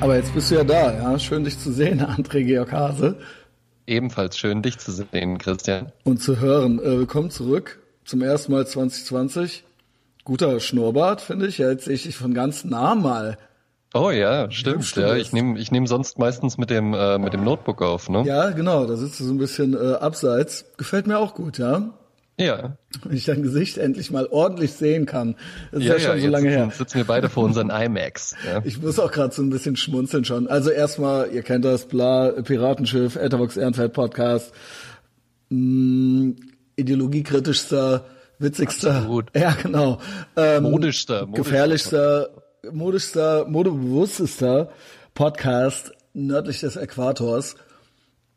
Aber jetzt bist du ja da, ja. Schön dich zu sehen, André Georg Hase. Ebenfalls schön, dich zu sehen, Christian. Und zu hören. Äh, willkommen zurück zum ersten Mal 2020. Guter Schnurrbart, finde ich. Ja, jetzt sehe ich dich von ganz nah mal. Oh ja, stimmt. Ja, ich nehme ich nehm sonst meistens mit dem äh, mit dem Notebook auf, ne? Ja, genau. Da sitzt du so ein bisschen äh, abseits. Gefällt mir auch gut, ja. Ja. Wenn ich dein Gesicht endlich mal ordentlich sehen kann. Das ist ja, ja schon ja, so lange sitzen, her. sitzen wir beide vor unseren IMAX. Ja. Ich muss auch gerade so ein bisschen schmunzeln schon. Also erstmal, ihr kennt das, bla, Piratenschiff, Etherbox Ehrenfeld Podcast, mh, mm, ideologiekritischster, witzigster, Absolut. ja genau, ähm, modischster, modischster, gefährlichster, modischster, modebewusstester Podcast nördlich des Äquators.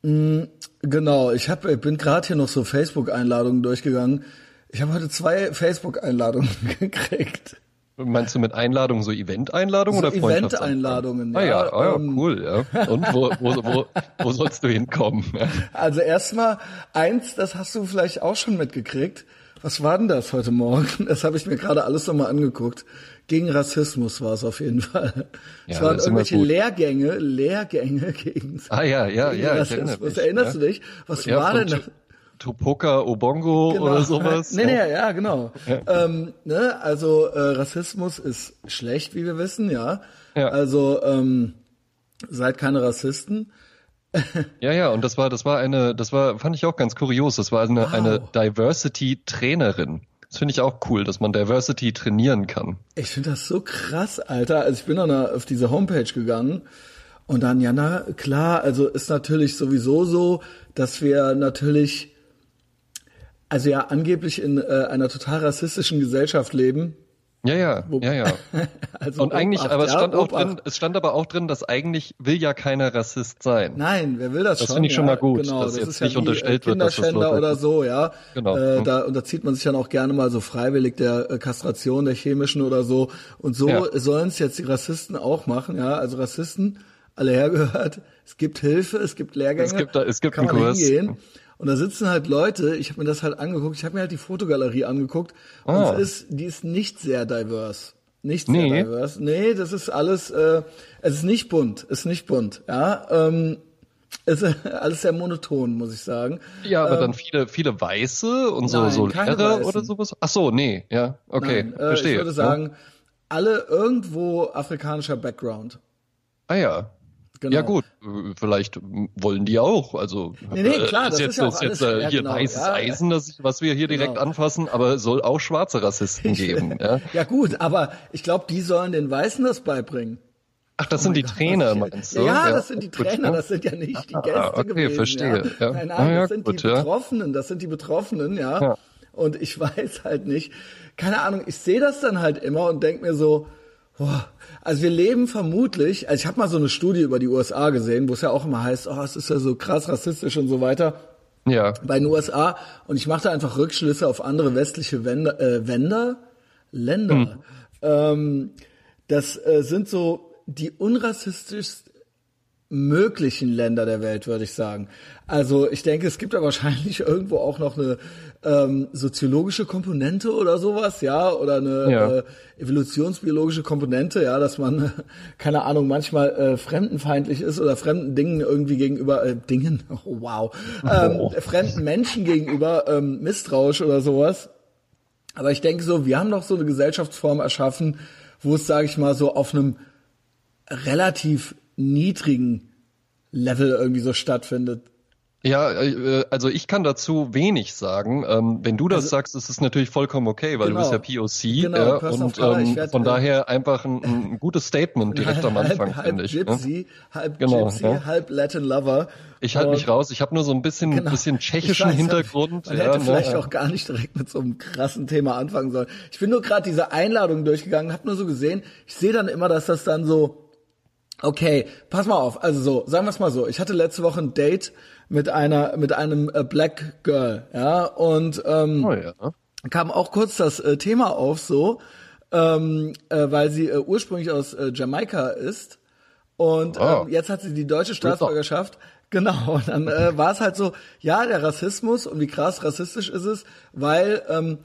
Mm, genau, ich hab, ich bin gerade hier noch so Facebook-Einladungen durchgegangen. Ich habe heute zwei Facebook-Einladungen gekriegt. Meinst du mit Einladungen so Event-Einladungen so oder Event-Einladungen? Ja. Ah ja, ah, ja ähm, cool, ja. Und wo, wo, wo, wo sollst du hinkommen? Also erstmal eins, das hast du vielleicht auch schon mitgekriegt. Was war denn das heute Morgen? Das habe ich mir gerade alles nochmal angeguckt gegen Rassismus war es auf jeden Fall. Ja, es waren irgendwelche Lehrgänge, Lehrgänge gegen, ah, ja, ja, gegen ja, Rassismus. Erinnerst ja. du dich? Was ja, war denn da? Tupoka Obongo genau. oder sowas. Nee, nee, ja, genau. Ja. Ähm, ne, also äh, Rassismus ist schlecht, wie wir wissen, ja. ja. Also ähm, seid keine Rassisten. ja, ja, und das war, das war eine, das war, fand ich auch ganz kurios. Das war eine, wow. eine Diversity-Trainerin. Das finde ich auch cool, dass man Diversity trainieren kann. Ich finde das so krass, Alter. Also ich bin dann auf diese Homepage gegangen und dann, ja, na klar, also ist natürlich sowieso so, dass wir natürlich, also ja, angeblich in äh, einer total rassistischen Gesellschaft leben. Ja, ja, Wo, ja, ja. also und eigentlich, Obacht, aber es stand ja, auch drin, es stand aber auch drin, dass eigentlich will ja keiner Rassist sein. Nein, wer will das, das schon? Das finde ich schon mal gut, genau, dass das jetzt ja nicht unterstellt wird, dass das oder so, ja. Genau. Äh, da unterzieht man sich dann auch gerne mal so freiwillig der äh, Kastration der chemischen oder so. Und so ja. sollen es jetzt die Rassisten auch machen, ja. Also Rassisten, alle hergehört. Es gibt Hilfe, es gibt Lehrgänge. Es gibt, es gibt kann einen Kurs. Hingehen. Und da sitzen halt Leute, ich habe mir das halt angeguckt, ich habe mir halt die Fotogalerie angeguckt und Ah. es ist, die ist nicht sehr divers. Nicht Nee. sehr divers. Nee, das ist alles, äh, es ist nicht bunt, ist nicht bunt, ja. Ähm, es ist alles sehr monoton, muss ich sagen. Ja, aber Ähm, dann viele, viele Weiße und so, nein, so Weißen. oder sowas. Ach so, nee, ja, okay, Nein, äh, verstehe. Ich würde sagen, alle irgendwo afrikanischer Background. Ah ja. Genau. Ja gut, vielleicht wollen die auch. Also Nee, nee, äh, klar, das jetzt, ist ja auch ist jetzt äh, ja, hier genau, weißes ja. Eisen, das, was wir hier direkt Genau. anfassen, aber es soll auch schwarze Rassisten geben. Ja? Ja gut, aber ich glaube, die sollen den Weißen das beibringen. Ach, das sind die Trainer, meinst du? Ja, das sind die Trainer, ja. das sind ja nicht die Ah, Gäste okay, gewesen. verstehe, Ja. ja. Nein, Ah, nein, ja, das sind gut, die ja. Betroffenen, das sind die Betroffenen, ja. Ja. Und ich weiß halt nicht, keine Ahnung, ich sehe das dann halt immer und denk mir so, also wir leben vermutlich, also ich habe mal so eine Studie über die USA gesehen, wo es ja auch immer heißt, oh, es ist ja so krass rassistisch und so weiter Ja. bei den USA und ich mache da einfach Rückschlüsse auf andere westliche Wender, äh, Wender? Länder. Hm. Ähm, das äh, sind so die unrassistischst möglichen Länder der Welt, würde ich sagen. Also ich denke, es gibt da wahrscheinlich irgendwo auch noch eine ähm, soziologische Komponente oder sowas, ja, oder eine Ja. äh, evolutionsbiologische Komponente, ja, dass man, keine Ahnung, manchmal äh, fremdenfeindlich ist oder fremden Dingen irgendwie gegenüber, äh, Dingen, oh, wow, ähm, Oh. fremden Menschen gegenüber ähm, misstrauisch oder sowas. Aber ich denke so, wir haben doch so eine Gesellschaftsform erschaffen, wo es, sage ich mal, so auf einem relativ niedrigen Level irgendwie so stattfindet. Ja, äh, also ich kann dazu wenig sagen. Ähm, wenn du das Also- sagst, ist es natürlich vollkommen okay, weil Genau. du bist ja POC Genau, ja, und ähm, werd, von äh, daher einfach ein, ein gutes Statement direkt am Anfang, halb, finde ich. Ne? Gypsy, halb Genau, Gypsy, ja. halb Latin Lover. Ich halte mich raus. Ich habe nur so ein bisschen, Genau. bisschen tschechischen weiß, Hintergrund. Man ja, hätte ne? vielleicht auch gar nicht direkt mit so einem krassen Thema anfangen sollen. Ich bin nur gerade diese Einladung durchgegangen, habe nur so gesehen, ich sehe dann immer, dass das dann so, okay, pass mal auf, also so, sagen wir es mal so, ich hatte letzte Woche ein Date mit einer, mit einem äh, Black Girl, ja, und ähm, Oh, ja. kam auch kurz das äh, Thema auf, so, ähm, äh, weil sie äh, ursprünglich aus äh, Jamaika ist und Oh. ähm, jetzt hat sie die deutsche Staatsbürgerschaft. Genau, und dann äh, war es halt so, ja, der Rassismus und wie krass rassistisch ist es, weil ähm,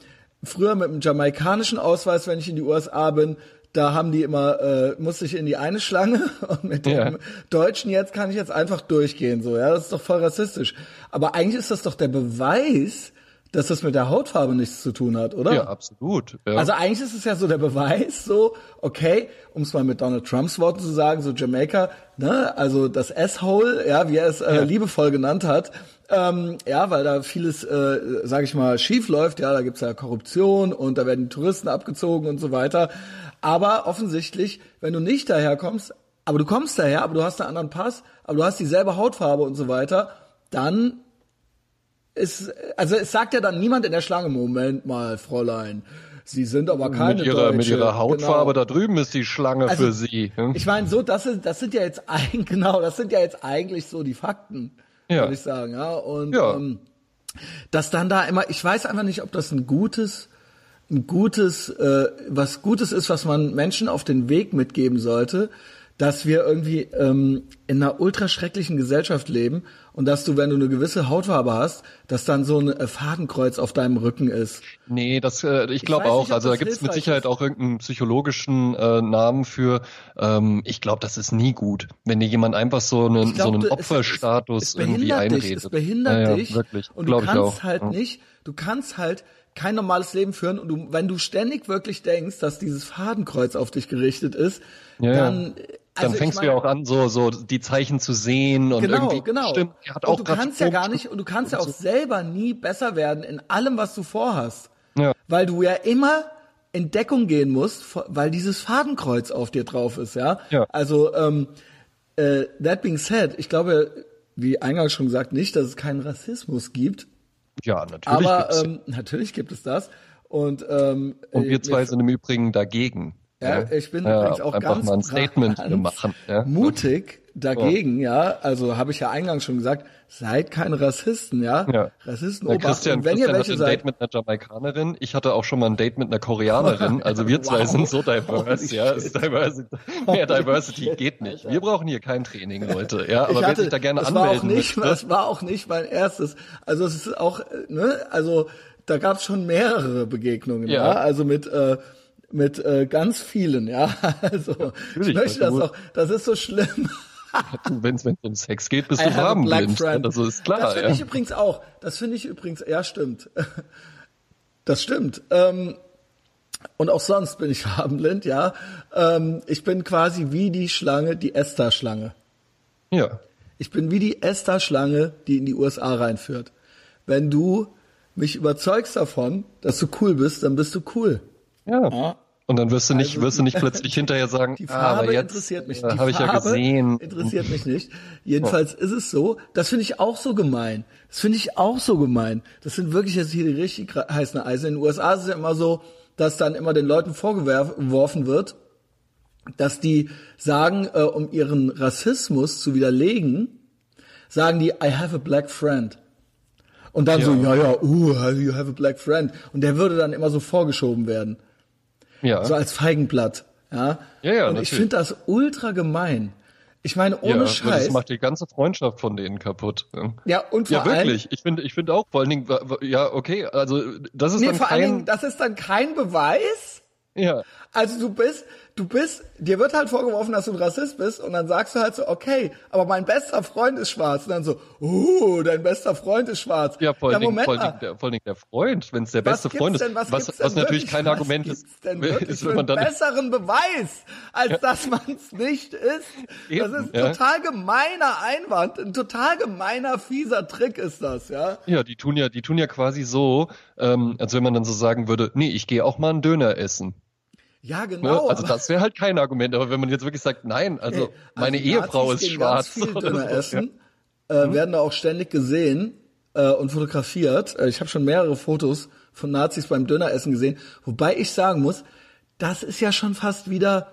früher mit dem jamaikanischen Ausweis, wenn ich in die USA bin, da haben die immer, äh, musste ich in die eine Schlange und mit dem Ja. Deutschen jetzt kann ich jetzt einfach durchgehen, so, ja, das ist doch voll rassistisch. Aber eigentlich ist das doch der Beweis, dass das mit der Hautfarbe nichts zu tun hat, oder? Ja, absolut. Ja. Also eigentlich ist es ja so der Beweis, so, okay, um es mal mit Donald Trumps Worten zu sagen, so Jamaica, ne, also das S-Hole, ja, wie er es äh, Ja. liebevoll genannt hat, ähm, ja, weil da vieles, äh, sage ich mal, schief läuft, ja, da gibt's ja Korruption und da werden die Touristen abgezogen und so weiter. Aber offensichtlich, wenn du nicht daherkommst, aber du kommst daher, aber du hast einen anderen Pass, aber du hast dieselbe Hautfarbe und so weiter, dann ist, also es sagt ja dann niemand in der Schlange, Moment mal, Fräulein, Sie sind aber keine mit ihrer, mit Deutsche. ihrer Hautfarbe Genau. da drüben ist die Schlange Also, für sie. hm? Ich meine, so, das sind, das sind ja jetzt ein, genau, das sind ja jetzt eigentlich so die Fakten, Ja. würde ich sagen, ja. Und Ja. ähm, dass dann da immer, ich weiß einfach nicht, ob das ein gutes, ein gutes, äh, was Gutes ist, was man Menschen auf den Weg mitgeben sollte, dass wir irgendwie ähm, in einer ultra schrecklichen Gesellschaft leben und dass du, wenn du eine gewisse Hautfarbe hast, dass dann so ein äh, Fadenkreuz auf deinem Rücken ist. Nee, das äh, ich glaube weiß auch. nicht, also da gibt es mit Sicherheit ist. auch irgendeinen psychologischen äh, Namen für. Ähm, ich glaube, das ist nie gut, wenn dir jemand einfach so einen Ich glaub, so einen du- es- Opferstatus es, es irgendwie behindert einredet. Dich, es behindert ja, ja, dich. Wirklich, und du glaube ich kannst auch. halt Ja. nicht, du kannst halt kein normales Leben führen und du, wenn du ständig wirklich denkst, dass dieses Fadenkreuz auf dich gerichtet ist, Ja, ja. dann Dann also ich fängst du mein- ja auch an, so so die Zeichen zu sehen und Genau, irgendwie genau. stimmt. Er hat und auch du kannst ja gar nicht und du kannst ja und auch selber nie besser werden in allem, was du vorhast, Ja. weil du ja immer in Deckung gehen musst, weil dieses Fadenkreuz auf dir drauf ist, ja. Ja. Also ähm, äh, that being said, ich glaube, wie eingangs schon gesagt, nicht, dass es keinen Rassismus gibt. Ja, natürlich. Aber ähm, natürlich gibt es das. Und, ähm, und äh, wir zwei mir- sind im Übrigen dagegen. ja, ich bin ja, übrigens auch einfach ganz mal ein Statement ganz machen. Ja. mutig dagegen, ja. Also habe ich ja eingangs schon gesagt, seid keine Rassisten, ja. Ja. Rassisten Ja. Christian, wenn ihr welche hatte ein Date mit einer Jamaikanerin. Ich hatte auch schon mal ein Date mit einer Koreanerin. Also wir zwei Wow. sind so diverse, ja. Diversity, mehr Diversity geht nicht. Wir brauchen hier kein Training, Leute. Ja, aber ich wer hatte, sich da gerne das war auch anmelden nicht, möchte, das war auch nicht mein erstes. Also es ist auch, ne, also da gab es schon mehrere Begegnungen, ja. Ja. Also mit äh, mit äh, ganz vielen, ja. Also ich möchte das auch. Das ist so schlimm. Wenn es um Sex geht, bist I du farbenblind. Das ist klar, Das finde ja. ich übrigens auch. Das finde ich übrigens, ja, stimmt. Das stimmt. Ähm, und auch sonst bin ich farbenblind, ja. Ähm, ich bin quasi wie die Schlange, die Esther-Schlange. Ja. Ich bin wie die Esther-Schlange, die in die USA reinführt. Wenn du mich überzeugst davon, dass du cool bist, dann bist du cool. Ja. Ja. Und dann wirst du nicht, Also wirst du nicht plötzlich hinterher sagen, Die ah, Farbe aber jetzt interessiert mich. äh, Die habe ich ja Farbe gesehen. interessiert mich nicht. Jedenfalls ist es so, das finde ich auch so gemein. Das finde ich auch so gemein. Das sind wirklich jetzt hier die richtig heißen Eisen. In den USA ist es ja immer so, dass dann immer den Leuten vorgeworfen wird, dass die sagen, äh, um ihren Rassismus zu widerlegen, sagen die, I have a black friend. Und dann so, ja, ja, uh, you have a black friend. Und der würde dann immer so vorgeschoben werden Ja. so als Feigenblatt. Ja, Ja, ja, Und natürlich. ich finde das ultra gemein. Ich meine, ohne ja, Scheiß. Das macht die ganze Freundschaft von denen kaputt. Ja. ja, und vor Ja, allem, wirklich. Ich finde, ich finde auch, vor allen Dingen, ja, okay, also das ist nee, dann vor allen kein, Dingen, das ist dann kein Beweis. ja, Also du bist, du bist, dir wird halt vorgeworfen, dass du ein Rassist bist und dann sagst du halt so, okay, aber mein bester Freund ist schwarz. Und dann so, uh, dein bester Freund ist schwarz. ja, vor allen Dingen, vor allen. Dingen, der, der Freund, wenn es der beste Freund ist, denn, was, was, was natürlich wirklich, kein Argument ist, denn ist, für wenn man einen dann, besseren Beweis, als dass man es nicht ist. das Eben, ist ein ja. total gemeiner Einwand, ein total gemeiner, fieser Trick ist das, ja. ja, die tun ja, die tun ja quasi so, ähm, als wenn man dann so sagen würde, nee, ich gehe auch mal einen Döner essen. Ja, Ne? genau. also aber- das wäre halt kein Argument, aber wenn man jetzt wirklich sagt, nein, also Hey, meine also Ehefrau ist schwarz. Ganz viel Döner essen, äh, werden da auch ständig gesehen äh, und fotografiert. Äh, ich habe schon mehrere Fotos von Nazis beim Döneressen gesehen, wobei ich sagen muss, das ist ja schon fast wieder,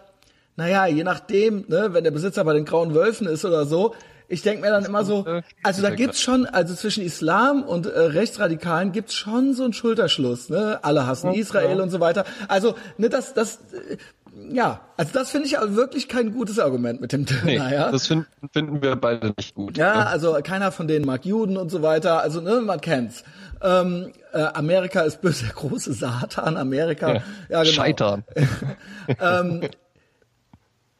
naja, je nachdem, ne, wenn der Besitzer bei den Grauen Wölfen ist oder so. Ich denk mir dann immer so, äh, also da gibt's schon, also zwischen Islam und äh, Rechtsradikalen gibt's schon so einen Schulterschluss, ne? Alle hassen Israel und so weiter. Also, ne, das, das, äh, ja, also das finde ich wirklich kein gutes Argument mit dem Döner, Nee, ja. das find, finden wir beide nicht gut. Ja, also keiner von denen mag Juden und so weiter. Also ne, man kennt's. Ähm, äh, Amerika ist böse, der große Satan. Amerika, ja, genau. Scheitern.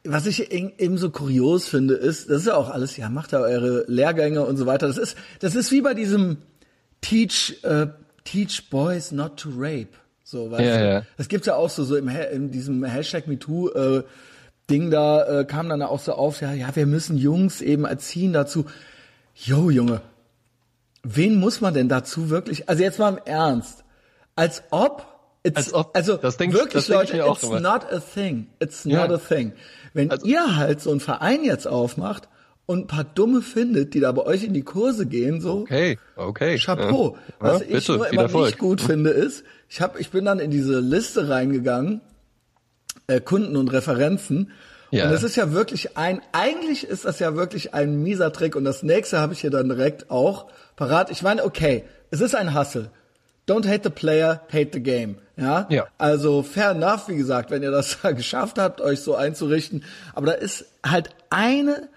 Was ich eben so kurios finde, ist, das ist ja auch alles, ja, macht ja eure Lehrgänge und so weiter. Das ist, das ist wie bei diesem Teach, äh, Teach Boys not to rape. So, weißt Ja, du? ja. Das gibt's ja auch so, so im, in diesem Hashtag MeToo, äh, Ding da, äh, kam dann auch so auf, ja, ja, wir müssen Jungs eben erziehen dazu. Yo, Junge, wen muss man denn dazu wirklich, also jetzt mal im Ernst, als ob, it's, also das denk ich- wirklich das Leute, it's immer. not a thing, it's Ja. not a thing. Wenn Also- ihr halt so einen Verein jetzt aufmacht und ein paar Dumme findet, die da bei euch in die Kurse gehen, so, Okay, okay. Chapeau. Ja, Was ja, ich bitte, nur immer Erfolg. nicht gut finde, ist, ich hab, ich bin dann in diese Liste reingegangen, äh, Kunden und Referenzen. Ja. Und es ist ja wirklich ein, eigentlich ist das ja wirklich ein mieser Trick. Und das nächste habe ich hier dann direkt auch parat. Ich meine, okay, es ist ein Hustle. Don't hate the player, hate the game. Ja? Ja. Also fair enough, wie gesagt, wenn ihr das geschafft habt, euch so einzurichten. Aber da ist halt eine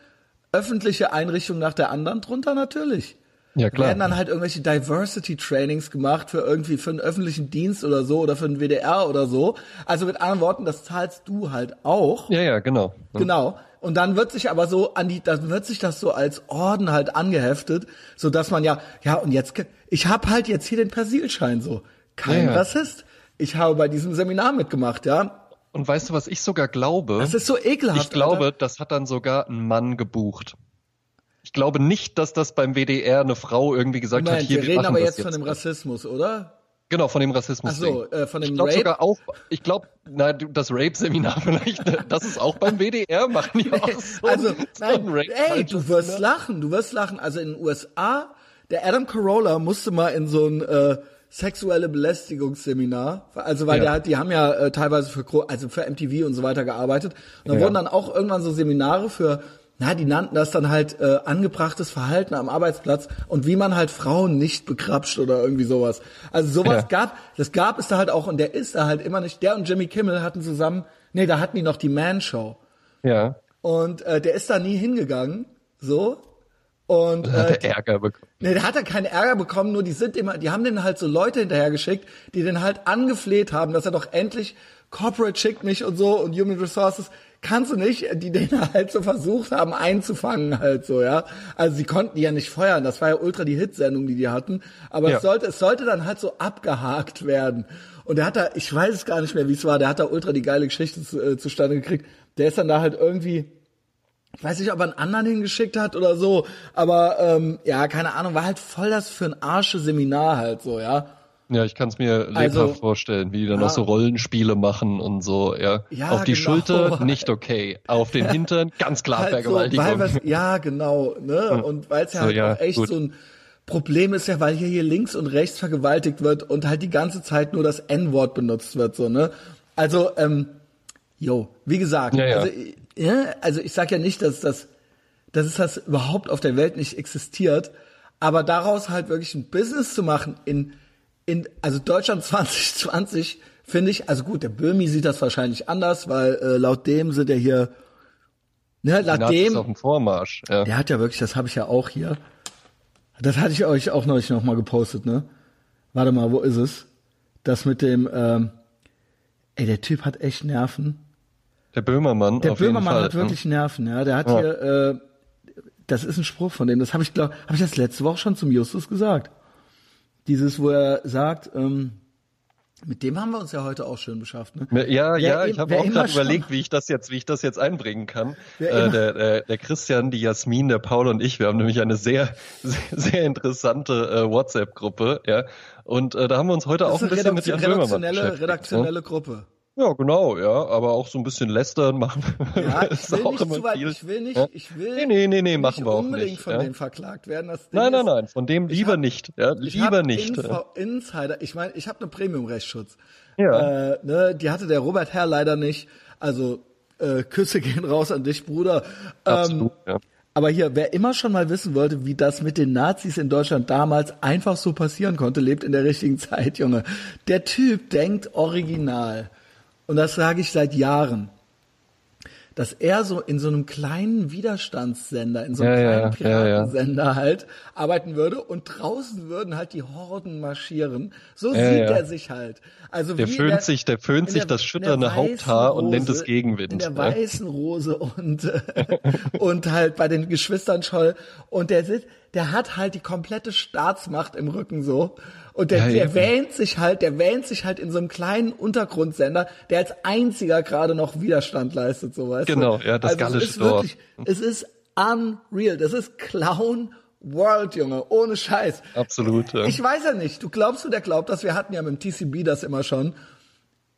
öffentliche Einrichtung nach der anderen drunter natürlich. Ja, klar. Werden dann halt irgendwelche Diversity Trainings gemacht für irgendwie für einen öffentlichen Dienst oder so oder für einen WDR oder so. Also mit anderen Worten, das zahlst du halt auch. Ja, ja, genau. Genau. Und dann wird sich aber so an die, dann wird sich das so als Orden halt angeheftet, so dass man ja, ja und jetzt, ich habe halt jetzt hier den Persilschein so, kein Ja, ja. Rassist. Ich habe bei diesem Seminar mitgemacht, ja. Und weißt du, was ich sogar glaube? Das ist so ekelhaft. ich glaube, Alter. das hat dann sogar ein Mann gebucht. Ich glaube nicht, dass das beim WDR eine Frau irgendwie gesagt hat, Moment, hier, wir wir reden machen aber jetzt von dem Rassismus, oder? Genau, von dem Rassismus. Ach so, äh, von dem ich glaube Rape? sogar auch, ich glaube, na, das Rape-Seminar vielleicht, ne, das ist auch beim WDR, machen die auch so, Also, so nein, ein Rape ey, du wirst lachen, du wirst lachen. Also in den USA, der Adam Carolla musste mal in so ein äh, sexuelle Belästigungsseminar, also weil Ja. der hat, die haben ja äh, teilweise für also für MTV und so weiter gearbeitet. Und dann Ja. wurden dann auch irgendwann so Seminare für na, die nannten das dann halt äh, angebrachtes Verhalten am Arbeitsplatz und wie man halt Frauen nicht bekrapscht oder irgendwie sowas. Also sowas Ja. gab, das gab es da halt auch und der ist da halt immer nicht. Der und Jimmy Kimmel hatten zusammen, nee, da hatten die noch die Man Show. Ja, Und äh, der ist da nie hingegangen, so. Und dann hat äh, er Ärger bekommen. nee, der hat da keinen Ärger bekommen, nur die sind immer, die haben den halt so Leute hinterhergeschickt, die den halt angefleht haben, dass er doch endlich Corporate schickt mich und so und Human Resources kannst du nicht, die den halt so versucht haben einzufangen halt so, ja. Also sie konnten die ja nicht feuern, das war ja ultra die Hitsendung, die die hatten, aber Ja. es sollte es sollte dann halt so abgehakt werden. Und der hat da, ich weiß es gar nicht mehr, wie es war, der hat da ultra die geile Geschichte zu, äh, zustande gekriegt. Der ist dann da halt irgendwie ich weiß nicht, ob er einen anderen hingeschickt hat oder so, aber ähm, ja, keine Ahnung, war halt voll das für ein arsche Seminar halt so, ja. Ja, ich kann es mir lebhaft Also- vorstellen, wie die dann Ja. auch so Rollenspiele machen und so, ja. Ja, Auf die genau. Schulter nicht okay, auf den Hintern ganz klar Halt so, Vergewaltigung. was, ja, genau, ne? Und weil es ja So, halt ja, auch echt gut. so ein Problem ist ja, weil hier hier links und rechts vergewaltigt wird und halt die ganze Zeit nur das N-Wort benutzt wird, so, ne? Also, ähm, jo, wie gesagt, Ja, also, ich- ja, also ich sag ja nicht, dass das, dass es das überhaupt auf der Welt nicht existiert, aber daraus halt wirklich ein Business zu machen in, in, also Deutschland 2020 finde ich, also gut, der Böhmi sieht das wahrscheinlich anders, weil äh, laut dem sind ja hier, ne, laut Nazis dem, auf dem Vormarsch. Ja. der hat ja wirklich, das habe ich ja auch hier. Das hatte ich euch auch neulich noch mal gepostet, ne? Warte mal, wo ist es? Das mit dem, ähm, ey, der Typ hat echt Nerven. Der Böhmermann Der Böhmermann hat wirklich Nerven, ja. Der hat Ja. hier, äh, das ist ein Spruch von dem. Das habe ich, glaube, habe ich das letzte Woche schon zum Justus gesagt. Dieses, wo er sagt, ähm, mit dem haben wir uns ja heute auch schön beschafft, ne? Ja, ja, Wer ich im- habe auch gerade überlegt, wie ich das jetzt, wie ich das jetzt einbringen kann. Äh, der, der, der Christian, die Jasmin, der Paul und ich, wir haben nämlich eine sehr, sehr, sehr interessante äh, WhatsApp-Gruppe, ja. Und äh, da haben wir uns heute auch Das ein ist eine bisschen mit Jan Böhmermann redaktionelle, beschäftigt. redaktionelle Gruppe. Ja, genau, ja, aber auch so ein bisschen lästern machen. Ja, ich will nicht zu weit, viel. ich will nicht, Ja? ich will Nee, nee, nee, nee, nicht machen wir auch unbedingt nicht, von ja? denen verklagt werden. Das Ding Nein, nein, nein, von dem lieber hab- nicht, ja, Ich lieber nicht. Info, Insider, ich meine, ich habe eine Premium-Rechtsschutz. Ja. Äh, ne, die hatte der Robert Herr leider nicht. Also äh, Küsse gehen raus an dich, Bruder. Ähm, Absolut, ja. aber hier, wer immer schon mal wissen wollte, wie das mit den Nazis in Deutschland damals einfach so passieren konnte, lebt in der richtigen Zeit, Junge. Der Typ denkt original. Und das sage ich seit Jahren, dass er so in so einem kleinen Widerstandssender, in so einem Ja, kleinen ja, ja, ja. Piratensender halt arbeiten würde und draußen würden halt die Horden marschieren. So sieht er sich halt. Also Der föhnt sich, der föhnt sich der- das schütternde der Haupthaar und nennt es Rose, Gegenwind. In der ne? weißen Rose und, und halt bei den Geschwistern Scholl. Und der sitzt, der hat halt die komplette Staatsmacht im Rücken so. Und der, Ja, der wähnt sich halt, der wähnt sich halt in so einem kleinen Untergrundsender, der als einziger gerade noch Widerstand leistet, so weißt Genau, du. ja, das also es gallische ist Dorf. wirklich, es ist unreal. Das ist Clown World, Junge, ohne Scheiß. Absolut. Ja. Ich weiß ja nicht. Du glaubst du, der glaubt das? Wir hatten ja mit dem TCB das immer schon.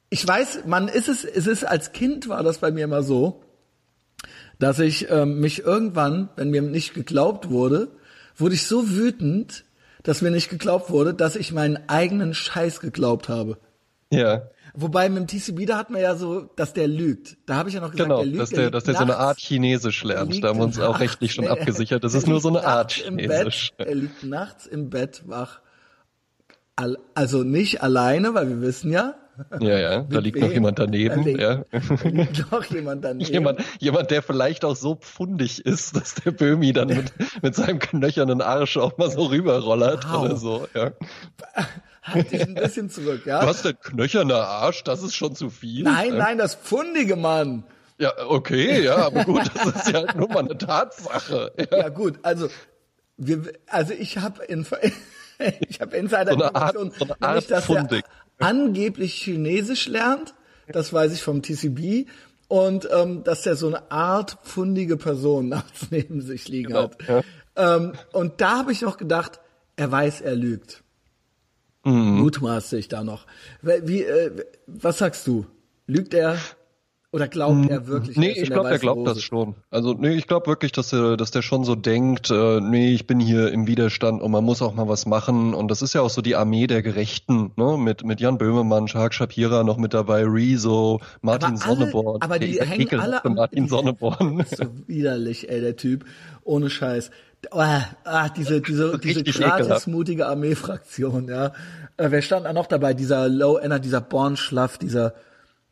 Ich weiß, man ist es, es ist als Kind war das bei mir immer so, dass ich ähm, mich irgendwann, wenn mir nicht geglaubt wurde, wurde ich so wütend, dass mir nicht geglaubt wurde, dass ich meinen eigenen Scheiß geglaubt habe. ja. Wobei mit dem TCB, da hat man ja so, dass der lügt. Da habe ich ja noch gesagt, Genau, der lügt. dass der der, dass der so eine Art Chinesisch lernt. Da haben wir uns auch rechtlich schon nee, abgesichert. Das ist nur so eine Art Chinesisch. Bett, er liegt nachts im Bett wach. Al- Also nicht alleine, weil wir wissen ja, Ja, ja, da liegt wem? noch jemand daneben. Da liegt- Ja. da liegt noch jemand daneben. Jemand, jemand, der vielleicht auch so pfundig ist, dass der Böhmi dann mit, mit seinem knöchernen Arsch auch mal so rüberrollert Wow. oder so. Ja. Halt dich ein bisschen zurück, ja? Du hast den knöcherner Arsch, das ist schon zu viel. Nein, nein, das fundige Mann. Ja, okay, ja, aber gut, das ist ja halt nur mal eine Tatsache. Ja. Ja gut, also wir, also ich habe in ich habe Insider So eine Art- so eine Art nämlich, dass er fundig. Angeblich Chinesisch lernt. Das weiß ich vom TCB. Und ähm, dass der so eine Art fundige Person nachts neben sich liegen Genau, hat. ja. Ähm, und da habe ich noch gedacht, er weiß, er lügt. Mhm. Mutmaße ich da noch. Wie, äh, was sagst du? Lügt er oder glaubt er wirklich? Nee, er ich glaube, weißen glaubt Rose? das schon. Also, nee, ich glaube wirklich, dass er, dass der schon so denkt, äh, nee, ich bin hier im Widerstand und man muss auch mal was machen. Und das ist ja auch so die Armee der Gerechten, ne? Mit, mit Jan Böhmermann, Shahak Shapira noch mit dabei, Rezo, Martin Aber alle- Sonneborn. aber die dieser hängen alle am- Martin Sonneborn. So widerlich, ey, der Typ. Ohne Scheiß. Ah, ah, diese, diese, diese Richtig gratis ekelhaft. mutige Armeefraktion, ja. Äh, wer stand da noch dabei? Dieser Low Ender, dieser Born Schlaff, dieser,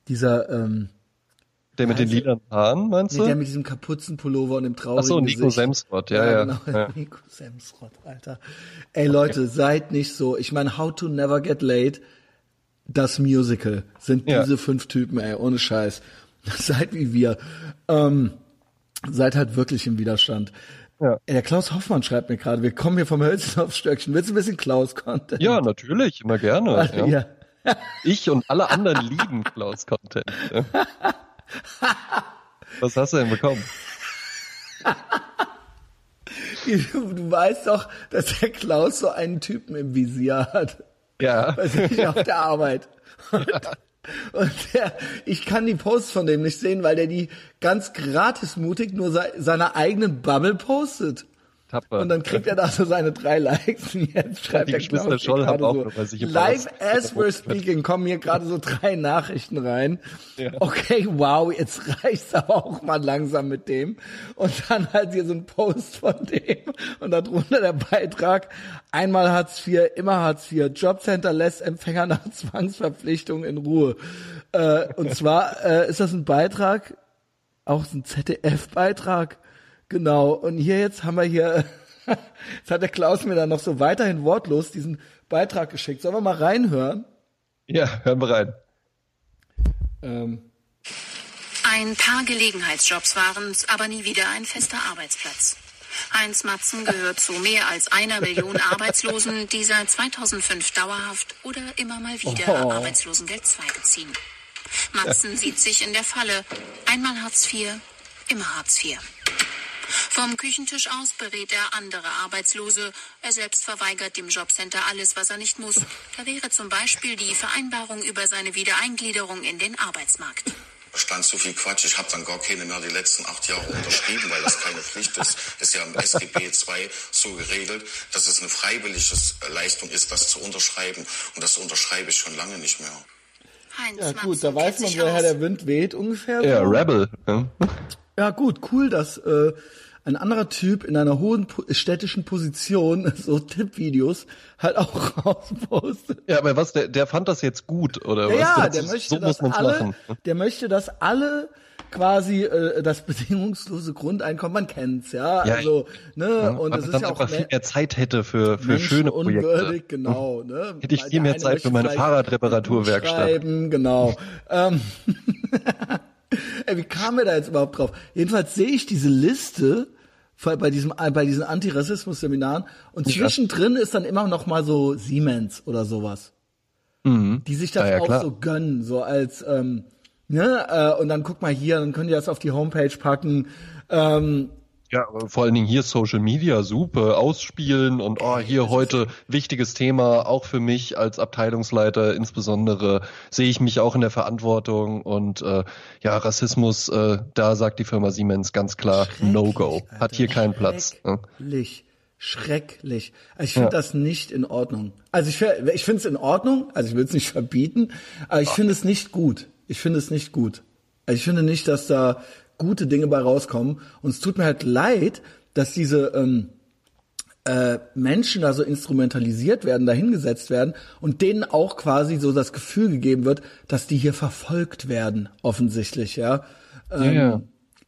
dieser, ähm, Der mit den lilanen Haaren, meinst nee, der du? mit diesem Kapuzenpullover und dem traurigen Ach so, Nico Gesicht. Semsrott, ja, ja. genau. ja. Nico Semsrott, Alter. Ey, Leute, seid nicht so. Ich meine, How to Never Get Late, das Musical, sind Ja. diese fünf Typen, ey, ohne Scheiß. Seid wie wir. Ähm, seid halt wirklich im Widerstand. Ja. Der Klaus Hoffmann schreibt mir gerade, wir kommen hier vom Hölzchen aufs Stöckchen. Willst du ein bisschen Klaus-Content? Ja, natürlich, immer gerne. Ja. ja. Ich und alle anderen lieben Klaus-Content. Ja. Was hast du denn bekommen? Du, weißt doch, dass der Klaus so einen Typen im Visier hat. Ja. Weiß ich, auf der Arbeit. Und, und der, ich kann die Posts von dem nicht sehen, weil der die ganz gratis mutig nur se seiner eigenen Bubble postet. Tapfer. Und dann kriegt er da so seine drei Likes und jetzt schreibt Klaus hier Scholl haben auch so, im live as we're speaking kommen hier gerade so drei Nachrichten rein. Ja. Okay, wow, jetzt reicht's aber auch mal langsam mit dem. Und dann halt hier so ein Post von dem und darunter der Beitrag, einmal Hartz IV, immer Hartz IV, Jobcenter lässt Empfänger nach Zwangsverpflichtung in Ruhe. Äh, und zwar äh, ist das ein Beitrag, auch so ein ZDF-Beitrag. Genau. Und hier jetzt haben wir hier, jetzt hat der Klaus mir dann noch so weiterhin wortlos diesen Beitrag geschickt. Sollen wir mal reinhören? Ja, hören wir rein. Ähm, Ein paar Gelegenheitsjobs waren es, aber nie wieder ein fester Arbeitsplatz. Heinz Matzen gehört zu mehr als einer Million Arbeitslosen, die seit 2005 dauerhaft oder immer mal wieder Oh. Arbeitslosengeld II beziehen. Matzen sieht sich in der Falle. Einmal Hartz IV, immer Hartz IV. Vom Küchentisch aus berät er andere Arbeitslose. Er selbst verweigert dem Jobcenter alles, was er nicht muss. Da wäre zum Beispiel die Vereinbarung über seine Wiedereingliederung in den Arbeitsmarkt. stand so viel Quatsch. Ich habe dann gar keine mehr die letzten acht Jahre unterschrieben, weil das keine Pflicht ist. Ist ja im SGB II so geregelt, dass es eine freiwillige Leistung ist, das zu unterschreiben. Und das unterschreibe ich schon lange nicht mehr. Heinz ja gut, da weiß man, woher der Wind weht ungefähr. Ja. Rebel. Ja. Ja gut, cool, dass äh, ein anderer Typ in einer hohen städtischen Position so Tippvideos halt auch rauspostet. Ja, aber was, der, der fand das jetzt gut, oder Ja, was? ja, der möchte, so dass alle, machen. der möchte, dass alle quasi äh, das bedingungslose Grundeinkommen, man kennt's, ja, Ja, also, ne, und Weil es ist ja auch viel me- mehr Zeit hätte für, für schöne Projekte. menschenunwürdig, genau, ne. Hätte ich Weil viel mehr Zeit für meine Fahrradreparaturwerkstatt. Schreiben, genau. ähm, Ey, wie kam mir da jetzt überhaupt drauf? Jedenfalls sehe ich diese Liste bei diesem bei diesen Antirassismus-Seminaren und Ja. zwischendrin ist dann immer noch mal so Siemens oder sowas die sich das Ja, ja, auch klar. so gönnen, so als ähm, ne äh, und dann guck mal hier, dann können die das auf die Homepage packen. Ähm, Ja, vor allen Dingen hier Social Media, super, ausspielen und oh, hier heute wichtiges Thema, auch für mich als Abteilungsleiter insbesondere sehe ich mich auch in der Verantwortung und äh, ja, Rassismus, äh, da sagt die Firma Siemens ganz klar No-Go, hat hier keinen Platz. ne? Schrecklich, schrecklich. Also ich finde das nicht in Ordnung. Also ich, ich finde es in Ordnung, also ich will es nicht verbieten, aber ich finde es nicht gut. Ich finde es nicht gut. Also ich finde nicht, dass da gute Dinge bei rauskommen. Und es tut mir halt leid, dass diese ähm, äh, Menschen da so instrumentalisiert werden, dahingesetzt werden und denen auch quasi so das Gefühl gegeben wird, dass die hier verfolgt werden, offensichtlich, ja. Ähm, Ja.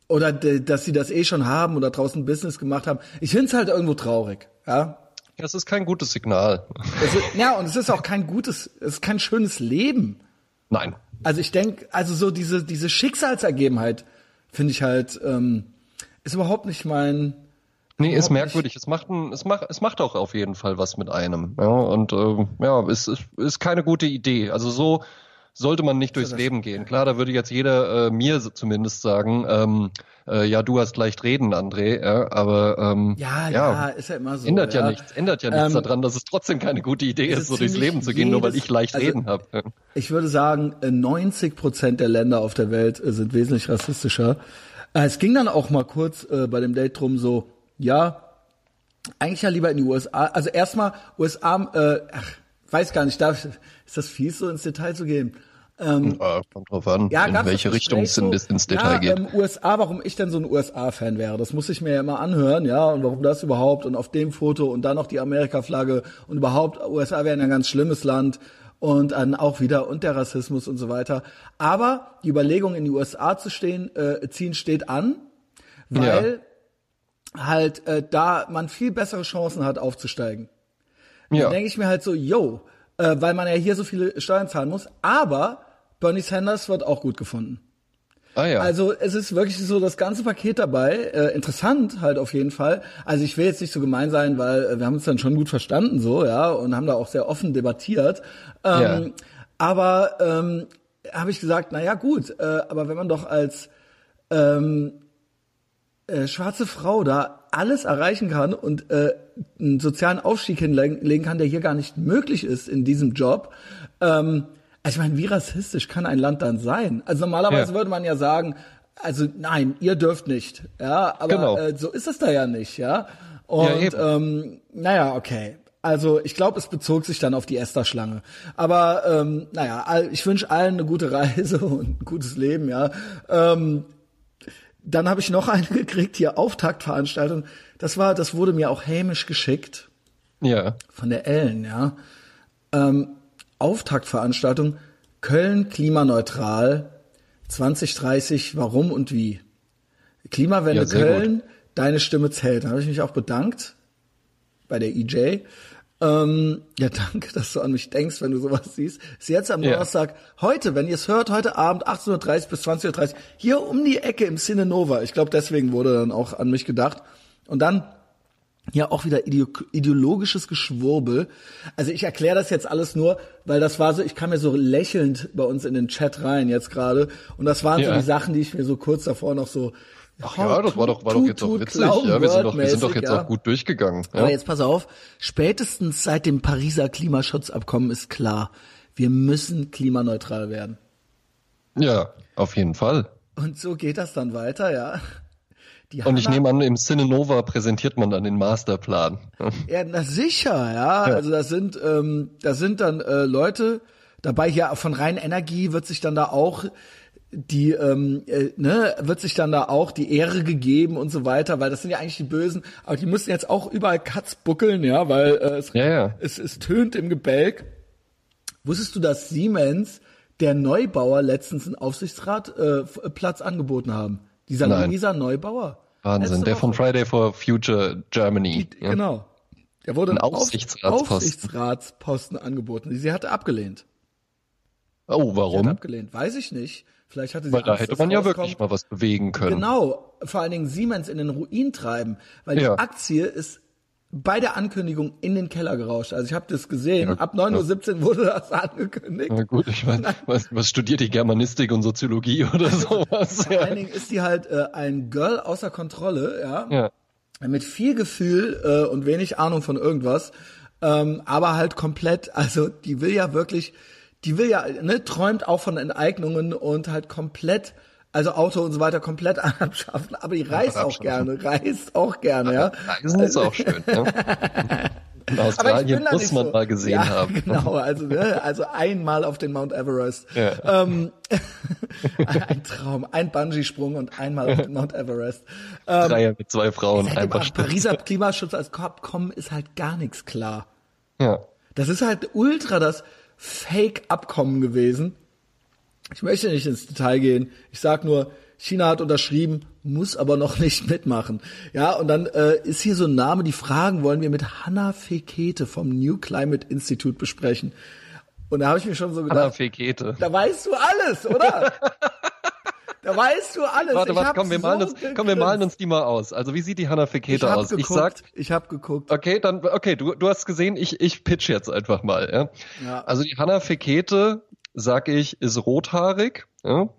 Oder de, dass sie das eh schon haben oder draußen Business gemacht haben. Ich finde es halt irgendwo traurig, ja. Das ist kein gutes Signal. Ist, ja, und es ist auch kein gutes, es ist kein schönes Leben. Nein. Also ich denke, also so diese, diese Schicksalsergebenheit finde ich halt, ähm, ist überhaupt nicht mein, Nee, ist merkwürdig. Es macht, ein, es macht, es macht auch auf jeden Fall was mit einem. Ja, und ähm, ja, es ist, ist keine gute Idee. Also so sollte man nicht durchs Leben gehen. Klar, da würde jetzt jeder äh, mir zumindest sagen, ähm, äh, ja, du hast leicht reden, André, ja, aber ähm, ja, ja, ist ja immer so. ändert ja, ja nichts, ändert ja nichts Ähm, daran, dass es trotzdem keine gute Idee ist, so durchs Leben zu gehen, nur weil jedes- ich leicht also- reden habe. Ich würde sagen, äh, 90 Prozent der Länder auf der Welt äh, sind wesentlich rassistischer. Äh, Es ging dann auch mal kurz äh, bei dem Date drum so, ja, eigentlich ja lieber in die USA. Also erstmal USA, äh, ach, weiß gar nicht, darf, ist das fies, so ins Detail zu gehen? Ähm, Äh, kommt drauf an, ja, in welche Richtung es so? ins Detail ja, geht. Ähm, USA, warum ich denn so ein USA-Fan wäre, das muss ich mir ja immer anhören, ja, und warum das überhaupt und auf dem Foto und dann noch die Amerika-Flagge und überhaupt, USA wäre ein ganz schlimmes Land und dann auch wieder und der Rassismus und so weiter. Aber die Überlegung, in die USA zu stehen, äh, ziehen, steht an, weil halt äh, da man viel bessere Chancen hat, aufzusteigen. ja. Dann denke ich mir halt so, yo, äh, weil man ja hier so viele Steuern zahlen muss, aber Bernie Sanders wird auch gut gefunden. ah ja. Also es ist wirklich so das ganze Paket dabei. Äh, interessant halt auf jeden Fall. Also ich will jetzt nicht so gemein sein, weil äh, wir haben uns dann schon gut verstanden so, ja, und haben da auch sehr offen debattiert. Ähm, Ja. Aber ähm, habe ich gesagt, na ja gut, äh, aber wenn man doch als ähm, äh, schwarze Frau da alles erreichen kann und äh, einen sozialen Aufstieg hinlegen kann, der hier gar nicht möglich ist in diesem Job. Ähm, also ich meine, wie rassistisch kann ein Land dann sein? Also normalerweise Ja. würde man ja sagen, also nein, ihr dürft nicht. Ja, aber Genau. äh, so ist es da ja nicht, ja. Und Ja, eben. ähm, naja, okay. Also ich glaube, es bezog sich dann auf die Esther-Schlange. Aber ähm, naja, ich wünsche allen eine gute Reise und ein gutes Leben, ja. Ähm, dann habe ich noch eine gekriegt, hier Auftaktveranstaltung. Das war, das wurde mir auch hämisch geschickt ja. von der Ellen, ja. Ähm, Auftaktveranstaltung Köln klimaneutral 2030, warum und wie? Klimawende Ja, Köln, deine Stimme zählt. Da habe ich mich auch bedankt bei der EJ. Ähm, ja, danke, dass du an mich denkst, wenn du sowas siehst. Ist jetzt am. Donnerstag, heute, wenn ihr es hört, heute Abend 18.30 bis 20.30 hier um die Ecke im Cine Nova. Ich glaube, deswegen wurde dann auch an mich gedacht. Und dann ja auch wieder ideo ideologisches Geschwurbel. Also ich erkläre das jetzt alles nur, weil das war so, ich kam mir so lächelnd bei uns in den Chat rein jetzt gerade und das waren so Ja. die Sachen, die ich mir so kurz davor noch so Ach ja, das war doch, war doch jetzt auch witzig. Ja, wir sind doch, wir sind doch jetzt ja. auch gut durchgegangen. Ja? Aber jetzt pass auf, spätestens seit dem Pariser Klimaschutzabkommen ist klar, wir müssen klimaneutral werden. ja, auf jeden Fall. Und so geht das dann weiter, ja. Die Und ich nehme an, im Cinenova präsentiert man dann den Masterplan. Ja, na sicher, ja. Ja. Also das sind, ähm, das sind dann äh, Leute dabei. Ja, von rein Energie wird sich dann da auch die ähm, äh, ne, wird sich dann da auch die Ehre gegeben und so weiter, weil das sind ja eigentlich die Bösen, aber die müssen jetzt auch überall Katz buckeln, ja, weil äh, es, Ja, ja. Es, es tönt im Gebälk. Wusstest du, dass Siemens der Neubauer letztens einen Aufsichtsratplatz äh, F- Platz angeboten haben? Dieser Nein. Luisa Neubauer. Wahnsinn. Letzte Der von Woche. Friday for Future Germany. Die, ja. Genau. Der wurde Ein einen Auf- Aufsichtsratsposten. Aufsichtsratsposten angeboten. Sie hatte abgelehnt. Oh, Sie hat warum? abgelehnt. Weiß ich nicht. Vielleicht hatte sie Weil da Angst, hätte dass man ja wirklich mal was bewegen können. Genau, vor allen Dingen Siemens in den Ruin treiben, weil die Ja. Aktie ist bei der Ankündigung in den Keller gerauscht. Also ich habe das gesehen. Ja, Ab 9.17 Uhr wurde das angekündigt. Na gut, ich meine, was, was studiert die Germanistik und Soziologie oder sowas? Vor Ja. allen Dingen ist die halt äh, ein Girl außer Kontrolle, ja, ja. mit viel Gefühl äh, und wenig Ahnung von irgendwas, ähm, aber halt komplett, also die will ja wirklich, die will ja, ne, träumt auch von Enteignungen und halt komplett, also Auto und so weiter komplett abschaffen, aber die reist auch abschaffen. gerne, reist auch gerne, ja. Reisen ist auch schön. Ja. In Australien muss nicht man so. mal gesehen ja, haben. Genau, also, ne, also einmal auf den Mount Everest. Ja. Ähm, ein Traum, ein Bungee-Sprung und einmal auf den Mount Everest. Ähm, Dreier mit zwei Frauen, einfach am Stück. Pariser Klimaschutz als Abkommen ist halt gar nichts klar. Ja. Das ist halt ultra das Fake-Abkommen gewesen. Ich möchte nicht ins Detail gehen. Ich sag nur, China hat unterschrieben, muss aber noch nicht mitmachen. Ja, und dann äh, ist hier so ein Name, die Fragen wollen wir mit Hanna Fekete vom New Climate Institute besprechen. Und da habe ich mir schon so gedacht, Fekete. da weißt du alles, oder? da weißt du alles. Warte, Ich warte, komm, wir so malen uns, komm, wir malen uns die mal aus. Also wie sieht die Hanna hab aus? geguckt, Ich sag, ich habe geguckt. Okay, dann, okay, du, du hast gesehen, ich, ich pitch jetzt einfach mal, ja. Ja. Also die Hanna Fekete, sag ich, ist rothaarig, ja.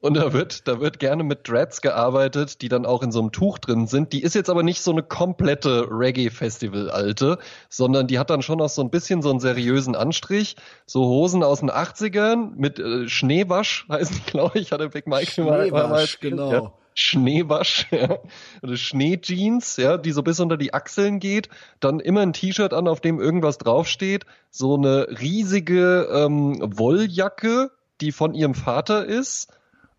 Und da wird, da wird gerne mit Dreads gearbeitet, die dann auch in so einem Tuch drin sind. Die ist jetzt aber nicht so eine komplette Reggae-Festival-Alte, sondern die hat dann schon auch so ein bisschen so einen seriösen Anstrich. So Hosen aus den 80ern mit äh, Schneewasch, heißen die, glaube ich, hat der Big Mike mal- Schneewasch, genau. Ja. Schneewasch, ja. Oder Schneejeans, ja, die so bis unter die Achseln geht. Dann immer ein T-Shirt an, auf dem irgendwas draufsteht. So eine riesige ähm, Wolljacke, die von ihrem Vater ist.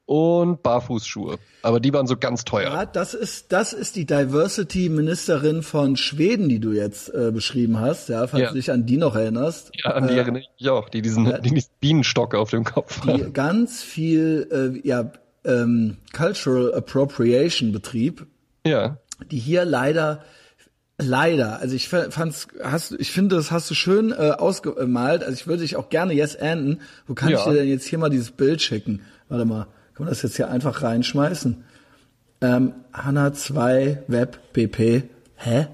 Und Barfußschuhe. Aber die waren so ganz teuer. Ja, das ist, das ist die Diversity-Ministerin von Schweden, die du jetzt äh, beschrieben hast, ja, falls Ja. du dich an die noch erinnerst. Ja, an die erinnere ich mich auch, die diesen, die diesen Bienenstock auf dem Kopf die haben. ganz viel äh, ja, ähm, Cultural Appropriation betrieb, Ja. die hier leider leider, also ich fa- fand's, hast, ich finde, das hast du schön äh, ausgemalt. Also ich würde dich auch gerne yes enden. Wo kann ich Ja. dir denn jetzt hier mal dieses Bild schicken? Warte mal, kann man das jetzt hier einfach reinschmeißen? Ähm, Hanna 2 Web BP. Hä?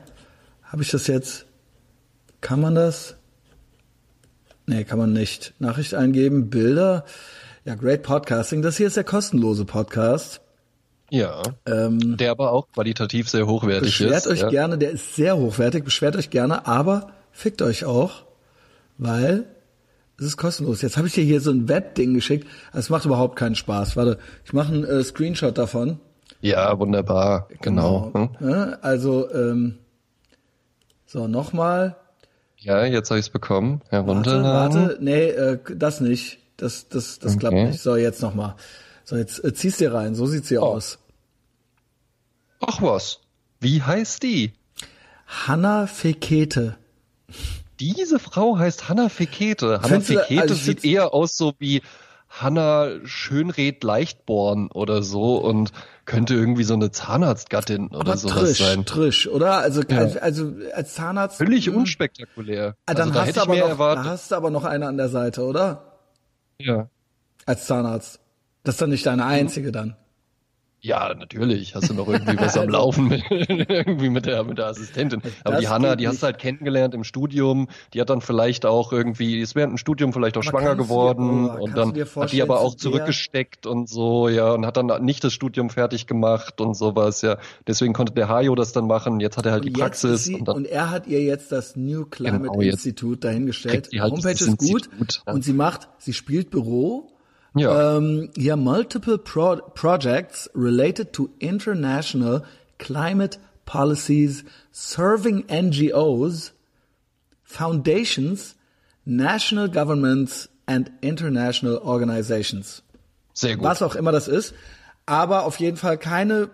Habe ich das jetzt? Kann man das? Nee, kann man nicht. Nachricht eingeben, Bilder. Ja, great podcasting. Das hier ist der kostenlose Podcast. Ja. Ähm, Der aber auch qualitativ sehr hochwertig Beschwert ist. euch ja. gerne, der ist sehr hochwertig, beschwert euch gerne, aber fickt euch auch, weil es ist kostenlos. Jetzt habe ich dir hier so ein Webding geschickt, es macht überhaupt keinen Spaß. Warte, ich mache einen äh, Screenshot davon. Ja, wunderbar. Genau. Hm? Ne? Also, ähm, so, nochmal. Ja, jetzt habe ich es bekommen. Warte, Herunterladen. warte. Nee, äh, das nicht. Das, das, das klappt Okay. nicht. So, jetzt nochmal. So, jetzt äh, ziehst dir rein. So sieht sie Oh. aus. Ach was. Wie heißt die? Hanna Fekete. Diese Frau heißt Hanna Fekete. Hanna Fekete also sieht eher aus so wie Hanna Schönred Leichtborn oder so und könnte irgendwie so eine Zahnarztgattin oder Aber sowas trisch, sein. trisch, oder? Also, Ja. also, also als Zahnarzt. Völlig mh, unspektakulär. Ah, dann also da hast du aber noch, erwartet. da hast du aber noch eine an der Seite, oder? Ja. Als Zahnarzt. Das ist dann nicht deine einzige dann. Ja, natürlich. Hast du noch irgendwie was Also am Laufen mit, irgendwie mit der, mit der Assistentin. Aber Das die Hanna, die hast du halt kennengelernt im Studium. Die hat dann vielleicht auch irgendwie, ist während dem Studium vielleicht auch Aber schwanger dir- geworden oh, und kannst dann dir hat die aber auch zurückgesteckt und so, ja, und hat dann nicht das Studium fertig gemacht und sowas, ja. Deswegen konnte der Hajo das dann machen. Jetzt hat er halt die Und ist Praxis sie, und dann, und er hat ihr jetzt das New Climate Genau, Institute dahingestellt. sie halt Homepage ist gut Institut, ja. und sie macht, sie spielt Büro. Ja. Ähm, hier multiple pro projects related to international climate policies serving NGOs, foundations, national governments and international organizations. Sehr gut. Was auch immer das ist. Aber auf jeden Fall keine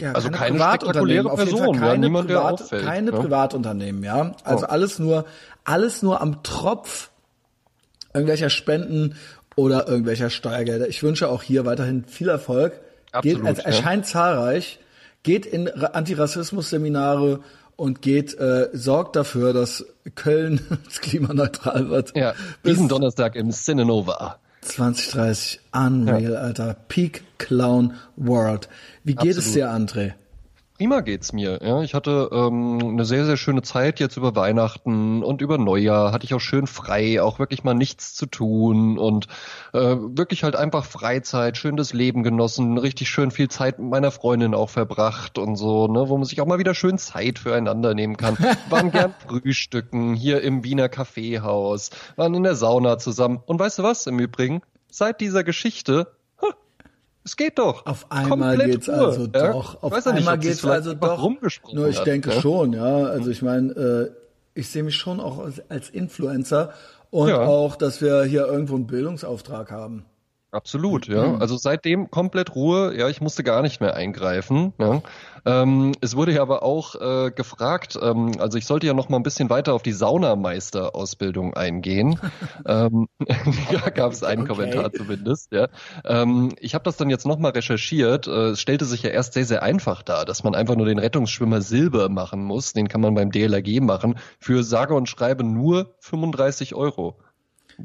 ja, Also keine Privatunternehmen, spektakuläre auf jeden Fall Person, keine, niemand, Privat, auffällt, keine ja. Privatunternehmen, ja. Also Oh. alles nur, alles nur am Tropf irgendwelcher Spenden oder irgendwelcher Steuergelder. Ich wünsche auch hier weiterhin viel Erfolg. Absolut, geht, es ja. erscheint zahlreich, geht in Ra- Antirassismus-Seminare und geht, äh, sorgt dafür, dass Köln klimaneutral wird. Ja, Bis diesen Donnerstag im Cinenova. 2030. Unreal, Alter. Peak Clown World. Wie geht es Absolut. dir, André? Prima geht's mir. Ja, ich hatte ähm, eine sehr, sehr schöne Zeit jetzt über Weihnachten und über Neujahr. Hatte ich auch schön frei, auch wirklich mal nichts zu tun und äh, wirklich halt einfach Freizeit, schön das Leben genossen, richtig schön viel Zeit mit meiner Freundin auch verbracht und so, ne, wo man sich auch mal wieder schön Zeit füreinander nehmen kann. Waren gern frühstücken hier im Wiener Kaffeehaus, waren in der Sauna zusammen. Und weißt du was im Übrigen? Seit dieser Geschichte, es geht doch. Auf einmal Komplett geht's Ruhe, also ja? doch. Auf nicht, einmal sie's geht's also doch. Nur ich hat, denke ja? schon, ja. Also ich meine, äh, ich sehe mich schon auch als, als Influencer und Ja. auch, dass wir hier irgendwo einen Bildungsauftrag haben. Absolut, ja. Mhm. Also seitdem komplett Ruhe. Ja, ich musste gar nicht mehr eingreifen. Ja. Ähm, es wurde ja aber auch äh, gefragt. Ähm, also ich sollte ja noch mal ein bisschen weiter auf die Saunameisterausbildung eingehen. ähm, da gab es einen Okay. Kommentar zumindest. Ja. Ähm, ich habe das dann jetzt noch mal recherchiert. Äh, es stellte sich ja erst sehr sehr einfach dar, dass man einfach nur den Rettungsschwimmer Silber machen muss. Den kann man beim DLRG machen für sage und schreibe nur 35 Euro.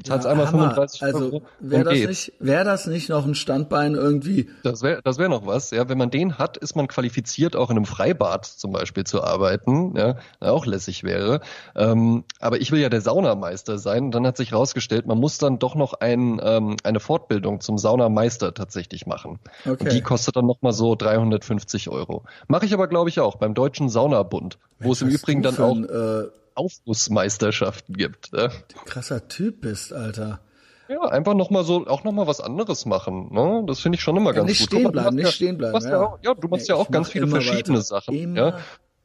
Zahlst einmal Hammer. 35 also Euro. wäre und das nicht, wäre das nicht noch ein Standbein irgendwie? Das wäre das wär noch was, ja. Wenn man den hat, ist man qualifiziert, auch in einem Freibad zum Beispiel zu arbeiten, ja, auch lässig wäre. Ähm, aber ich will ja der Saunameister sein. Und dann hat sich herausgestellt, man muss dann doch noch ein, ähm, eine Fortbildung zum Saunameister tatsächlich machen. Okay. Und die kostet dann nochmal so 350 Euro. Mache ich aber, glaube ich, auch beim Deutschen Saunabund, wo es im Übrigen dann auch ein, äh, Aufgussmeisterschaften gibt. Ja. krasser Typ bist, Alter. Ja, einfach nochmal so, auch nochmal was anderes machen. Ne? Das finde ich schon immer Ja, ganz nicht gut. stehen du bleiben, nicht ja, stehen bleiben. Du machst ja, auch, ja, du machst ja auch ganz viele verschiedene weiter. Sachen. Immer Ja,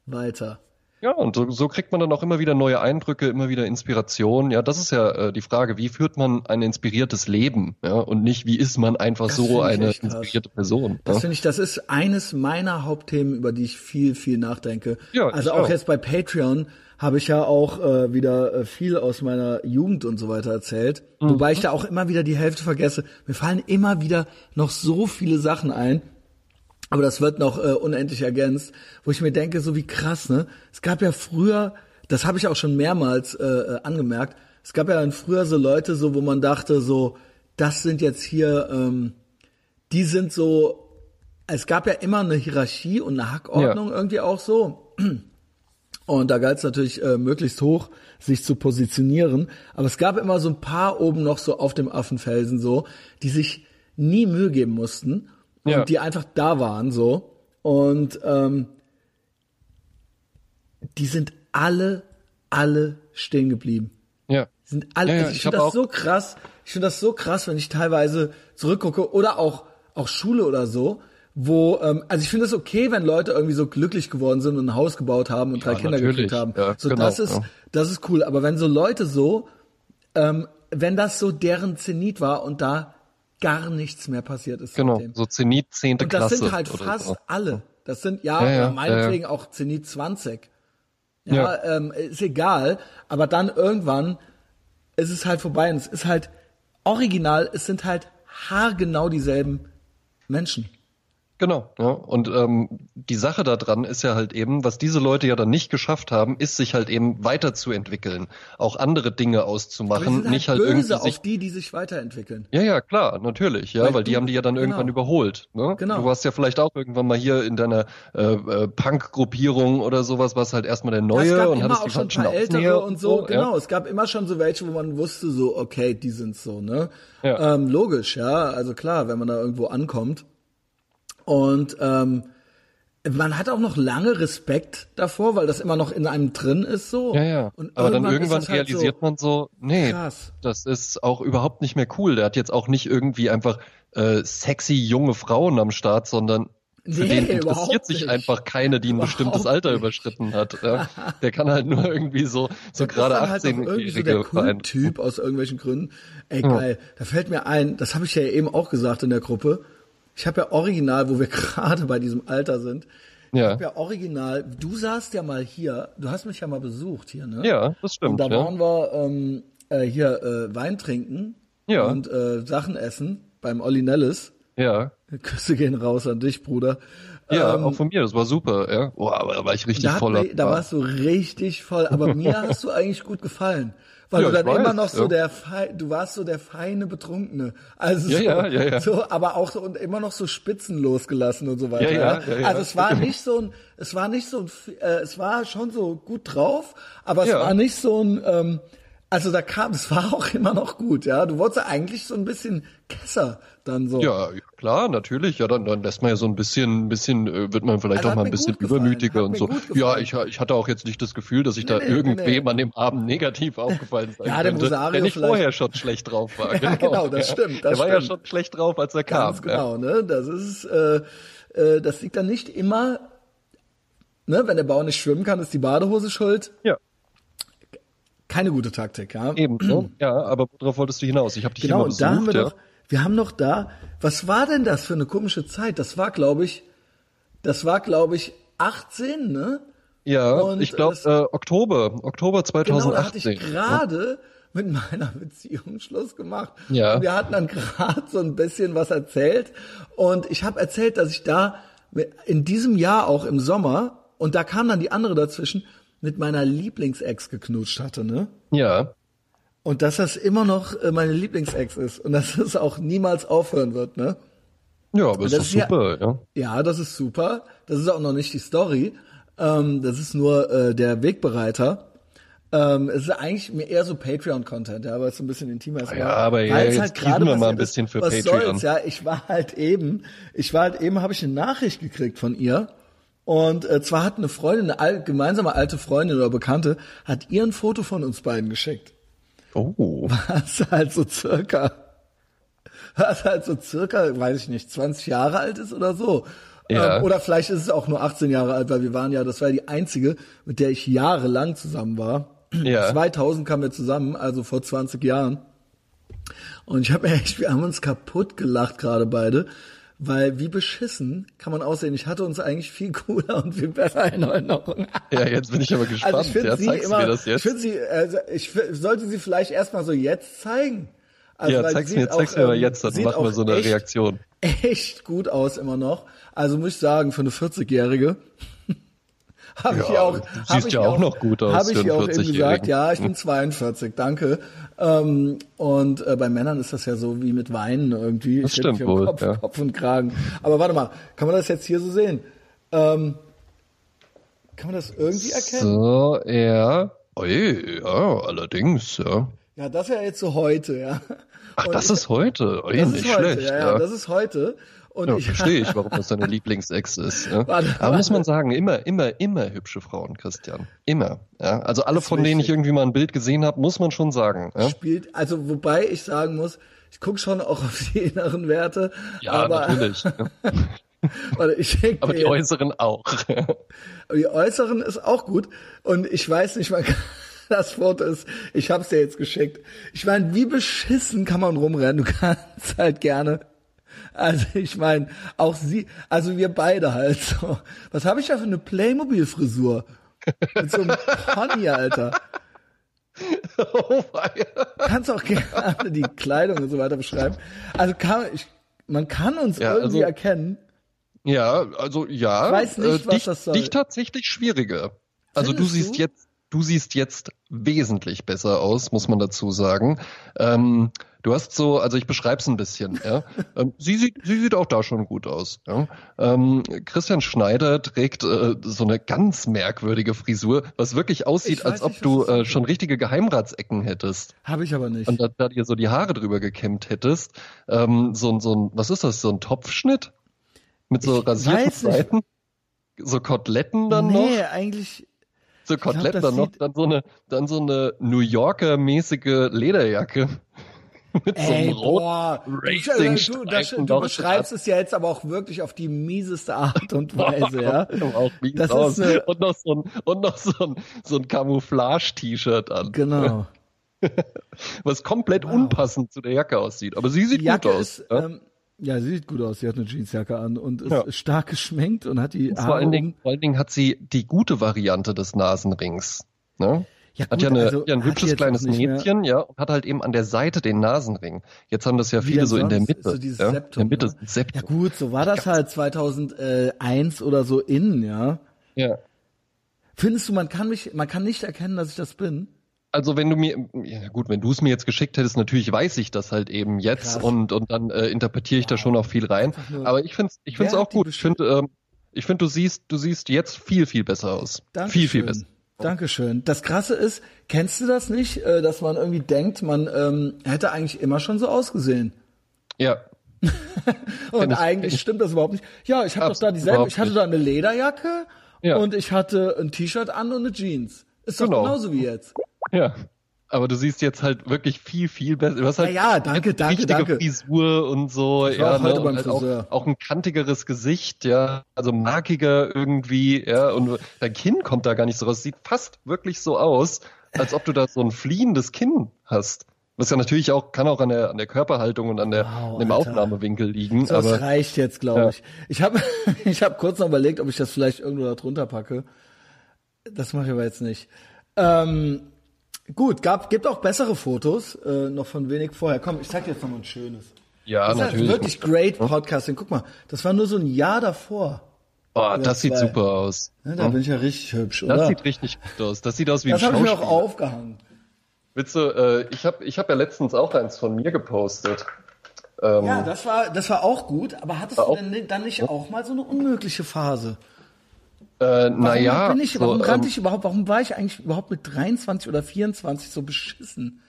weiter. ja, und so, so kriegt man dann auch immer wieder neue Eindrücke, immer wieder Inspiration. Ja, das ist ja äh, die Frage, wie führt man ein inspiriertes Leben? Ja, und nicht, wie ist man einfach Das so eine inspirierte Person? Das ja? finde ich, das ist eines meiner Hauptthemen, über die ich viel, viel nachdenke. Ja, also auch, auch. jetzt bei Patreon habe ich ja auch äh, wieder äh, viel aus meiner Jugend und so weiter erzählt. Mhm. Wobei ich da auch immer wieder die Hälfte vergesse. Mir fallen immer wieder noch so viele Sachen ein. Aber das wird noch äh, unendlich ergänzt, wo ich mir denke, so wie krass, ne? Es gab ja früher, das habe ich auch schon mehrmals äh, äh, angemerkt, es gab ja dann früher so Leute, so wo man dachte, so, das sind jetzt hier, ähm, die sind so, es gab ja immer eine Hierarchie und eine Hackordnung irgendwie auch so. Und da galt es natürlich äh, möglichst hoch, sich zu positionieren. Aber es gab immer so ein paar oben noch so auf dem Affenfelsen so, die sich nie Mühe geben mussten und Ja. die einfach da waren so. Und ähm, die sind alle, alle stehen geblieben. ja. Die sind alle, Ja, ja, also ich, finde das so krass. Ich finde das so krass, wenn ich teilweise zurückgucke oder auch auch Schule oder so, wo ähm, also ich finde es okay, wenn Leute irgendwie so glücklich geworden sind und ein Haus gebaut haben und drei Ja, Kinder natürlich. gekriegt haben. Ja, so genau, das ist ja. das ist cool, aber wenn so Leute so ähm, wenn das so deren Zenit war und da gar nichts mehr passiert ist Genau, so Zenit, zehnte Und das Klasse. sind halt fast so. alle. Das sind ja, Ja, ja, meinetwegen auch Zenit 20. Ja, Ja. Ähm, ist egal. Aber dann irgendwann ist es halt vorbei und es ist halt original, es sind halt haargenau dieselben Menschen. Genau, ja. Und ähm, die Sache daran ist ja halt eben, was diese Leute ja dann nicht geschafft haben, ist sich halt eben weiterzuentwickeln, auch andere Dinge Aber auszumachen, sind halt nicht halt irgendwie böse sich auf die, die sich weiterentwickeln. Ja, ja, klar, natürlich, ja, Weil weil, die du- haben die ja dann irgendwann genau. überholt. Ne? Genau. Du warst ja vielleicht auch irgendwann mal hier in deiner äh, äh, Punk-Gruppierung oder sowas, warst halt erstmal der Ja, Neue gab und hattest auch die schon ein paar ältere Aufnäher und so, genau. Ja? Es gab immer schon so welche, wo man wusste so, okay, die sind so, ne? Ja. Ähm, logisch, ja. Also klar, wenn man da irgendwo ankommt. Und ähm, man hat auch noch lange Respekt davor, weil das immer noch in einem drin ist so. Ja, ja. Und Aber dann irgendwann halt realisiert so, man so, nee, Krass. das ist auch überhaupt nicht mehr cool. Der hat jetzt auch nicht irgendwie einfach äh, sexy junge Frauen am Start, sondern Für Nee, den interessiert sich einfach keine, die ein bestimmtes Überhaupt Alter nicht. überschritten hat. Ja. Der kann halt nur irgendwie so, so Das gerade ist dann halt auch irgendwie so der 18-Jährige vereinen. Kulttyp aus irgendwelchen Gründen. Ey, geil. Da fällt mir ein, das habe ich ja eben auch gesagt in der Gruppe. Ich habe ja original, wo wir gerade bei diesem Alter sind, ich Ja. habe ja original, du saßt ja mal hier, du hast mich ja mal besucht hier, ne? ja, das stimmt. Und da ja. waren wir ähm, äh, hier äh, Wein trinken Ja. und äh, Sachen essen beim Olli Nellis. ja. Küsse gehen raus an dich, Bruder. Ja, Ähm, auch von mir, das war super, ja. Boah, aber da war ich richtig voller. mir, da warst du richtig voll, aber mir hast du eigentlich gut gefallen. Weil Ja, du dann weiß, immer noch so ja. der Fei- du warst so der feine Betrunkene. Also Ja, so, ja, ja, ja. so, aber auch so und immer noch so Spitzen losgelassen und so weiter. Ja, ja, ja. Also es war nicht so ein, es war nicht so ein, äh, es war schon so gut drauf, aber es war nicht so ein, ähm, also da kam, es war auch immer noch gut, ja. Du wolltest ja eigentlich so ein bisschen Kesser dann so. Ja, ja, klar, natürlich. Ja, dann, dann lässt man ja so ein bisschen, ein bisschen, äh, wird man vielleicht Also auch mal ein bisschen übermütiger und so. Ja, ich, ich hatte auch jetzt nicht das Gefühl, dass ich da Nee, nee, irgendwem nee. an dem Abend negativ aufgefallen sein Ja, könnte, Rosario der nicht vielleicht. vorher schon schlecht drauf war. Ja, genau, das stimmt, das der war ja stimmt. schon schlecht drauf, als er kam. Ganz genau, ne? Das ist, äh, äh, das liegt dann nicht immer, ne? Wenn der Bauer nicht schwimmen kann, ist die Badehose schuld. Ja, Keine gute Taktik, ja. eben. ne? Ja, aber worauf wolltest du hinaus? Ich habe dich Genau, immer und besucht, da haben wir ja. doch, wir haben noch da, was war denn das für eine komische Zeit? Das war, glaube ich, das war, glaube ich, 18, ne? Ja, Und ich glaube äh, Oktober, Oktober Genau, da hatte ich 2018. gerade mit meiner Beziehung Schluss gemacht. Ja. Und wir hatten dann gerade so ein bisschen was erzählt. Und ich habe erzählt, dass ich da in diesem Jahr auch im Sommer, und da kam dann die andere dazwischen, mit meiner Lieblingsex geknutscht hatte, ne? ja, Und dass das immer noch äh, meine Lieblingsex ist und dass es auch niemals aufhören wird, ne? ja, aber ist Das ist ja- super, ja. Ja, das ist super. Das ist auch noch nicht die Story. Ähm, das ist nur äh, der Wegbereiter. Ähm, es ist eigentlich eher so Patreon-Content, ja, weil es so ein bisschen intimer ist. Ja, aber ja, jetzt gerade teasen wir mal ein ist, bisschen für was Patreon. Soll's, ja, ich war halt eben, ich war halt eben, habe ich eine Nachricht gekriegt von ihr. Und äh, zwar hat eine Freundin, eine al gemeinsame alte Freundin oder Bekannte, hat ihr ein Foto von uns beiden geschickt. Oh, Was halt so circa, was halt so circa, weiß ich nicht, 20 Jahre alt ist oder so. Ja. Ähm, oder vielleicht ist es auch nur 18 Jahre alt, weil wir waren ja, das war die einzige, mit der ich jahrelang zusammen war. Ja. 2000 kamen wir zusammen, also vor 20 Jahren. Und ich habe echt, wir haben uns kaputt gelacht gerade beide, weil wie beschissen kann man aussehen. Ich hatte uns eigentlich viel cooler und viel besser in Erinnerung. ja, jetzt bin ich aber gespannt. Also ich finde ja, sie immer, mir das ich jetzt? finde sie, also ich sollte sie vielleicht erstmal so jetzt zeigen. Also, ja, weil zeig's mir, sieht zeig's auch, mir mal ähm, jetzt, dann machen wir auch so eine echt, Reaktion. Echt gut aus immer noch. Also muss ich sagen, für eine 40-Jährige. Habe ich Ja, ihr auch, hab siehst ich ja ihr auch noch gut aus Habe ich einen auch eben 40-Jährigen. gesagt, ja, ich bin 42, danke. Ähm, und äh, bei Männern ist das ja so wie mit Weinen irgendwie. Das Ich stimmt wohl, Kopf, ja. Kopf und Kragen. Aber warte mal, kann man das jetzt hier so sehen? Ähm, kann man das irgendwie erkennen? So, ja. Ui, ja, allerdings, ja. Ja, das ja jetzt so heute, ja. Ach, Und das ich- ist heute. Ui, das nicht ist heute, schlecht, ja, ja, das ist heute. Und Ja, ich, verstehe ich, warum das deine Lieblingsex ist. Ja. Warte, Aber muss warte. man sagen, immer, immer, immer hübsche Frauen, Christian. Immer. Ja. Also alle, von denen ich irgendwie mal ein Bild gesehen habe, muss man schon sagen. Ja, spielt, also wobei ich sagen muss, ich gucke schon auch auf die inneren Werte. ja aber, natürlich. Warte, ich Aber die äußeren auch. Aber die äußeren ist auch gut. Und ich weiß nicht, man kann, das Foto ist, ich hab's dir jetzt geschickt. Ich meine, wie beschissen kann man rumrennen? Du kannst halt gerne. Also ich meine, auch sie, also wir beide halt so. Was habe ich da für eine Playmobil-Frisur? Mit so einem Pony, Alter. oh. Kannst auch gerne die Kleidung und so weiter beschreiben. Also kann, ich, man kann uns Ja, irgendwie also- erkennen. Ja, also ja. Ich weiß nicht, was dich, das soll. Dich tatsächlich schwieriger. Also du siehst du? jetzt, du siehst jetzt wesentlich besser aus, muss man dazu sagen. Ähm, du hast so, also ich beschreib's ein bisschen. Ja. ähm, sie sieht, sie sieht auch da schon gut aus. Ja. Ähm, Christian Schneider trägt äh, so eine ganz merkwürdige Frisur, was wirklich aussieht, als ob nicht, du äh, schon richtige Geheimratsecken hättest Habe ich aber nicht. und da, da dir so die Haare drüber gekämmt hättest. Ähm, so, ein so ein, was ist das, so ein Topfschnitt? Mit so Ich rasierten. Seiten? So Koteletten dann noch? nee, eigentlich. So glaub, Koteletten das dann noch, dann so eine, dann so eine New Yorker mäßige Lederjacke. Mit so Ey, einem boah, du, du, Racing-Streifen das, du beschreibst es ja jetzt aber auch wirklich auf die mieseste Art und Weise, ja. Auch mies Das aus. ist eine- und noch so ein, und noch so ein, so ein Camouflage-T-Shirt an, Genau. was komplett unpassend zu der Jacke aussieht. Aber sie sieht Die Jacke gut aus. ist, ja? ähm, ja, sie sieht gut aus. Sie hat eine Jeansjacke an und ist Ja. stark geschminkt und hat die vor, Haare allen Dingen, um- vor allen Dingen hat sie die gute Variante des Nasenrings. Ne? Ja, Hat gut, ja, eine, also ja ein hat hübsches kleines Nähtchen, ja, und hat halt eben an der Seite den Nasenring. Jetzt haben das ja viele so in der? Mitte. So dieses ja? Septum, in der Mitte ne? Septum. Ja gut, so war das halt 2001 oder so in, ja. Ja. Findest du, man kann mich, man kann nicht erkennen, dass ich das bin? Also wenn du mir, ja gut, wenn du es mir jetzt geschickt hättest, natürlich weiß ich das halt eben jetzt Krass. und und dann äh, interpretiere ich da schon auch viel rein. Aber ich finde, ich Wer auch hat gut. Ich finde, ähm, ich finde, du siehst, du siehst jetzt viel viel besser aus. Dankeschön. Viel viel besser. Dankeschön. Das Krasse ist, kennst du das nicht, äh, dass man irgendwie denkt, man ähm, hätte eigentlich immer schon so ausgesehen? Ja. Und ich- eigentlich ich. stimmt das überhaupt nicht. Ja, ich habe doch da dieselbe. Ich hatte da eine Lederjacke Ja. und ich hatte ein T-Shirt an und eine Jeans. Ist doch Genau. genauso wie jetzt. Ja. Aber du siehst jetzt halt wirklich viel, viel besser. Du hast halt Ja, ja, danke, danke, danke. Frisur und so. Ich ja, auch heute ne, und halt. Auch, auch ein kantigeres Gesicht, ja. Also markiger irgendwie, ja. Und dein Kinn kommt da gar nicht so raus. Sieht fast wirklich so aus, als ob du da so ein fliehendes Kinn hast. Was ja natürlich auch, kann auch an der, an der Körperhaltung und an der, Wow, an dem Alter. Aufnahmewinkel liegen. Das aber reicht jetzt, glaube Ja. ich. Ich habe ich hab kurz noch überlegt, ob ich das vielleicht irgendwo da drunter packe. Das mache ich aber jetzt nicht. Ähm, gut, gab, gibt auch bessere Fotos, äh, noch von wenig vorher. Komm, ich zeig dir jetzt noch mal ein schönes. ja, Das ist natürlich. wirklich great Podcasting. Guck mal, das war nur so ein Jahr davor. oh, das sieht zwei. super aus. Ne, da bin ich ja richtig hübsch, oder? Das sieht richtig gut aus. Das sieht aus wie das ein habe ich mir auch aufgehangen. Willst du, äh, ich habe ich hab ja letztens auch eins von mir gepostet. Ähm, Ja, das war, das war auch gut, aber hattest du denn dann nicht auch mal so eine unmögliche Phase? Äh, Warum naja, bin ich, so, warum rannte ähm, ich überhaupt, warum war ich eigentlich überhaupt mit 23 oder 24 so beschissen?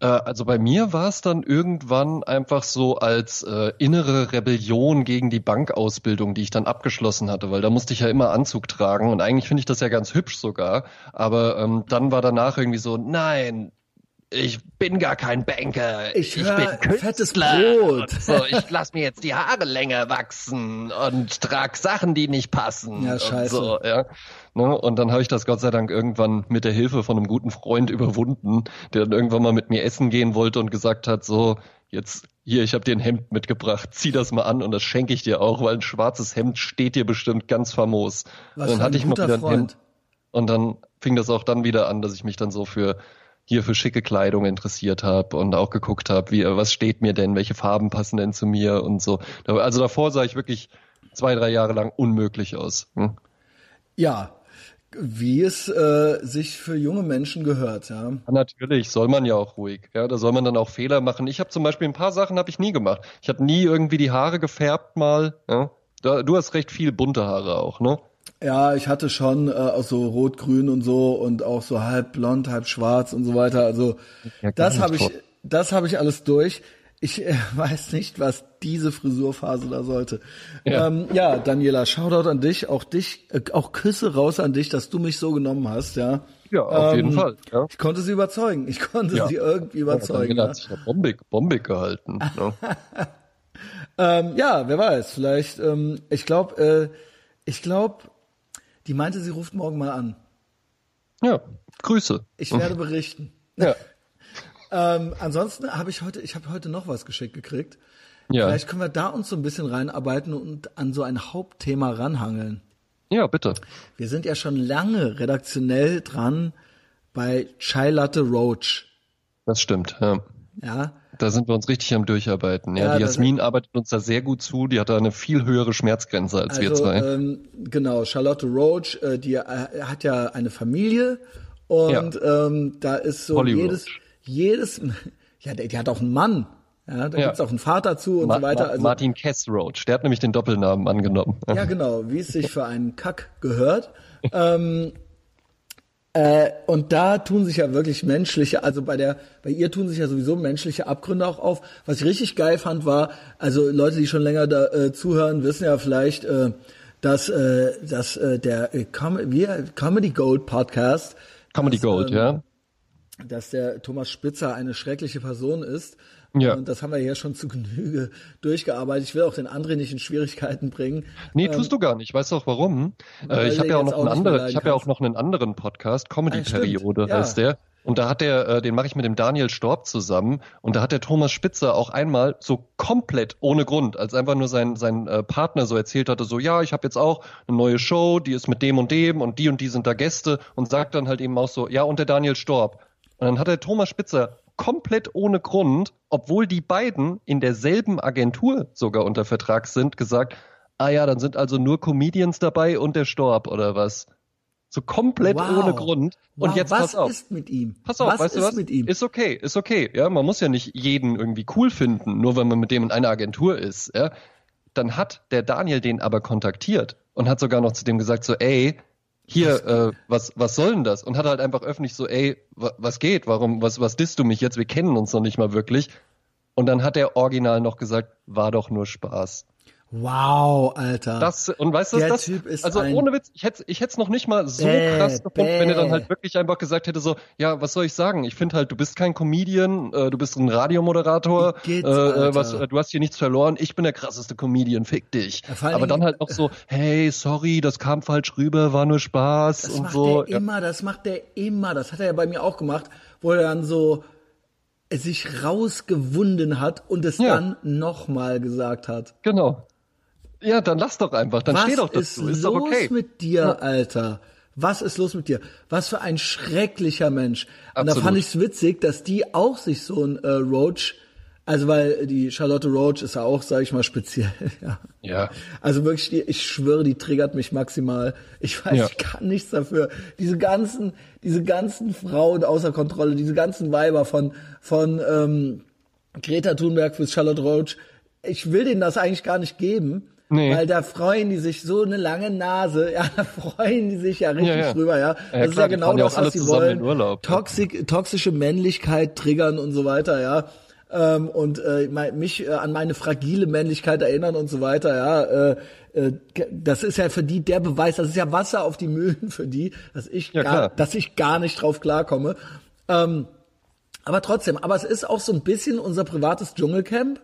Äh, also bei mir war es dann irgendwann einfach so als äh, innere Rebellion gegen die Bankausbildung, die ich dann abgeschlossen hatte, weil da musste ich ja immer Anzug tragen und eigentlich finde ich das ja ganz hübsch sogar, aber ähm, dann war danach irgendwie so, nein, ich bin gar kein Banker, Ich ich, bin fettes Künstler. Brot. Und So, ich lass mir jetzt die Haare länger wachsen und trag Sachen, die nicht passen. Ja, und scheiße. So, ja. Ne? Und dann habe ich das Gott sei Dank irgendwann mit der Hilfe von einem guten Freund überwunden, der dann irgendwann mal mit mir essen gehen wollte und gesagt hat, so, jetzt hier, ich habe dir ein Hemd mitgebracht, zieh das mal an und das schenke ich dir auch, weil ein schwarzes Hemd steht dir bestimmt ganz famos. Was und dann hatte ein ich mal wieder ein Freund. Hemd und dann fing das auch dann wieder an, dass ich mich dann so für hier für schicke Kleidung interessiert habe und auch geguckt habe, wie was steht mir denn, welche Farben passen denn zu mir und so. Also davor sah ich wirklich zwei, drei Jahre lang unmöglich aus. Hm? Ja, wie es äh, sich für junge Menschen gehört, ja. Ja, natürlich, soll man ja auch ruhig. Ja, da soll man dann auch Fehler machen. Ich habe zum Beispiel ein paar Sachen habe ich nie gemacht. Ich habe nie irgendwie die Haare gefärbt mal. Ja? Du hast recht viel bunte Haare auch, ne? Ja, ich hatte schon äh, auch so rot-grün und so und auch so halb blond, halb schwarz und so weiter. Also Ja, das habe ich, das habe ich alles durch. Ich äh, weiß nicht, was diese Frisurphase da sollte. Ja, ähm, ja Daniela, Shoutout an dich, auch dich, äh, auch Küsse raus an dich, dass du mich so genommen hast, ja. Ja, auf Ähm, jeden Fall. Ja. Ich konnte sie überzeugen. Ich konnte Ja. sie irgendwie überzeugen. Ja. hat sich ja bombig, bombig gehalten. Ne? Ähm, ja, wer weiß, vielleicht, ähm, ich glaube, äh, ich glaube, die meinte, sie ruft morgen mal an. ja, Grüße. Ich werde berichten. Ja. Ähm, ansonsten habe ich heute, ich habe heute noch was geschickt gekriegt. Ja. Vielleicht können wir da uns so ein bisschen reinarbeiten und an so ein Hauptthema ranhangeln. ja, bitte. Wir sind ja schon lange redaktionell dran bei Chai Latte Roach. Das stimmt. Ja. Ja, Da sind wir uns richtig am Durcharbeiten. Ja, Ja, die Jasmin arbeitet uns da sehr gut zu. Die hat da eine viel höhere Schmerzgrenze als wir also zwei. ähm, genau, Charlotte Roach, äh, die äh, hat ja eine Familie und ähm, da ist so Holly jedes, Roach. jedes, ja, die, die hat auch einen Mann. Ja, da Ja. gibt's auch einen Vater zu und Ma so weiter. Also, Martin Kess Roach, der hat nämlich den Doppelnamen angenommen. Ja, genau, wie es sich für einen Kack gehört. ähm, äh, und da tun sich ja wirklich menschliche, also bei der, bei ihr tun sich ja sowieso menschliche Abgründe auch auf. Was ich richtig geil fand, war, also Leute, die schon länger da äh, zuhören, wissen ja vielleicht, äh, dass, äh, dass äh, der äh, Com wie, Comedy Gold Podcast Comedy das, Gold, ähm, ja. dass der Thomas Spitzer eine schreckliche Person ist. Ja. Und das haben wir hier schon zu Genüge durchgearbeitet. Ich will auch den André nicht in Schwierigkeiten bringen. Nee, tust du gar nicht. Weißt du auch warum? Äh, ich habe ja auch noch auch einen anderen, ich habe ja auch noch einen anderen Podcast, Comedy Ah, stimmt. Periode Ja. heißt der. Und da hat der, äh, den mache ich mit dem Daniel Storb zusammen. Und da hat der Thomas Spitzer auch einmal so komplett ohne Grund, als einfach nur sein sein äh, Partner so erzählt hatte, so ja, ich habe jetzt auch eine neue Show, die ist mit dem und dem und die und die sind da Gäste und sagt dann halt eben auch so, ja und der Daniel Storb. Und dann hat der Thomas Spitzer komplett ohne Grund, obwohl die beiden in derselben Agentur sogar unter Vertrag sind, gesagt, ah ja, dann sind also nur Comedians dabei und der Storb oder was. So komplett Wow. ohne Grund. Und Wow, jetzt was pass auf. ist mit ihm? Pass auf, was weißt ist du was? mit ihm? Ist okay, ist okay. Ja, man muss ja nicht jeden irgendwie cool finden, nur wenn man mit dem in einer Agentur ist. Ja, dann hat der Daniel den aber kontaktiert und hat sogar noch zu dem gesagt so, ey, hier, äh, was was soll denn das? Und hat halt einfach öffentlich so, ey, wa was geht? Warum, was was disst du mich jetzt? Wir kennen uns noch nicht mal wirklich. Und dann hat der Original noch gesagt, war doch nur Spaß. Wow, Alter. Das und weißt du, Der das Typ ist also ohne Witz, ich hätte ich hätte es noch nicht mal so Bäh, krass gefunden, wenn er dann halt wirklich einfach gesagt hätte so, ja, was soll ich sagen? Ich finde halt, du bist kein Comedian, äh, du bist ein Radiomoderator, äh, geht's, äh, was äh, du hast hier nichts verloren, ich bin der krasseste Comedian, fick dich. Ja, Aber dann halt noch so, hey, sorry, das kam falsch rüber, war nur Spaß Das und macht so. er immer, das macht er immer. Das hat er ja bei mir auch gemacht, wo er dann so sich rausgewunden hat und es Ja. dann nochmal gesagt hat. Genau. Ja, dann lass doch einfach, dann Was steh doch ist dazu, ist los doch okay. mit dir, Alter? Was ist los mit dir? Was für ein schrecklicher Mensch. Und da Absolut. fand ich's witzig, dass die auch sich so ein äh, Roach, also weil die Charlotte Roach ist ja auch, sag ich mal, speziell. Ja. Ja. Also wirklich, die, ich schwöre, die triggert mich maximal. Ich weiß, Ja. ich kann nichts dafür. Diese ganzen, diese ganzen Frauen außer Kontrolle, diese ganzen Weiber von von ähm, Greta Thunberg bis Charlotte Roach. Ich will denen das eigentlich gar nicht geben. Nee. Weil da freuen die sich so eine lange Nase, ja, da freuen die sich ja richtig Ja, ja. drüber, ja. Das Ja, ist klar, ja genau das, was sie wollen. ja. Toxik, toxische Männlichkeit triggern und so weiter, ja. Ähm, und äh, mich äh, an meine fragile Männlichkeit erinnern und so weiter, ja. Äh, äh, das ist ja für die der Beweis, das ist ja Wasser auf die Mühlen für die, dass ich Ja, gar, klar. dass ich gar nicht drauf klarkomme. Ähm, aber trotzdem, aber es ist auch so ein bisschen unser privates Dschungelcamp.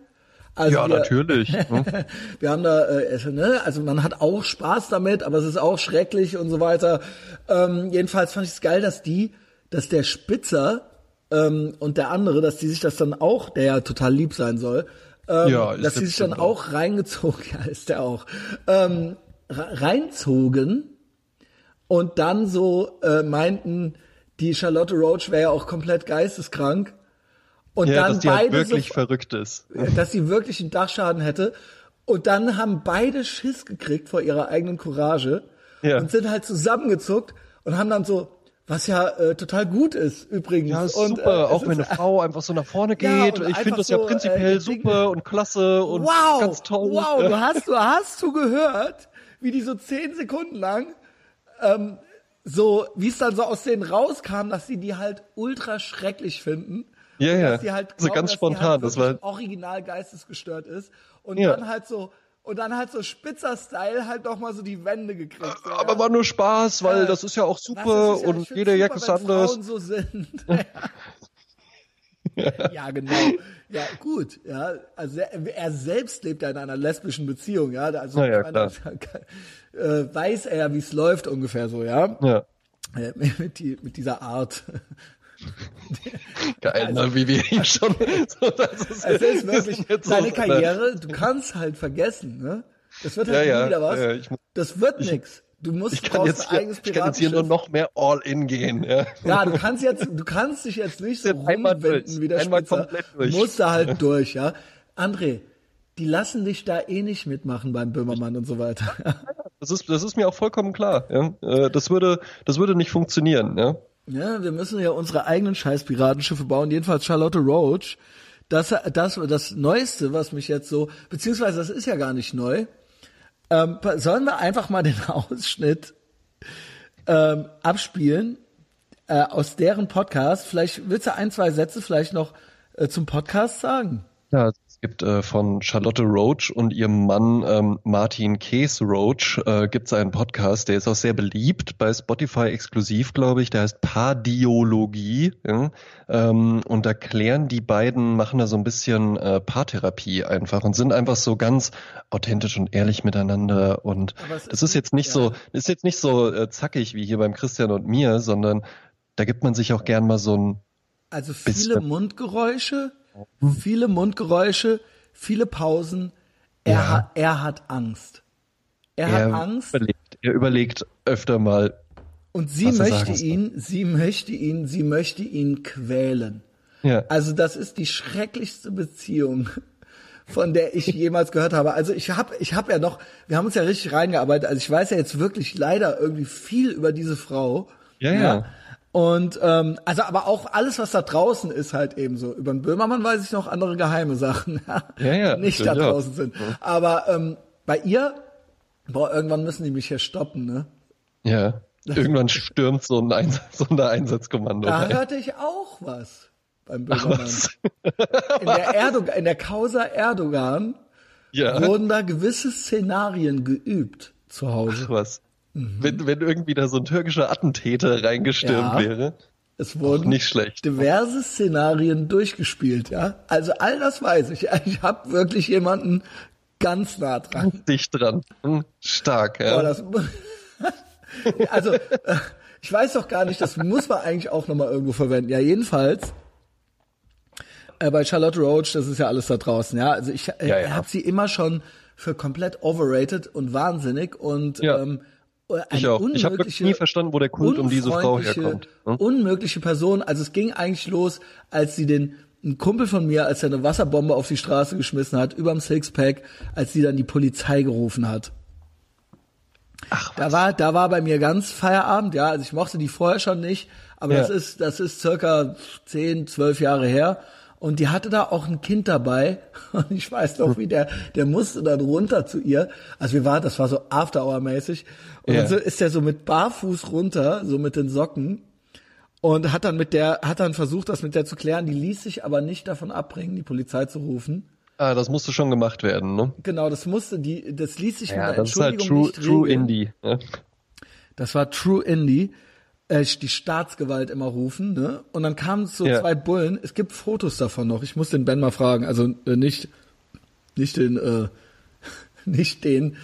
Also Ja, wir, natürlich. hm? wir haben da, äh, ne, also man hat auch Spaß damit, aber es ist auch schrecklich und so weiter. Ähm, jedenfalls fand ich es geil, dass die, dass der Spitzer ähm, und der andere, dass die sich das dann auch, der ja total lieb sein soll, ähm, Ja, ist dass die sich dann bestimmt auch reingezogen, ja, ist der auch, ähm, re- reinzogen und dann so äh, meinten, die Charlotte Roach wäre ja auch komplett geisteskrank. Und Ja, dann dass die halt beide wirklich so, verrückt ist. dass sie wirklich einen Dachschaden hätte. Und dann haben beide Schiss gekriegt vor ihrer eigenen Courage Ja. und sind halt zusammengezuckt und haben dann so, was ja äh, total gut ist übrigens. Ja, ist und, super, äh, auch wenn eine Frau einfach so nach vorne Ja, geht. und ich finde das so, ja prinzipiell äh, super und klasse und wow, ganz toll. wow, du hast, du hast du gehört, wie die so zehn Sekunden lang, ähm, so, wie es dann so aus denen rauskam, dass sie die halt ultra schrecklich finden. Ja, ja. Dass die halt So glauben, ganz dass spontan, Die halt das war- original geistesgestört ist. Und Ja. dann halt so, und dann halt so Spitzer-Style halt noch mal so die Wände gekriegt. So, Aber ja. war nur Spaß, weil Ja. das ist ja auch super ist ja- und jeder Jack ist anders. Frauen so sind. ja, genau. Ja, gut. Ja, also er, er selbst lebt ja in einer lesbischen Beziehung, ja. Also ja, meine, äh, weiß er ja, wie es läuft ungefähr so, ja. Ja, Äh, mit, die, mit dieser Art. geil, ne? wie wir ihn schon. So, das ist, Es ist wir wirklich jetzt so- deine Karriere, du kannst halt vergessen, ne? Das wird halt Ja, nie wieder was. ja, ich das wird nix. Du musst Ich kann, jetzt ein eigenes ich kann jetzt hier nur Piratenschiff. noch mehr All-In gehen. Ja. Ja, du kannst jetzt, du kannst dich jetzt nicht so rumwenden wie der Einmal Spitzer. komplett durch. Du musst da halt durch, ja. André, die lassen dich da eh nicht mitmachen beim Böhmermann und so weiter. Das ist, das ist mir auch vollkommen klar. Ja. Äh, Das würde, das würde nicht funktionieren. Ja. Ja, wir müssen ja unsere eigenen scheiß Piratenschiffe bauen. Jedenfalls Charlotte Roach. Das, das, das Neueste, was mich jetzt so, beziehungsweise das ist ja gar nicht neu. Ähm, sollen wir einfach mal den Ausschnitt ähm, abspielen äh, aus deren Podcast? Vielleicht willst du ein, zwei Sätze vielleicht noch äh, zum Podcast sagen? Ja, gibt äh, von Charlotte Roach und ihrem Mann ähm, Martin Kees Roach äh, gibt es einen Podcast, der ist auch sehr beliebt bei Spotify exklusiv, glaube ich. Der heißt Pardiologie. Ja? Ähm, und da klären die beiden, machen da so ein bisschen äh, Paartherapie einfach und sind einfach so ganz authentisch und ehrlich miteinander. Und das ist jetzt nicht ja. so, ist jetzt nicht so äh, zackig wie hier beim Christian und mir, sondern da gibt man sich auch gern mal so ein Also viele Bisschen. Mundgeräusche, viele Mundgeräusche, viele Pausen. Er, Ja. hat, er hat Angst. Er hat Angst Überlegt, er überlegt öfter mal, und sie er möchte ihn, sie möchte ihn, sie möchte ihn quälen. ja, Also das ist die schrecklichste Beziehung, von der ich jemals gehört habe. Also ich habe ich hab ja noch, wir haben uns ja richtig reingearbeitet. Also ich weiß ja jetzt wirklich leider irgendwie viel über diese Frau. Ja, ja. Und ähm, also aber auch alles, was da draußen ist, halt eben so. Über den Böhmermann weiß ich noch andere geheime Sachen, Ja, ja, die nicht da draußen sind. Aber ähm, bei ihr, boah, irgendwann müssen die mich hier stoppen, ne? ja. Irgendwann stürmt so ein Einsatz, so ein Einsatzkommando Da rein. hörte ich auch was beim Böhmermann. Was? In der, Erdogan, in der Causa Erdogan Ja, wurden da gewisse Szenarien geübt zu Hause. ach was. Wenn, wenn irgendwie da so ein türkischer Attentäter reingestürmt Ja. wäre. Es wurden nicht schlecht. diverse Szenarien durchgespielt, ja. Also all das weiß ich. Ich habe wirklich jemanden ganz nah dran. Dicht dran. Hm, Stark, ja. Boah, das, also äh, ich weiß doch gar nicht, das muss man eigentlich auch nochmal irgendwo verwenden. Ja, jedenfalls äh, bei Charlotte Roach, das ist ja alles da draußen, ja. Also ich äh, Ja, ja. habe sie immer schon für komplett overrated und wahnsinnig und Ja. ähm, ich auch. Ich habe wirklich nie verstanden, wo der Kult um diese Frau herkommt. Hm? Unmögliche Person. Also es ging eigentlich los, als sie den ein Kumpel von mir, als er eine Wasserbombe auf die Straße geschmissen hat, überm Sixpack, als sie dann die Polizei gerufen hat. Ach, Da war, da war bei mir ganz Feierabend, ja. Also ich mochte die vorher schon nicht, aber Ja. das ist, das ist circa zehn, zwölf Jahre her. Und die hatte da auch ein Kind dabei. Und ich weiß noch, wie der, der musste dann runter zu ihr. Also wir waren, das war so After-Hour-mäßig. Und Ja. dann so ist der so mit Barfuß runter, so mit den Socken. Und hat dann mit der, hat dann versucht, das mit der zu klären. Die ließ sich aber nicht davon abbringen, die Polizei zu rufen. ah, das musste schon gemacht werden, ne? Genau, das musste die, das ließ sich mit Ja, einer das ist halt Entschuldigung True, nicht True. Indie. Ne? Das war True Indie. Äh, die Staatsgewalt immer rufen, ne? Und dann kamen so Ja. zwei Bullen. Es gibt Fotos davon noch. Ich muss den Ben mal fragen. Also äh, nicht, nicht den, äh, nicht den,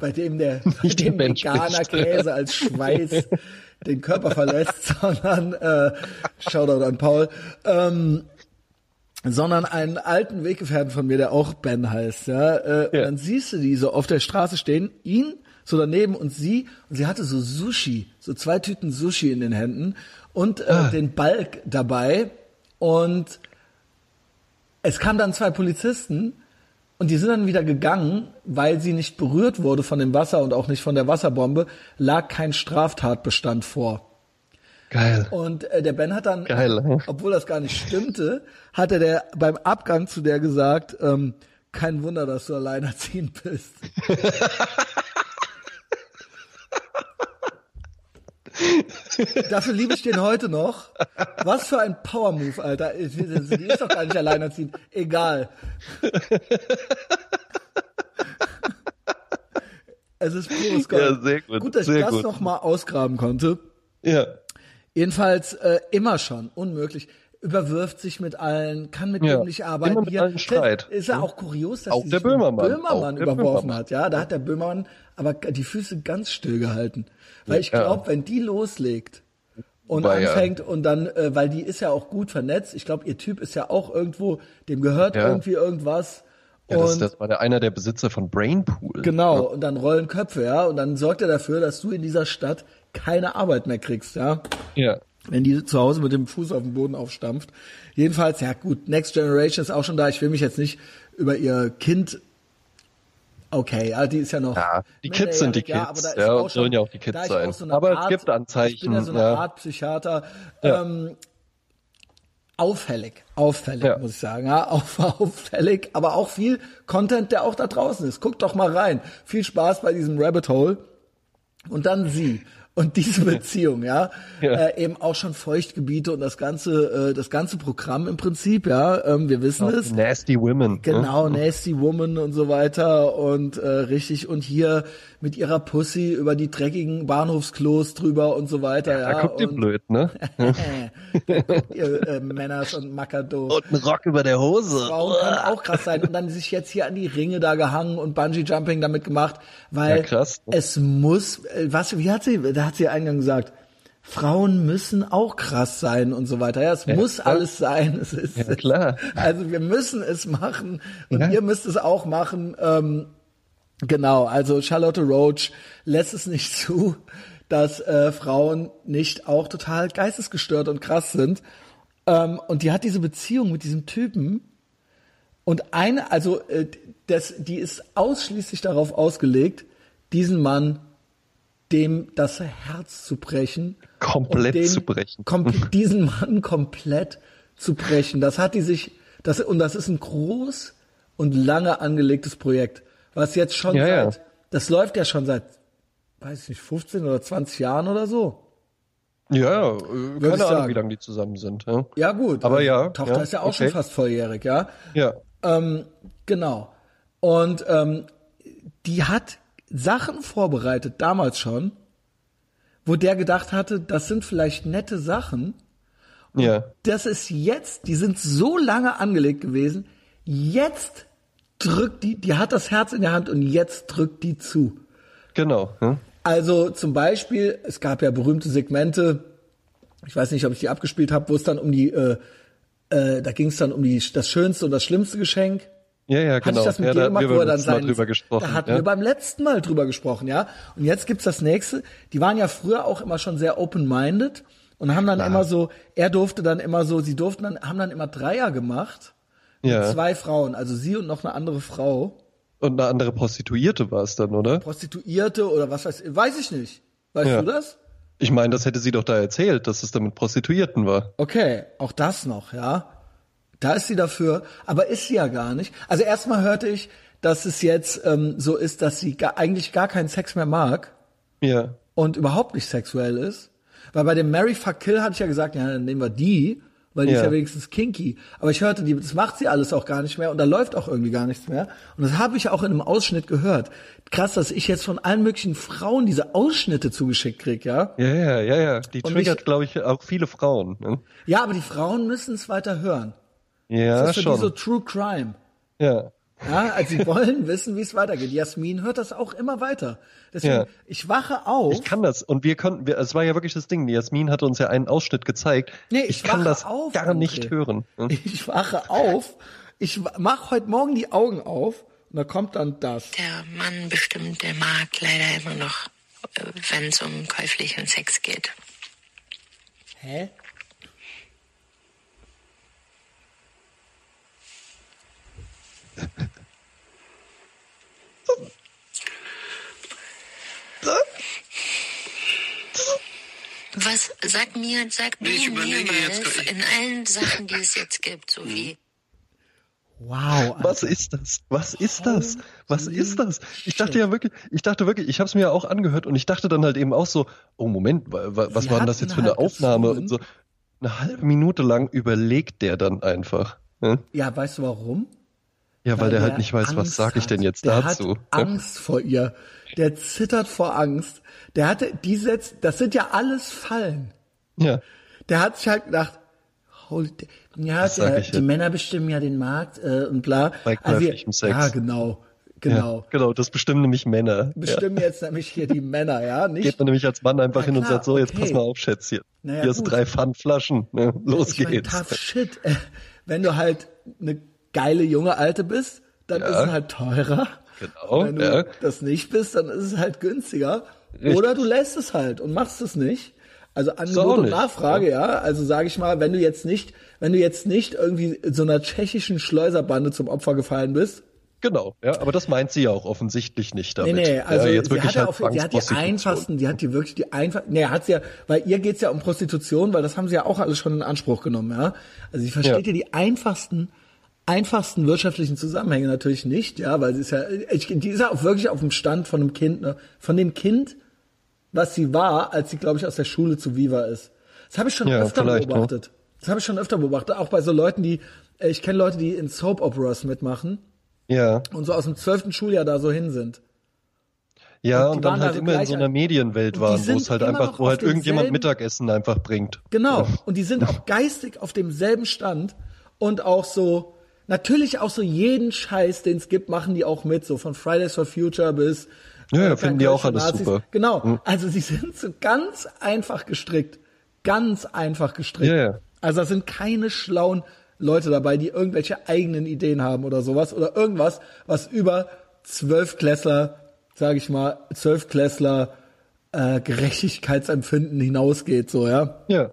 bei dem der, bei dem veganer. Käse als Schweiß den Körper verlässt, sondern äh, Shoutout an Paul. Ähm, sondern einen alten Weggefährten von mir, der auch Ben heißt, ja. Äh, Und Ja. dann siehst du die so auf der Straße stehen, ihn so daneben und sie, und sie hatte so Sushi, so zwei Tüten Sushi in den Händen und äh, Ah. den Balk dabei und es kamen dann zwei Polizisten und die sind dann wieder gegangen, weil sie nicht berührt wurde von dem Wasser und auch nicht von der Wasserbombe, lag kein Straftatbestand vor. Geil. Und äh, der Ben hat dann, Geil, hm? obwohl das gar nicht stimmte, hatte der beim Abgang zu der gesagt, ähm, kein Wunder, dass du alleinerziehend bist. Dafür liebe ich den heute noch. Was für ein Power-Move, Alter. Die ist doch gar nicht alleinerziehend. Egal. Es ist pures Gold. Ja, sehr gut, Gut, dass sehr ich das gut. noch mal ausgraben konnte. Ja. Jedenfalls äh, immer schon unmöglich. Überwirft sich mit allen, kann mit Ja, dem nicht arbeiten. immer mit allen Streit. Ist ja auch kurios, dass Auch der Böhmermann. Böhmermann Auch überworfen Böhmermann. hat. Ja, da hat der Böhmermann aber die Füße ganz still gehalten. Weil ich Ja. glaube, wenn die loslegt und ja. anfängt und dann, äh, weil die ist ja auch gut vernetzt. Ich glaube, ihr Typ ist ja auch irgendwo, dem gehört Ja. irgendwie irgendwas. ja das, und das war der einer der Besitzer von Brainpool. Genau, und dann rollen Köpfe, ja, und dann sorgt er dafür, dass du in dieser Stadt keine Arbeit mehr kriegst, ja. Ja. Wenn die zu Hause mit dem Fuß auf den Boden aufstampft. Jedenfalls, ja gut, Next Generation ist auch schon da. Ich will mich jetzt nicht über ihr Kind. Okay, ja, die ist ja noch. Ja, die Kids sind die Kids, aber da ist ja, sollen ja auch die Kids sein. so Aber es Art, gibt Anzeichen, Ich bin ja so eine ja. Art Psychiater. Ja. Ähm, auffällig, auffällig, Ja. muss ich sagen. Ja, auf, auffällig, aber auch viel Content, der auch da draußen ist. Guckt doch mal rein. Viel Spaß bei diesem Rabbit Hole. Und dann sie. Und diese Beziehung, ja, Ja. Äh, eben auch schon Feuchtgebiete und das ganze, äh, das ganze Programm im Prinzip, ja, ähm, wir wissen es. Nasty Women. Genau, Ne? Nasty Woman und so weiter und äh, richtig und hier mit ihrer Pussy über die dreckigen Bahnhofsklos drüber und so weiter. Ja, Da guckt ihr und, blöd, ne? Ihr äh, Männers und Makado. Und ein Rock über der Hose. Frauen können auch krass sein und dann sich jetzt hier an die Ringe da gehangen und Bungee Jumping damit gemacht, weil Ja, krass. es muss, äh, was, wie hat sie, da hat sie eingangs gesagt, Frauen müssen auch krass sein und so weiter. Ja, es muss klar. alles sein. Es ist, Ja, klar. Also wir müssen es machen und Ja. ihr müsst es auch machen. Ähm, genau, also Charlotte Roach lässt es nicht zu, dass äh, Frauen nicht auch total geistesgestört und krass sind. Ähm, und die hat diese Beziehung mit diesem Typen und eine, also äh, das, die ist ausschließlich darauf ausgelegt, diesen Mann dem das Herz zu brechen. Komplett den zu brechen. Kom diesen Mann komplett zu brechen. Das hat die sich, das, und das ist ein groß und lange angelegtes Projekt, was jetzt schon Ja, ja. seit, das läuft ja schon seit, weiß ich nicht, 15 oder 20 Jahren oder so. Ja, ich keine Ahnung, sagen. wie lange die zusammen sind. Ja, Ja gut. Aber also, ja, Tochter ja, ist ja auch okay. schon fast volljährig, ja. ja. Ähm, genau. Und ähm, die hat Sachen vorbereitet, damals schon, wo der gedacht hatte, das sind vielleicht nette Sachen. ja. Das ist jetzt, die sind so lange angelegt gewesen, jetzt drückt die, die hat das Herz in der Hand und jetzt drückt die zu. Genau. Ja. Also zum Beispiel, es gab ja berühmte Segmente, ich weiß nicht, ob ich die abgespielt habe, wo es dann um die, äh, äh, da ging es dann um die, das schönste und das schlimmste Geschenk. Ja, ja, Hatte genau. ich das mit ja, dir da gemacht, hatten wir wo er beim dann letzten Mal sein, drüber gesprochen. Da hatten ja. wir beim letzten Mal drüber gesprochen, ja. Und jetzt gibt's das nächste. Die waren ja früher auch immer schon sehr open-minded und haben dann immer so, er durfte dann immer so, sie durften dann, haben dann immer Dreier gemacht. Mit Ja. zwei Frauen, also sie und noch eine andere Frau. Und eine andere Prostituierte war es dann, oder? Prostituierte oder was weiß ich, weiß ich nicht. Weißt Ja. du das? Ich meine, das hätte sie doch da erzählt, dass es da mit Prostituierten war. Okay, auch das noch, ja. Da ist sie dafür, aber ist sie ja gar nicht. Also erstmal hörte ich, dass es jetzt ähm, so ist, dass sie gar, eigentlich gar keinen Sex mehr mag Ja. und überhaupt nicht sexuell ist. Weil bei dem Mary Fuck Kill hatte ich ja gesagt, ja, dann nehmen wir die, weil die Ja. ist ja wenigstens kinky. Aber ich hörte, die, das macht sie alles auch gar nicht mehr und da läuft auch irgendwie gar nichts mehr. Und das habe ich auch in einem Ausschnitt gehört. Krass, dass ich jetzt von allen möglichen Frauen diese Ausschnitte zugeschickt krieg, ja. Ja, ja, ja, ja. Die Und triggert, glaube ich, auch viele Frauen. Ne? Ja, aber die Frauen müssen es weiter hören. Ja, das ist für schon. die so True Crime. ja. Ja, also sie wollen wissen, wie es weitergeht. Jasmin hört das auch immer weiter. Deswegen, Ja. ich wache auf. Ich kann das. Und wir konnten, wir, es war ja wirklich das Ding. Jasmin hatte uns ja einen Ausschnitt gezeigt. Nee, ich, ich kann wache das auf, gar André. nicht hören. ne? Ich wache auf, ich mache heute Morgen die Augen auf und da kommt dann das. Der Mann bestimmt, der mag leider immer noch, wenn es um käuflichen Sex geht. Hä? Was, sag mir, sag mir, Ich mir jetzt- in allen Sachen, die es jetzt gibt, so wie Wow. Was ist das? Was ist das? Was ist das? Ich dachte ja wirklich, ich dachte wirklich, ich habe es mir ja auch angehört und ich dachte dann halt eben auch so, oh Moment, wa- wa- was Sie war denn das jetzt für eine halt Aufnahme und so. Eine halbe Minute lang überlegt der dann einfach. Ne? Ja, weißt du warum? Ja, weil, der halt nicht weiß, was Angst sag ich denn jetzt der dazu. Hat Angst vor ihr. Der zittert vor Angst. Der hatte, die setzt, das sind ja alles Fallen. Ja. Der hat sich halt gedacht, holy, ja, der, die jetzt. Männer bestimmen ja den Markt äh, und bla. Bei käuflichem Sex. Ja, genau, Ja, genau. genau, das bestimmen nämlich Männer. Bestimmen jetzt nämlich hier die Männer, ja, Ja. nicht Geht man nämlich als Mann einfach Ja, hin und klar, sagt, so, jetzt okay. pass mal auf, Schätzchen. Naja, Hier ist gut. drei Pfandflaschen, ne? los ich mein, geht's. tough shit. Äh, Wenn du halt eine geile junge Alte bist, dann Ja. ist es halt teurer. Genau, Wenn du ja. das nicht bist, dann ist es halt günstiger. Richtig. Oder du lässt es halt und machst es nicht. Also Angebot und Nachfrage, ja. Also sage ich mal, wenn du jetzt nicht, wenn du jetzt nicht irgendwie so einer tschechischen Schleuserbande zum Opfer gefallen bist, Genau, ja, aber das meint sie ja auch offensichtlich nicht damit. Nee, nee, also ja, jetzt sie wirklich hat ja halt auch, sie hat die einfachsten, die hat die wirklich die einfach, nee, hat sie ja, weil ihr geht's ja um Prostitution, weil das haben sie ja auch alles schon in Anspruch genommen, ja. Also sie versteht ja, Ja. die einfachsten, einfachsten wirtschaftlichen Zusammenhänge natürlich nicht, ja, weil sie ist ja, ich, die ist ja auch wirklich auf dem Stand von einem Kind, ne, von dem Kind was sie war, als sie, glaube ich, aus der Schule zu Viva ist. Das habe ich schon Ja, öfter ne? beobachtet. Das habe ich schon öfter beobachtet, auch bei so Leuten, die, äh, ich kenne Leute, die in Soap Operas mitmachen Ja. und so aus dem zwölften Schuljahr da so hin sind. Ja, Und und dann halt so immer in so einer. Medienwelt waren, wo es halt einfach, wo halt irgendjemand Mittagessen einfach bringt. Genau. Und die sind auch geistig auf demselben Stand und auch so, natürlich auch so jeden Scheiß, den es gibt, machen die auch mit, so von Fridays for Future bis Ja, ja, äh, finden die auch alles super. Genau. Hm. Also sie sind so ganz einfach gestrickt. Ganz einfach gestrickt. Ja, ja. Also da sind keine schlauen Leute dabei, die irgendwelche eigenen Ideen haben oder sowas oder irgendwas, was über Zwölfklässler, sage ich mal, Zwölfklässler äh, Gerechtigkeitsempfinden hinausgeht, so ja. Ja.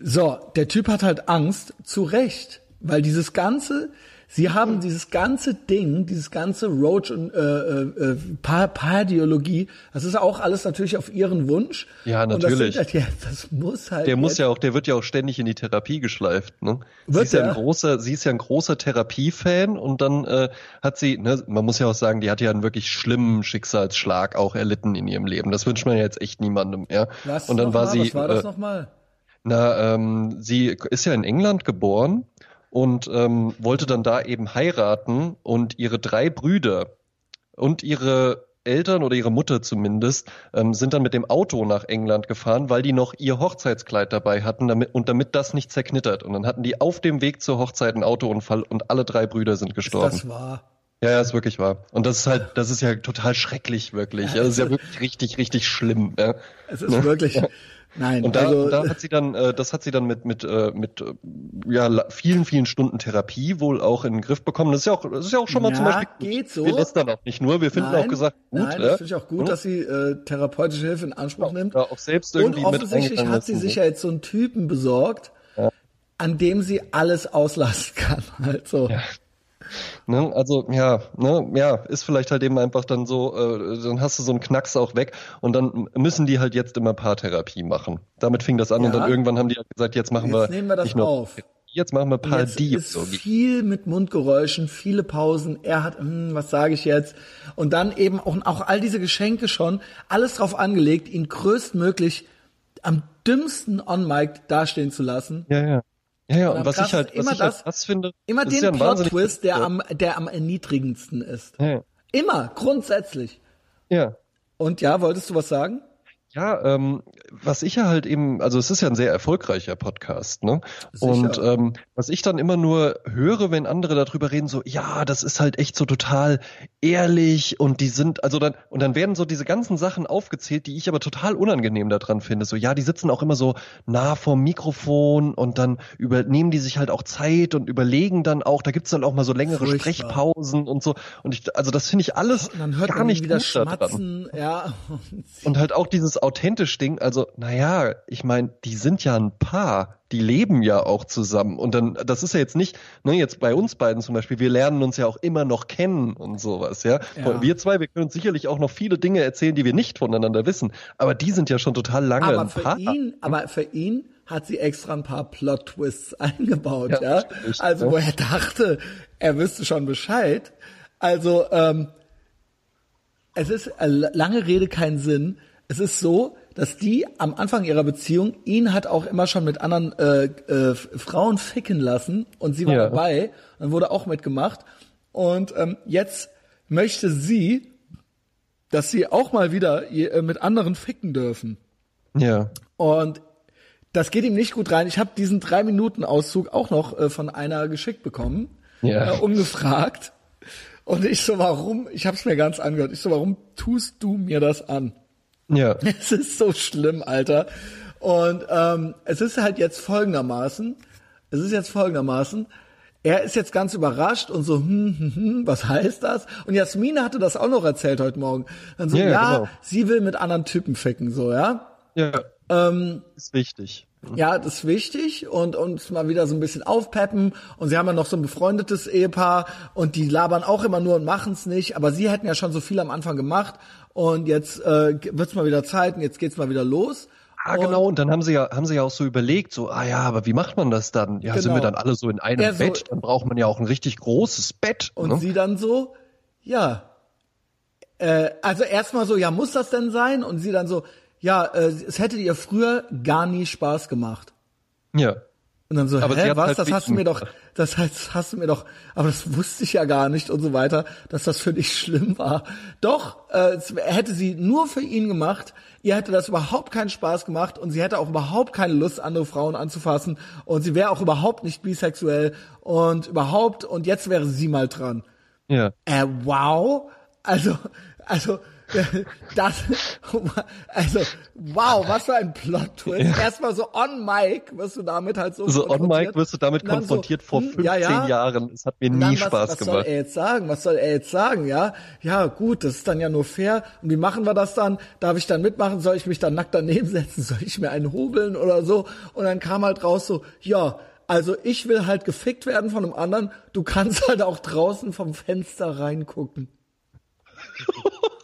So, der Typ hat halt Angst, zu Recht, weil dieses ganze, sie haben dieses ganze Ding, dieses ganze Roach und äh, äh, äh, Pa- Pardiologie, das ist auch alles natürlich auf ihren Wunsch. Ja, das, natürlich. sind halt, ja, das muss halt. Der muss ja auch, der wird ja auch ständig in die Therapie geschleift. Ne? Sie Wird ist ja ein großer, sie ist ja ein großer Therapiefan und dann äh, hat sie, ne, man muss ja auch sagen, die hat ja einen wirklich schlimmen Schicksalsschlag auch erlitten in ihrem Leben. Das wünscht man ja jetzt echt niemandem, ja. Was und dann war mal? sie, Was war das äh, nochmal? na, ähm, sie ist ja in England geboren und ähm, wollte dann da eben heiraten und ihre drei Brüder und ihre Eltern oder ihre Mutter zumindest ähm, sind dann mit dem Auto nach England gefahren, weil die noch ihr Hochzeitskleid dabei hatten damit, und damit das nicht zerknittert. Und dann hatten die auf dem Weg zur Hochzeit einen Autounfall und alle drei Brüder sind gestorben. Das war. Ja, ja, ist wirklich wahr. Und das ist halt, das ist ja total schrecklich, wirklich. Ja, das ist ja wirklich richtig, richtig schlimm. Ja. Es ist wirklich. Nein, Und da, also da hat sie dann, äh, das hat sie dann mit mit äh, mit äh, ja vielen vielen Stunden Therapie wohl auch in den Griff bekommen. Das ist ja auch, das ist ja auch schon mal Ja, zum Beispiel. geht so. Wir lästern auch nicht nur, wir finden nein, auch gesagt gut. Nein, ja. das finde ich auch gut, Hm? dass sie äh, therapeutische Hilfe in Anspruch nimmt. Ja, auch selbst Und irgendwie mit offensichtlich hat sie und sich ja jetzt so einen Typen besorgt, an dem sie alles auslassen kann. Also, Ne? Also ja, ne, ja, ist vielleicht halt eben einfach dann so, äh, dann hast du so einen Knacks auch weg und dann müssen die halt jetzt immer Paartherapie machen. Damit fing das an und Ja. dann irgendwann haben die halt gesagt, jetzt machen Jetzt wir nehmen wir das nur auf. Jetzt machen wir jetzt Parodie. ist So. viel mit Mundgeräuschen, viele Pausen. Er hat, hm, was sage ich jetzt? Und dann eben auch, auch all diese Geschenke schon, alles drauf angelegt, ihn größtmöglich am dümmsten on Mic dastehen zu lassen. Ja, ja. Ja, ja, Und und was krass ich halt, was immer ich halt das- krass finde, Immer den ja Plot-Twist, der am, der am erniedrigendsten ist. Ja, Immer, grundsätzlich. ja. Und ja, wolltest du was sagen? Ja, ähm, was ich ja halt eben, also es ist ja ein sehr erfolgreicher Podcast, ne? Sicher. Und ähm, was ich dann immer nur höre, wenn andere darüber reden, so, ja, das ist halt echt so total ehrlich und die sind, also dann, und dann werden so diese ganzen Sachen aufgezählt, die ich aber total unangenehm daran finde. So, ja, die sitzen auch immer so nah vorm Mikrofon und dann übernehmen die sich halt auch Zeit und überlegen dann auch, da gibt's dann auch mal so längere Furchtbar. Sprechpausen und so. Und ich, also das finde ich alles Und dann hört gar nicht wieder schmatzen, ja. Und halt auch dieses authentisch Ding, also, naja, ich meine, die sind ja ein Paar, die leben ja auch zusammen. Und dann, das ist ja jetzt nicht, ne, jetzt bei uns beiden zum Beispiel, wir lernen uns ja auch immer noch kennen und sowas, ja. Ja. Wir zwei, wir können uns sicherlich auch noch viele Dinge erzählen, die wir nicht voneinander wissen. Aber die sind ja schon total lange Aber ein für Paar. ihn, aber für ihn hat sie extra ein paar Plot-Twists eingebaut, ja. Ja, Also, ja. wo er dachte, er wüsste schon Bescheid. Also, ähm, es ist äh, lange Rede kein Sinn. Es ist so, dass die am Anfang ihrer Beziehung ihn hat auch immer schon mit anderen äh, äh, Frauen ficken lassen und sie war Ja. dabei und wurde auch mitgemacht. Und ähm, jetzt möchte sie, dass sie auch mal wieder äh, mit anderen ficken dürfen. Ja. Und das geht ihm nicht gut rein. Ich habe diesen drei Minuten Auszug auch noch äh, von einer geschickt bekommen, Ja. äh, ungefragt. Und ich so, warum? Ich habe es mir ganz angehört. Ich so, warum tust du mir das an? Ja. Es ist so schlimm, Alter. Und ähm, es ist halt jetzt folgendermaßen. Es ist jetzt folgendermaßen. Er ist jetzt ganz überrascht und so, hm, hm, hm, was heißt das? Und Jasmine hatte das auch noch erzählt heute Morgen. Dann so, Ja, ja, genau. sie will mit anderen Typen ficken, so, ja. Ja. Ähm, Ist wichtig. Ja, das ist wichtig und uns mal wieder so ein bisschen aufpeppen. Und sie haben ja noch so ein befreundetes Ehepaar und die labern auch immer nur und machen's nicht. Aber sie hätten ja schon so viel am Anfang gemacht und jetzt äh, wird's mal wieder Zeit und jetzt geht's mal wieder los. Ah, Und- genau. Und dann haben sie ja, haben sie ja auch so überlegt, so, ah ja, aber wie macht man das dann? Ja, sind Genau. wir dann alle so in einem so- Bett? Dann braucht man ja auch ein richtig großes Bett. Und ne? sie dann so, ja, äh, also erstmal so, ja, muss das denn sein? Und sie dann so, ja, äh, es hätte ihr früher gar nie Spaß gemacht. Ja. Und dann so, Aber hä, was, halt das hast du mir doch, das heißt, hast du mir doch, aber das wusste ich ja gar nicht und so weiter, dass das für dich schlimm war. Doch, äh, es hätte sie nur für ihn gemacht, ihr hätte das überhaupt keinen Spaß gemacht und sie hätte auch überhaupt keine Lust, andere Frauen anzufassen und sie wäre auch überhaupt nicht bisexuell und überhaupt, und jetzt wäre sie mal dran. Ja. Äh, wow. Also, also, das, also, wow, was für ein Plot-Twist. Erstmal so on mic wirst du damit halt so So on konfrontiert. mic wirst du damit konfrontiert so, vor hm, 15 ja, ja. Jahren. Es hat mir nie was, Spaß was soll gemacht. er jetzt sagen? Was soll er jetzt sagen? Ja, ja, gut, das ist dann ja nur fair. Und wie machen wir das dann? Darf ich dann mitmachen? Soll ich mich dann nackt daneben setzen? Soll ich mir einen hobeln oder so? Und dann kam halt raus so, ja, also ich will halt gefickt werden von einem anderen. Du kannst halt auch draußen vom Fenster reingucken.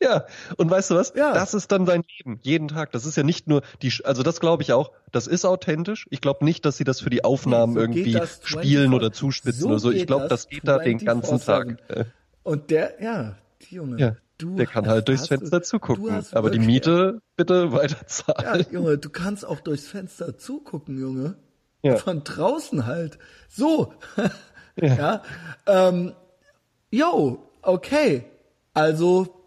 Ja, und weißt du was? Ja. Das ist dann sein Leben, jeden Tag. Das ist ja nicht nur die, also das glaube ich auch, das ist authentisch. Ich glaube nicht, dass sie das für die Aufnahmen so irgendwie spielen 24 oder zuspitzen so oder so. Ich glaube, das das geht da den ganzen 24/7. Tag. Und der, ja, die Junge. Ja, du der kann hast- halt durchs Fenster du zugucken. hast Aber die Miete bitte Ja, weiterzahlen. Junge, du kannst auch durchs Fenster zugucken, Junge. Ja. Von draußen halt. So. ja. Ähm, yo, okay. Also,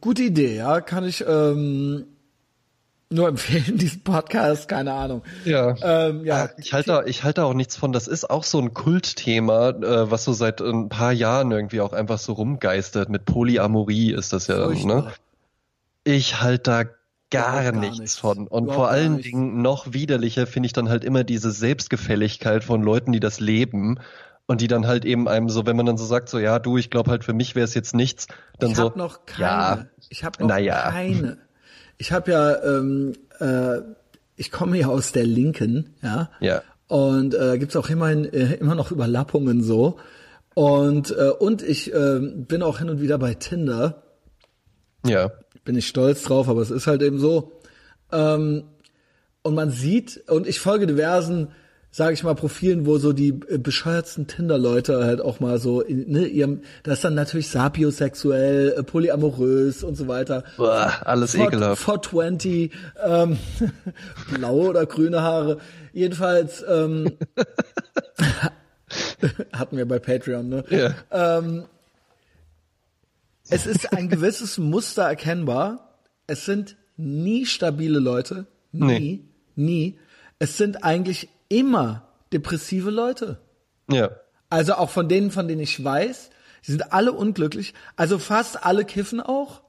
gute Idee, ja. Kann ich ähm, nur empfehlen, diesen Podcast, keine Ahnung. Ja. Ähm, ja. Ah, Ich halte, da- ich halte auch nichts von. Das ist auch so ein Kultthema, äh, was so seit ein paar Jahren irgendwie auch einfach so rumgeistert. Mit Polyamorie ist das ja, ne? Furchtbar. Ich halte da gar, gar nichts, nichts. von. Und Überhaupt vor allen. Dingen noch widerlicher finde ich dann halt immer diese Selbstgefälligkeit von Leuten, die das leben. Und die dann halt eben einem so, wenn man dann so sagt, so ja, du, ich glaube halt für mich wäre es jetzt nichts, dann ich so. habe noch keine. ja, ich habe noch naja. keine. Ich habe ja, ähm, äh, ich komme ja aus der Linken, ja. Ja. Und äh, gibt's auch immerhin äh, immer noch Überlappungen so. Und äh, und ich äh, bin auch hin und wieder bei Tinder. Ja. Bin ich stolz drauf, aber es ist halt eben so. Ähm, und man sieht, und ich folge diversen, sage ich mal, Profilen, wo so die äh, bescheuertsten Tinder-Leute halt auch mal so, in, ne, ihrem, das ist dann natürlich sapiosexuell, äh, polyamorös und so weiter. Boah, alles For- ekelhaft. 420, ähm, blaue oder grüne Haare. Jedenfalls ähm, hatten wir bei Patreon, ne? Ja. Es ist ein gewisses Muster erkennbar. Es sind nie stabile Leute. Nie. Nee. Nie. Es sind eigentlich immer depressive Leute. Ja. Also auch von denen, von denen ich weiß, die sind alle unglücklich. Also fast alle kiffen auch.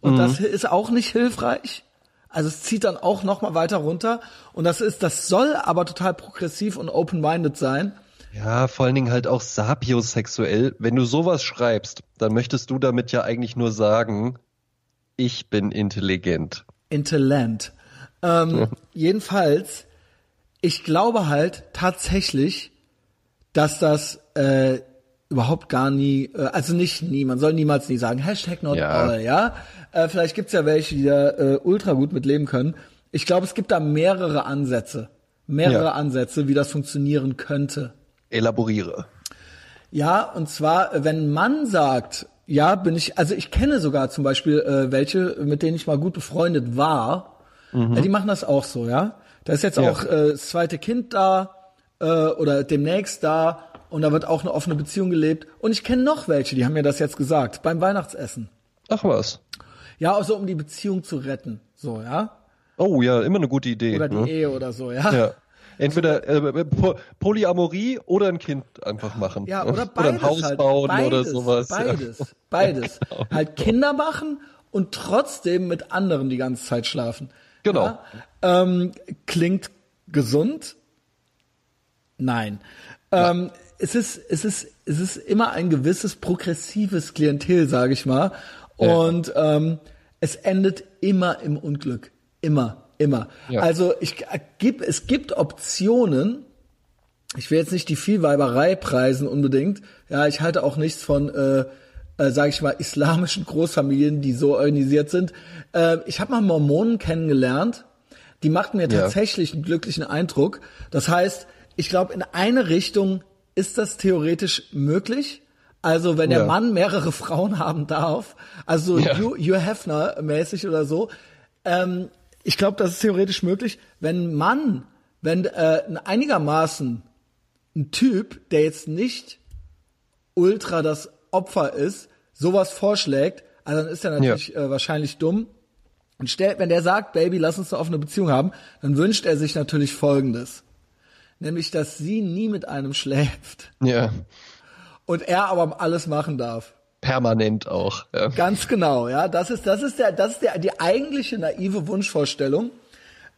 Und Mhm. das ist auch nicht hilfreich. Also es zieht dann auch noch mal weiter runter. Und das ist, das soll aber total progressiv und open-minded sein. Ja, vor allen Dingen halt auch sapiosexuell. Wenn du sowas schreibst, dann möchtest du damit ja eigentlich nur sagen, ich bin intelligent. Interland. Ähm, Jedenfalls, ich glaube halt tatsächlich, dass das äh, überhaupt gar nie, äh, also nicht nie, man soll niemals nie sagen, Hashtag not Ja. all, ja. Äh, vielleicht gibt's ja welche, die da äh, ultra gut mit leben können. Ich glaube, es gibt da mehrere Ansätze. Mehrere Ja. Ansätze, wie das funktionieren könnte. Elaboriere. Ja, und zwar, wenn man sagt, ja, bin ich, also ich kenne sogar zum Beispiel äh, welche, mit denen ich mal gut befreundet war, äh, die machen das auch so, ja. Da ist jetzt Ja. auch äh, das zweite Kind da äh, oder demnächst da und da wird auch eine offene Beziehung gelebt. Und ich kenne noch welche, die haben mir das jetzt gesagt, beim Weihnachtsessen. Ach was. Ja, auch so um die Beziehung zu retten, so, ja. Oh ja, immer eine gute Idee. Oder die ne? Ehe oder so, ja. Ja. Entweder äh, Po- Polyamorie oder ein Kind einfach machen. Ja, oder beides ein Haus halt. bauen beides, oder sowas. Beides, Ja. beides. Halt Kinder machen und trotzdem mit anderen die ganze Zeit schlafen. Genau. Ja, ähm, klingt gesund? Nein. Ähm, es ist, es ist, es ist immer ein gewisses progressives Klientel, sage ich mal. Und ähm, es endet immer im Unglück. Immer, immer. Ja. Also ich gib, es gibt Optionen, ich will jetzt nicht die Vielweiberei preisen unbedingt. Ja, ich halte auch nichts von, äh, äh, sage ich mal, islamischen Großfamilien, die so organisiert sind. Äh, ich habe mal Mormonen kennengelernt. Die machten mir Ja. tatsächlich einen glücklichen Eindruck. Das heißt, ich glaube, in eine Richtung ist das theoretisch möglich, Also wenn der Ja. Mann mehrere Frauen haben darf, also Ja. Hugh, Hefner mäßig oder so, ähm, ich glaube, das ist theoretisch möglich, wenn ein Mann, wenn äh, ein einigermaßen ein Typ, der jetzt nicht ultra das Opfer ist, sowas vorschlägt, also dann ist er natürlich äh, wahrscheinlich dumm. Und stell, wenn der sagt, Baby, lass uns eine offene Beziehung haben, dann wünscht er sich natürlich Folgendes. Nämlich, dass sie nie mit einem schläft Ja. und er aber alles machen darf. Permanent auch. Ja. Ganz genau, ja. Das ist, das ist der, das ist der, die eigentliche naive Wunschvorstellung.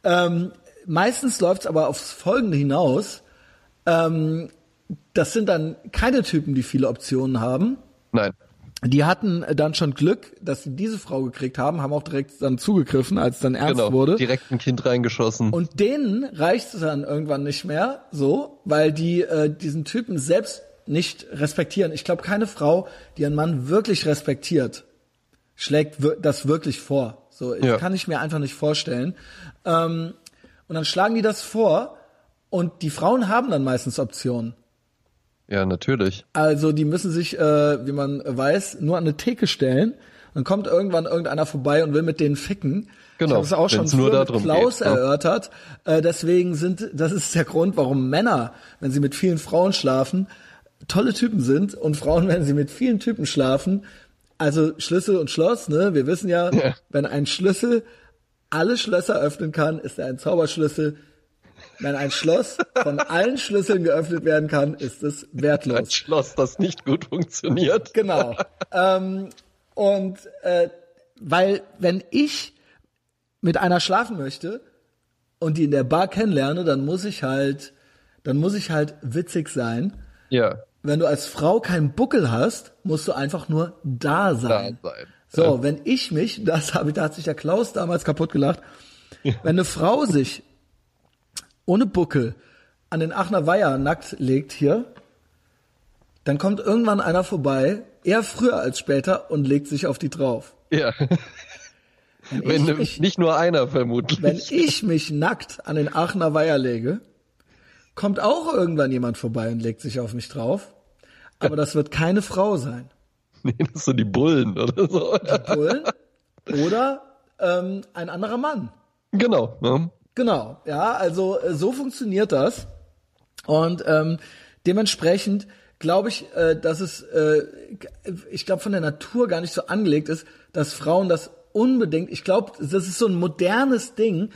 Ähm, meistens läuft es aber aufs Folgende hinaus. Ähm, das sind dann keine Typen, die viele Optionen haben. Nein. Die hatten dann schon Glück, dass sie diese Frau gekriegt haben, haben auch direkt dann zugegriffen, als es dann ernst Genau. wurde. Direkt ein Kind reingeschossen. Und denen reicht es dann irgendwann nicht mehr so, weil die äh, diesen Typen selbst nicht respektieren. Ich glaube, keine Frau, die einen Mann wirklich respektiert, schlägt wir- das wirklich vor. So, Ja. kann ich mir einfach nicht vorstellen. Ähm, und dann schlagen die das vor und die Frauen haben dann meistens Optionen. Ja, natürlich. Also die müssen sich, äh, wie man weiß, nur an eine Theke stellen. Dann kommt irgendwann irgendeiner vorbei und will mit denen ficken. Genau, Ich habe es auch schon früher mit Klaus geht, ne? erörtert. Äh, deswegen sind, das ist der Grund, warum Männer, wenn sie mit vielen Frauen schlafen, tolle Typen sind und Frauen, wenn sie mit vielen Typen schlafen, also Schlüssel und Schloss, ne? Wir wissen ja, Ja. wenn ein Schlüssel alle Schlösser öffnen kann, ist er ein Zauberschlüssel. Wenn ein Schloss von allen Schlüsseln geöffnet werden kann, ist es Ein wertlos. Schloss, das nicht gut funktioniert. Genau. ähm, und äh, weil wenn ich mit einer schlafen möchte und die in der Bar kennenlerne, dann muss ich halt, dann muss ich halt witzig sein. Ja. Wenn du als Frau keinen Buckel hast, musst du einfach nur da sein. Da sein. So, wenn ich mich, das habe ich, da hat sich der Klaus damals kaputt gelacht, wenn eine Frau sich ohne Buckel an den Aachener Weiher nackt legt hier, dann kommt irgendwann einer vorbei, eher früher als später, und legt sich auf die drauf. Ja. Wenn, Wenn, ich, mich, nicht nur einer vermutlich. wenn ich mich nackt an den Aachener Weiher lege, kommt auch irgendwann jemand vorbei und legt sich auf mich drauf. Aber das wird keine Frau sein. nee, das sind die Bullen oder so. Bullen oder ähm, ein anderer Mann. genau. Ne? Genau, ja, also äh, so funktioniert das. Und ähm, dementsprechend glaube ich, äh, dass es, äh, ich glaube, von der Natur gar nicht so angelegt ist, dass Frauen das unbedingt, ich glaube, das ist so ein modernes Ding,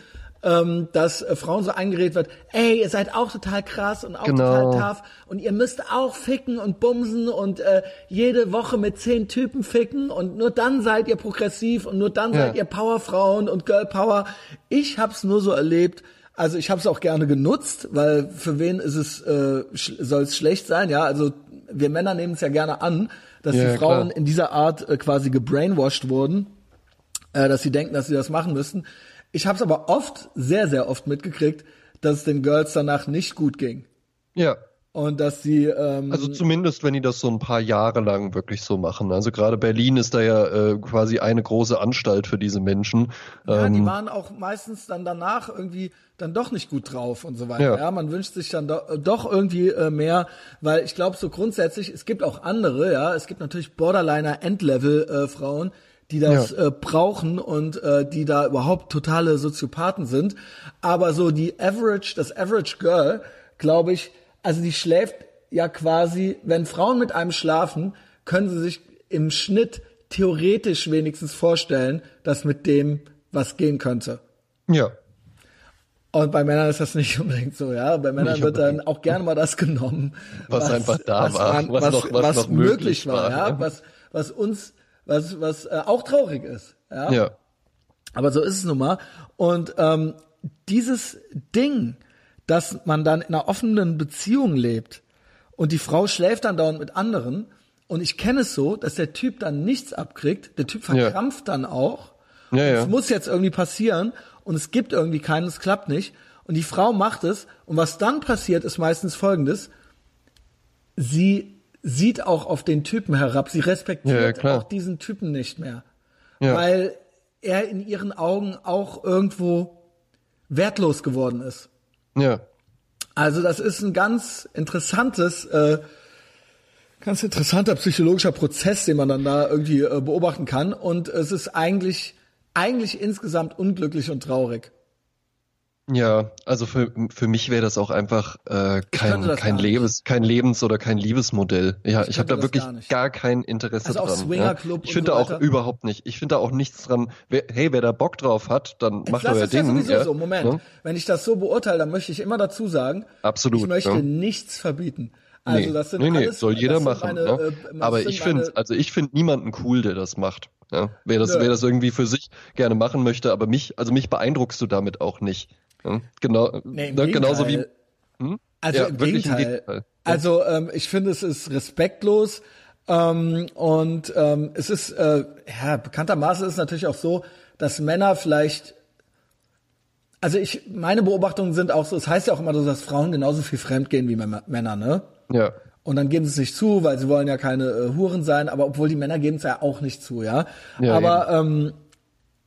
ähm, dass äh, Frauen so eingeredet wird, ey, ihr seid auch total krass und auch Genau. total tough und ihr müsst auch ficken und bumsen und äh, jede Woche mit zehn Typen ficken und nur dann seid ihr progressiv und nur dann Ja. seid ihr Powerfrauen und Girl Power. Ich hab's nur so erlebt, also ich hab's auch gerne genutzt, weil für wen ist es äh, soll es schlecht sein, ja? Also wir Männer nehmen es ja gerne an, dass Ja, die Frauen klar. in dieser Art äh, quasi gebrainwashed wurden, äh, dass sie denken, dass sie das machen müssen. Ich hab's aber oft, sehr sehr oft mitgekriegt, dass es den Girls danach nicht gut ging Ja. und dass sie ähm, Also zumindest, wenn die das so ein paar Jahre lang wirklich so machen. Also gerade Berlin ist da ja äh, quasi eine große Anstalt für diese Menschen. Ja, die Ähm, waren auch meistens dann danach irgendwie dann doch nicht gut drauf und so weiter. Ja, Ja. man wünscht sich dann do, doch irgendwie äh, mehr, weil ich glaube so grundsätzlich, es gibt auch andere, ja, es gibt natürlich Borderliner Endlevel äh, Frauen, die das Ja. äh, brauchen und äh, die da überhaupt totale Soziopathen sind, aber so die Average, das Average Girl, glaube ich, also die schläft ja quasi, wenn Frauen mit einem schlafen, können sie sich im Schnitt theoretisch wenigstens vorstellen, dass mit dem was gehen könnte. ja. Und bei Männern ist das nicht unbedingt so, ja. Bei Männern Nicht wird dann auch gerne mal das genommen, Was einfach da war, was noch- was noch möglich war, ja, ne? was was uns was was äh, auch traurig ist, ja. Ja. Aber so ist es nun mal. Und ähm, dieses Ding, dass man dann in einer offenen Beziehung lebt und die Frau schläft dann dauernd mit anderen und ich kenne es so, dass der Typ dann nichts abkriegt, der Typ Ja. verkrampft dann auch. Ja, ja. Es muss jetzt irgendwie passieren und es gibt irgendwie keinen, es klappt nicht. Und die Frau macht es und was dann passiert, ist meistens folgendes. Sie sieht auch auf den Typen herab, sie Ja, ja, respektiert klar. auch diesen Typen nicht mehr. Ja. Weil er in ihren Augen auch irgendwo wertlos geworden ist. Ja. Also das ist ein ganz interessantes, äh, Ganz interessanter psychologischer Prozess, den man dann da irgendwie äh, beobachten kann. Und es ist eigentlich, eigentlich insgesamt unglücklich und traurig. Ja, also für, für mich wäre das auch einfach äh, kein, kein Lebens, kein Lebens- oder kein Liebesmodell. Ja, Ich ich, habe da wirklich gar gar kein Interesse Also dran. Ja. Ich finde so da auch überhaupt nicht. Ich finde da auch nichts dran. Wer, hey, wer da Bock drauf hat, dann macht das euer ist ja Ding. sowieso ja, so. Moment. ne? Wenn ich das so beurteile, dann möchte ich immer dazu sagen, Absolut, ich möchte ja. nichts verbieten. Also nee, das sind nee, nee, alles, soll jeder machen. meine, ne? äh, Aber ich finde, also ich finde niemanden cool, der das macht. Ja? Wer das, Nö. wer das irgendwie für sich gerne machen möchte, aber mich, also mich beeindruckst du damit auch nicht. Genau, Nee, ne? genauso wie Gegenteil. Also Ja, im wirklich im Gegenteil. Gegenteil. Also ähm, ich finde, es ist respektlos ähm, und ähm, es ist, äh, ja, bekanntermaßen ist es natürlich auch so, dass Männer vielleicht, also ich, meine Beobachtungen sind auch so, es heißt ja auch immer so, dass Frauen genauso viel fremdgehen wie Mä- Männer, ne? ja. Und dann geben sie es nicht zu, weil sie wollen ja keine äh, Huren sein, aber obwohl die Männer geben es ja auch nicht zu, ja. Ja, aber ähm,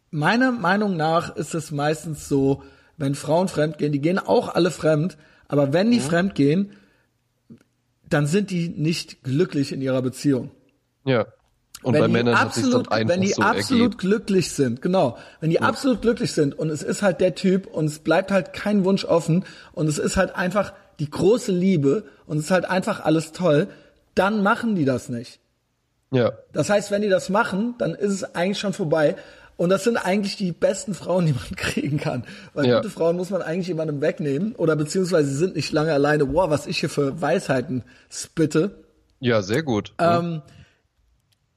meiner Meinung nach ist es meistens so, wenn Frauen fremd gehen, die gehen auch alle fremd, aber wenn Mhm. die fremd gehen, dann sind die nicht glücklich in ihrer Beziehung. Ja. Und wenn bei die Männern hat sich absolut, dann einfach wenn die so absolut ergeben. glücklich sind, genau, wenn die absolut glücklich sind und es ist halt der Typ und es bleibt halt kein Wunsch offen und es ist halt einfach die große Liebe und es ist halt einfach alles toll, dann machen die das nicht. Ja. Das heißt, wenn die das machen, dann ist es eigentlich schon vorbei. Und das sind eigentlich die besten Frauen, die man kriegen kann. Weil Ja. gute Frauen muss man eigentlich jemandem wegnehmen oder beziehungsweise sie sind nicht lange alleine. Wow, was ich hier für Weisheiten spitte. Ja, sehr gut. Ähm,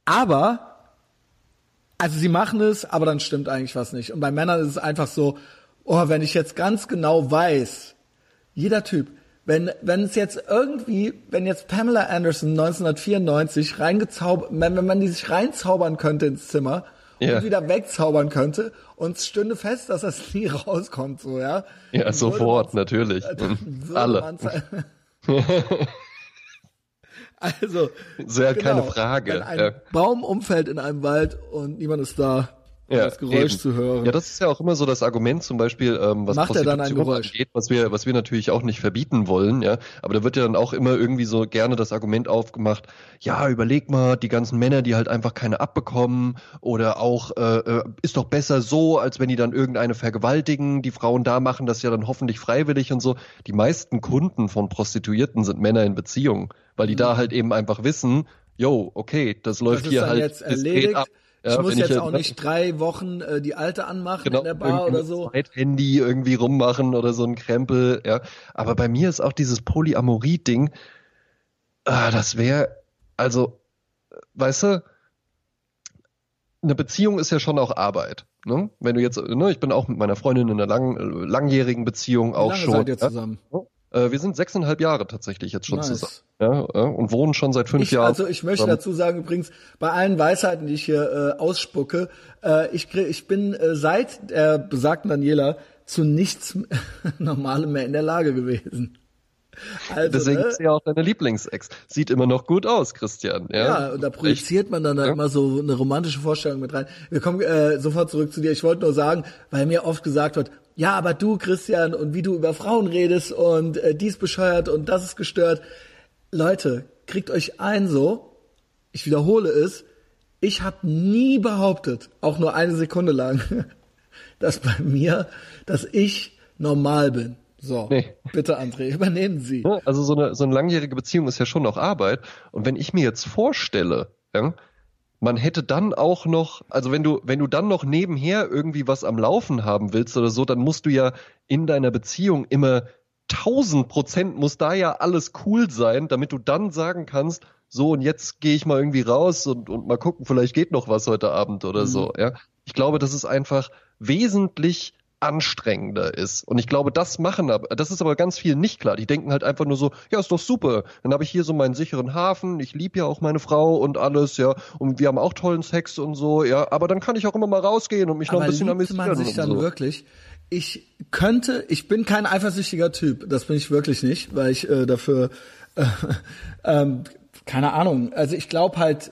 Aber, also sie machen es, aber dann stimmt eigentlich was nicht. Und bei Männern ist es einfach so, oh, wenn ich jetzt ganz genau weiß, jeder Typ, wenn, wenn es jetzt irgendwie, wenn jetzt Pamela Anderson 1994 reingezaubert, wenn, wenn man die sich reinzaubern könnte ins Zimmer Ja. und wieder wegzaubern könnte und es stünde fest, dass das nie rauskommt, so, ja. ja, Dann sofort, natürlich. würde Alle. also, Ist ja keine Frage, Wenn ein ja. Baum umfällt in einem Wald und niemand ist da, um das Geräusch eben. zu hören. Ja, das ist ja auch immer so das Argument zum Beispiel, ähm, was Macht er dann ein Geräusch? angeht, was wir, was wir natürlich auch nicht verbieten wollen, ja. Aber da wird ja dann auch immer irgendwie so gerne das Argument aufgemacht, ja, überleg mal, die ganzen Männer, die halt einfach keine abbekommen oder auch, äh, äh, ist doch besser so, als wenn die dann irgendeine vergewaltigen. Die Frauen da machen das ja dann hoffentlich freiwillig und so. Die meisten Kunden von Prostituierten sind Männer in Beziehung, weil die da halt eben einfach wissen, yo, okay, das läuft Mhm. das ist hier halt jetzt erledigt. ab. Ich Ja, muss jetzt halt- auch nicht drei Wochen äh, die alte anmachen genau, in der Bar oder so. Handy irgendwie rummachen oder so ein Krempel, ja. Aber bei mir ist auch dieses Polyamorie-Ding, ah, das wäre, also, äh, weißt du, eine Beziehung ist ja schon auch Arbeit. Ne? Wenn du jetzt, ne, ich bin auch mit meiner Freundin in einer lang, äh, langjährigen Beziehung Wie auch lange schon. seid ihr ja. zusammen? Äh, wir sind sechseinhalb Jahre tatsächlich jetzt schon Nice. zusammen. Ja, und wohnen schon seit fünf Ich, Jahren. also ich möchte dazu sagen übrigens, bei allen Weisheiten, die ich hier äh, ausspucke, äh, ich, ich bin äh, seit der besagten Daniela zu nichts Normalem mehr in der Lage gewesen. Also, Deswegen ne? ist sie ja auch deine Lieblingsex. Sieht immer noch gut aus, Christian. Ja, Ja, und da projiziert man dann da Ja. immer so eine romantische Vorstellung mit rein. Wir kommen äh, sofort zurück zu dir. Ich wollte nur sagen, weil mir oft gesagt wird, ja, aber du, Christian, und wie du über Frauen redest und äh, dies bescheuert und das ist gestört. Leute, kriegt euch ein so, ich wiederhole es, ich habe nie behauptet, auch nur eine Sekunde lang, dass bei mir, dass ich normal bin. So, Nee. bitte André, übernehmen Sie. Ne? Also so eine, so eine langjährige Beziehung ist ja schon noch Arbeit. Und wenn ich mir jetzt vorstelle, ja, man hätte dann auch noch, also wenn du, wenn du dann noch nebenher irgendwie was am Laufen haben willst oder so, dann musst du ja in deiner Beziehung immer tausend Prozent muss da ja alles cool sein, damit du dann sagen kannst, so und jetzt gehe ich mal irgendwie raus und, und mal gucken, vielleicht geht noch was heute Abend oder so, ja. Ich glaube, das ist einfach wesentlich anstrengender ist. Und ich glaube, das machen aber, das ist aber ganz vielen nicht klar. Die denken halt einfach nur so, ja, ist doch super. Dann habe ich hier so meinen sicheren Hafen, ich liebe ja auch meine Frau und alles, ja, und wir haben auch tollen Sex und so, ja, aber dann kann ich auch immer mal rausgehen und mich noch Aber ein bisschen amüsieren man sich dann so. wirklich? Ich könnte, ich bin kein eifersüchtiger Typ, das bin ich wirklich nicht, weil ich äh, dafür, äh, ähm, keine Ahnung, also ich glaube halt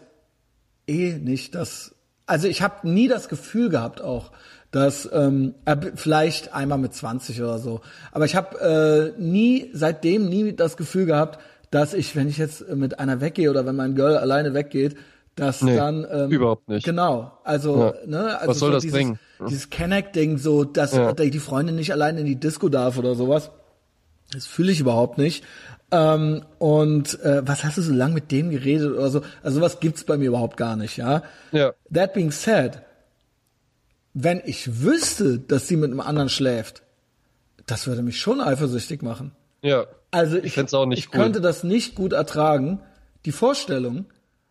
eh nicht, dass, also ich habe nie das Gefühl gehabt auch, dass ähm, äh, vielleicht einmal mit 20 oder so, aber ich habe äh, nie seitdem nie das Gefühl gehabt, dass ich, wenn ich jetzt mit einer weggehe oder wenn mein Girl alleine weggeht, dass Nee, dann ähm, überhaupt nicht. Genau, also Ja. ne, also Was soll so das dieses, bringen? Dieses Connect-Ding, so dass Ja. die Freundin nicht alleine in die Disco darf oder sowas. Das fühle ich überhaupt nicht. Ähm, und äh, was hast du so lange mit dem geredet oder so? Also sowas gibt's bei mir überhaupt gar nicht, ja. Ja. That being said, wenn ich wüsste, dass sie mit einem anderen schläft, das würde mich schon eifersüchtig machen. Ja. Also ich, fänd's auch nicht ich cool. könnte das nicht gut ertragen. Die Vorstellung,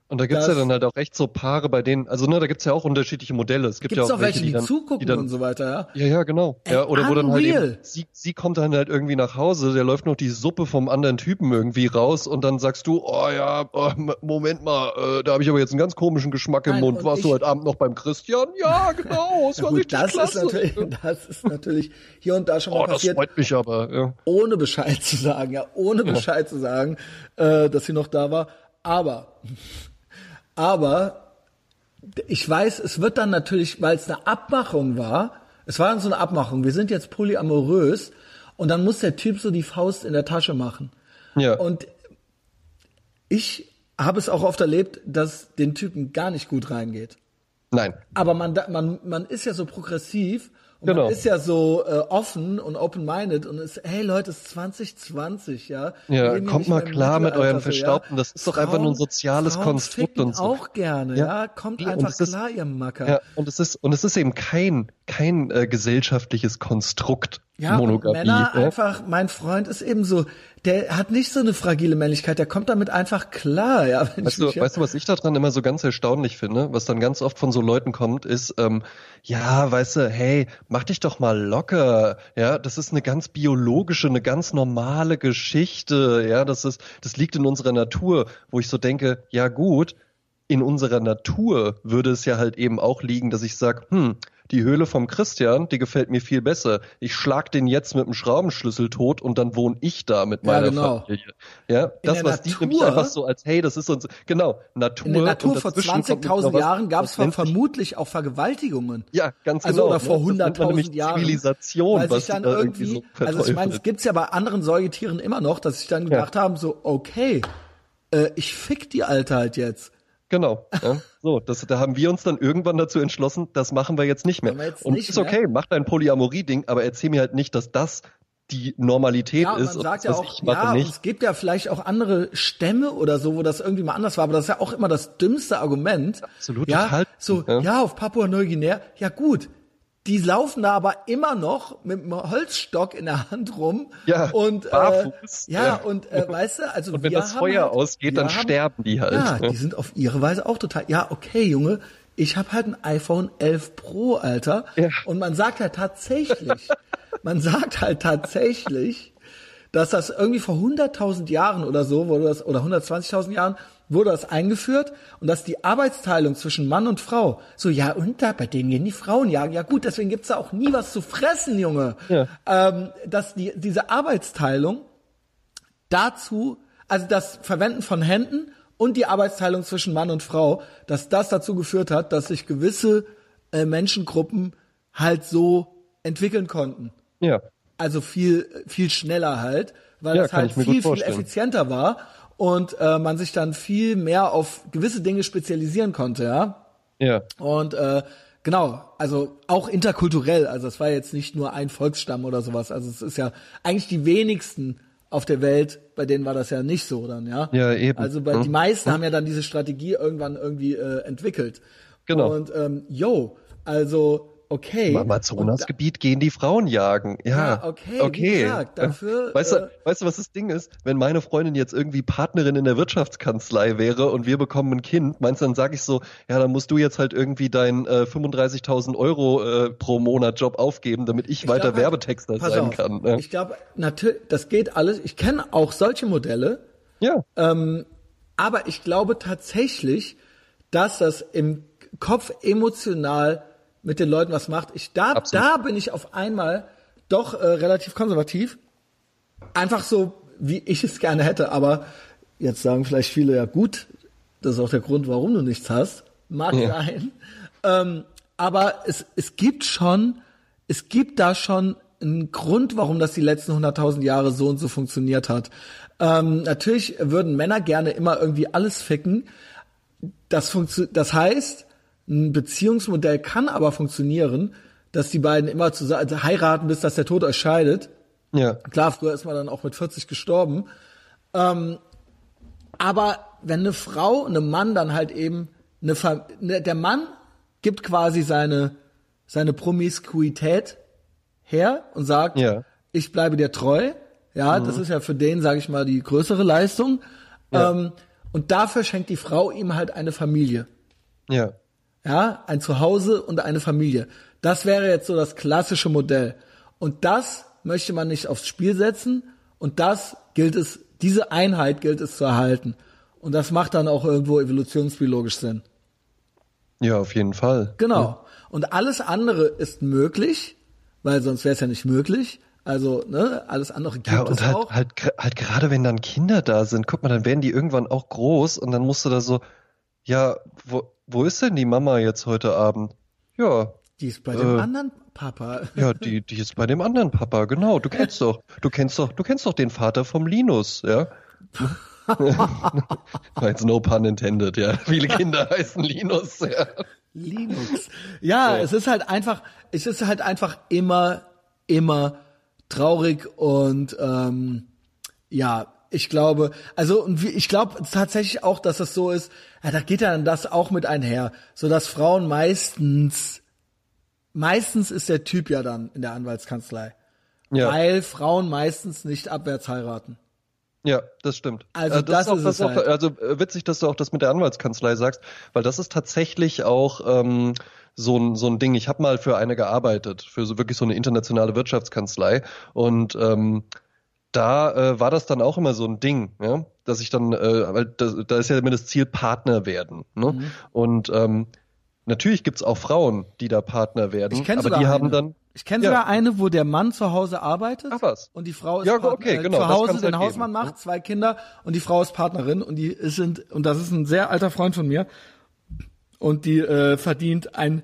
Und da gibt's Das- ja dann halt auch echt so Paare, bei denen, also ne, da gibt's ja auch unterschiedliche Modelle. Es gibt gibt's ja auch auch welche, die, dann, zugucken die dann, und so weiter, ja. Ja, ja, genau. Ey, ja, oder wo dann halt unreal. eben, sie, sie kommt dann halt irgendwie nach Hause, der läuft noch die Suppe vom anderen Typen irgendwie raus und dann sagst du, oh ja, oh, Moment mal, äh, da habe ich aber jetzt einen ganz komischen Geschmack im Nein, Mund. und Warst ich- du heute Abend noch beim Christian? Ja, genau, es Ja, war gut, richtig das klasse. ist natürlich, das ist natürlich hier und da schon mal oh, das passiert, freut mich aber. Ja. ohne Bescheid zu sagen, ja, ohne Bescheid zu sagen, äh, dass sie noch da war. Aber, aber ich weiß, es wird dann natürlich, weil es eine Abmachung war, es war dann so eine Abmachung, wir sind jetzt polyamorös und dann muss der Typ so die Faust in der Tasche machen. Ja. Und ich habe es auch oft erlebt, dass den Typen gar nicht gut reingeht. Nein. Aber man, man, man ist ja so progressiv und Genau. man ist ja so äh, offen und open-minded und ist, hey Leute, es ist 2020, ja. Ja, kommt mal klar mit eurem Verstaubten. Das ist doch einfach nur ein soziales Frauen Konstrukt und so. auch gerne, ja. Ja. Kommt und einfach ist- klar, ihr Macker. Ja, und es ist und es ist eben kein kein äh, gesellschaftliches Konstrukt Ja, Monogamie. Männer ja? einfach, mein Freund ist eben so, der hat nicht so eine fragile Männlichkeit, der kommt damit einfach klar, ja. Wenn Weißt ich du, mich- weißt du, was ich daran immer so ganz erstaunlich finde, was dann ganz oft von so Leuten kommt, ist, ähm, ja, weißt du, hey, mach dich doch mal locker, ja, das ist eine ganz biologische, eine ganz normale Geschichte, ja, das ist, das liegt in unserer Natur, wo ich so denke, ja gut, in unserer Natur würde es ja halt eben auch liegen, dass ich sag, hm, die Höhle vom Christian, die gefällt mir viel besser. Ich schlag den jetzt mit dem Schraubenschlüssel tot und dann wohne ich da mit Ja, meiner genau. Familie. Ja, das, was die nämlich Natur- einfach so als, hey, das ist uns, genau, Natur. in der Natur vor dazwischen kommt noch 20.000 was, Jahren gab es vermutlich auch Vergewaltigungen. Ja, ganz Also genau. oder vor Das nennt man 100.000 nämlich Jahren. Zivilisation, weil was sich dann da irgendwie so also ich meine, es gibt's ja bei anderen Säugetieren immer noch, dass sich dann gedacht haben, so, okay, äh, ich fick die Alte halt jetzt. Genau. Ja. So, das, da haben wir uns dann irgendwann dazu entschlossen, das machen wir jetzt nicht mehr. Jetzt und nicht ist mehr. okay, mach dein Polyamorie-Ding, aber erzähl mir halt nicht, dass das die Normalität Ja, ist man sagt ja auch, ja, nicht. es gibt ja vielleicht auch andere Stämme oder so, wo das irgendwie mal anders war, aber das ist ja auch immer das dümmste Argument. Absolut, ja, total. So, Ja. ja, auf Papua-Neuguinea, ja gut, die laufen da aber immer noch mit einem Holzstock in der Hand rum Ja, und äh, barfuß, ja, ja. und äh, weißt du, also Und wenn wir das haben Feuer halt, ausgeht, dann haben, sterben die halt. Ja, Ja. die sind auf ihre Weise auch total. Ja, okay, Junge, ich habe halt ein iPhone 11 Pro, Alter, Ja. und man sagt halt tatsächlich, man sagt halt tatsächlich, dass das irgendwie vor 100.000 Jahren oder so wurde das oder 120.000 Jahren wurde das eingeführt und dass die Arbeitsteilung zwischen Mann und Frau so ja und da bei denen gehen die Frauen jagen ja gut deswegen gibt's da auch nie was zu fressen Junge Ja. ähm, dass die diese Arbeitsteilung dazu, also das Verwenden von Händen und die Arbeitsteilung zwischen Mann und Frau, dass das dazu geführt hat, dass sich gewisse äh, Menschengruppen halt so entwickeln konnten. Ja. Also viel, viel schneller halt, weil Ja, das halt viel, viel effizienter war und äh, man sich dann viel mehr auf gewisse Dinge spezialisieren konnte, ja. Ja. Und äh, genau, also auch interkulturell, also es war jetzt nicht nur ein Volksstamm oder sowas, also es ist ja eigentlich die wenigsten auf der Welt, bei denen war das ja nicht so dann, ja. Ja, eben. Also bei, Hm. die meisten haben ja dann diese Strategie irgendwann irgendwie äh, entwickelt. Genau. Und ähm, yo, also okay. Im Amazonasgebiet gehen die Frauen jagen. Ja, Ja, okay, wie gesagt, dafür, Weißt äh, du, weißt du, was das Ding ist? Wenn meine Freundin jetzt irgendwie Partnerin in der Wirtschaftskanzlei wäre und wir bekommen ein Kind, meinst du, dann sage ich so, ja, dann musst du jetzt halt irgendwie deinen äh, 35.000 Euro äh, pro Monat Job aufgeben, damit ich, Ich weiter glaub Werbetexter sein auf, kann. Ne? Ich glaube, natürlich, das geht alles. Ich kenne auch solche Modelle, ja, ähm, aber ich glaube tatsächlich, dass das im Kopf emotional mit den Leuten was macht. Ich da, Absolut. da bin ich auf einmal doch äh, relativ konservativ. Einfach so, wie ich es gerne hätte. Aber jetzt sagen vielleicht viele, ja gut, das ist auch der Grund, warum du nichts hast. Mag Ja. sein. Ähm, aber es, es gibt schon, es gibt da schon einen Grund, warum das die letzten 100.000 Jahre so und so funktioniert hat. Ähm, natürlich würden Männer gerne immer irgendwie alles ficken. Das, funktio das heißt, ein Beziehungsmodell kann aber funktionieren, dass die beiden immer zusammen also heiraten, bis dass der Tod euch scheidet. Ja. Klar, früher ist man dann auch mit 40 gestorben. Ähm, aber wenn eine Frau und ein Mann dann halt eben eine, Fa ne, der Mann gibt quasi seine seine Promiskuität her und sagt, Ja. ich bleibe dir treu. Ja, das ist ja für den, sage ich mal, die größere Leistung. Ja. Ähm, und dafür schenkt die Frau ihm halt eine Familie. Ja. Ja, ein Zuhause und eine Familie. Das wäre jetzt so das klassische Modell. Und das möchte man nicht aufs Spiel setzen. Und das gilt es, diese Einheit gilt es zu erhalten. Und das macht dann auch irgendwo evolutionsbiologisch Sinn. Ja, auf jeden Fall. Genau. Und alles andere ist möglich, weil sonst wäre es ja nicht möglich. Also, ne, alles andere gibt Ja, und halt, auch. halt, halt gerade wenn dann Kinder da sind, guck mal, dann werden die irgendwann auch groß und dann musst du da so, ja, wo, wo ist denn die Mama jetzt heute Abend? Ja, Die ist bei dem äh, anderen Papa. ja, die, die ist bei dem anderen Papa, genau. Du kennst doch, du kennst doch, du kennst doch den Vater vom Linus, ja? Jetzt no pun intended, ja. Viele Kinder heißen Linus, ja. Linux. Ja, es ist halt einfach, es ist halt einfach immer, immer traurig und ähm, ja, ich glaube, also ich glaube tatsächlich auch, dass es so ist, ja, da geht ja dann das auch mit einher, so dass Frauen meistens, meistens ist der Typ ja dann in der Anwaltskanzlei, Ja. weil Frauen meistens nicht abwärts heiraten. Ja, das stimmt. Also Äh, das auch, ist das auch, halt. Also äh, witzig, dass du auch das mit der Anwaltskanzlei sagst, weil das ist tatsächlich auch ähm, so ein so ein Ding. Ich habe mal für eine gearbeitet, für so wirklich so eine internationale Wirtschaftskanzlei und ähm, da äh, war das dann auch immer so ein Ding, ja, dass ich dann, äh, weil da, da ist ja immer das Ziel Partner werden, ne? Mhm. Und ähm, natürlich gibt's auch Frauen, die da Partner werden, Ich kenne aber sogar die eine. haben dann ich kenne Ja. sogar eine, wo der Mann zu Hause arbeitet Ach was. und die Frau ist Ja, Partner- okay, äh, genau, zu Hause den halt Hausmann geben, macht, zwei Kinder und die Frau ist Partnerin und die sind und das ist ein sehr alter Freund von mir und die äh, verdient ein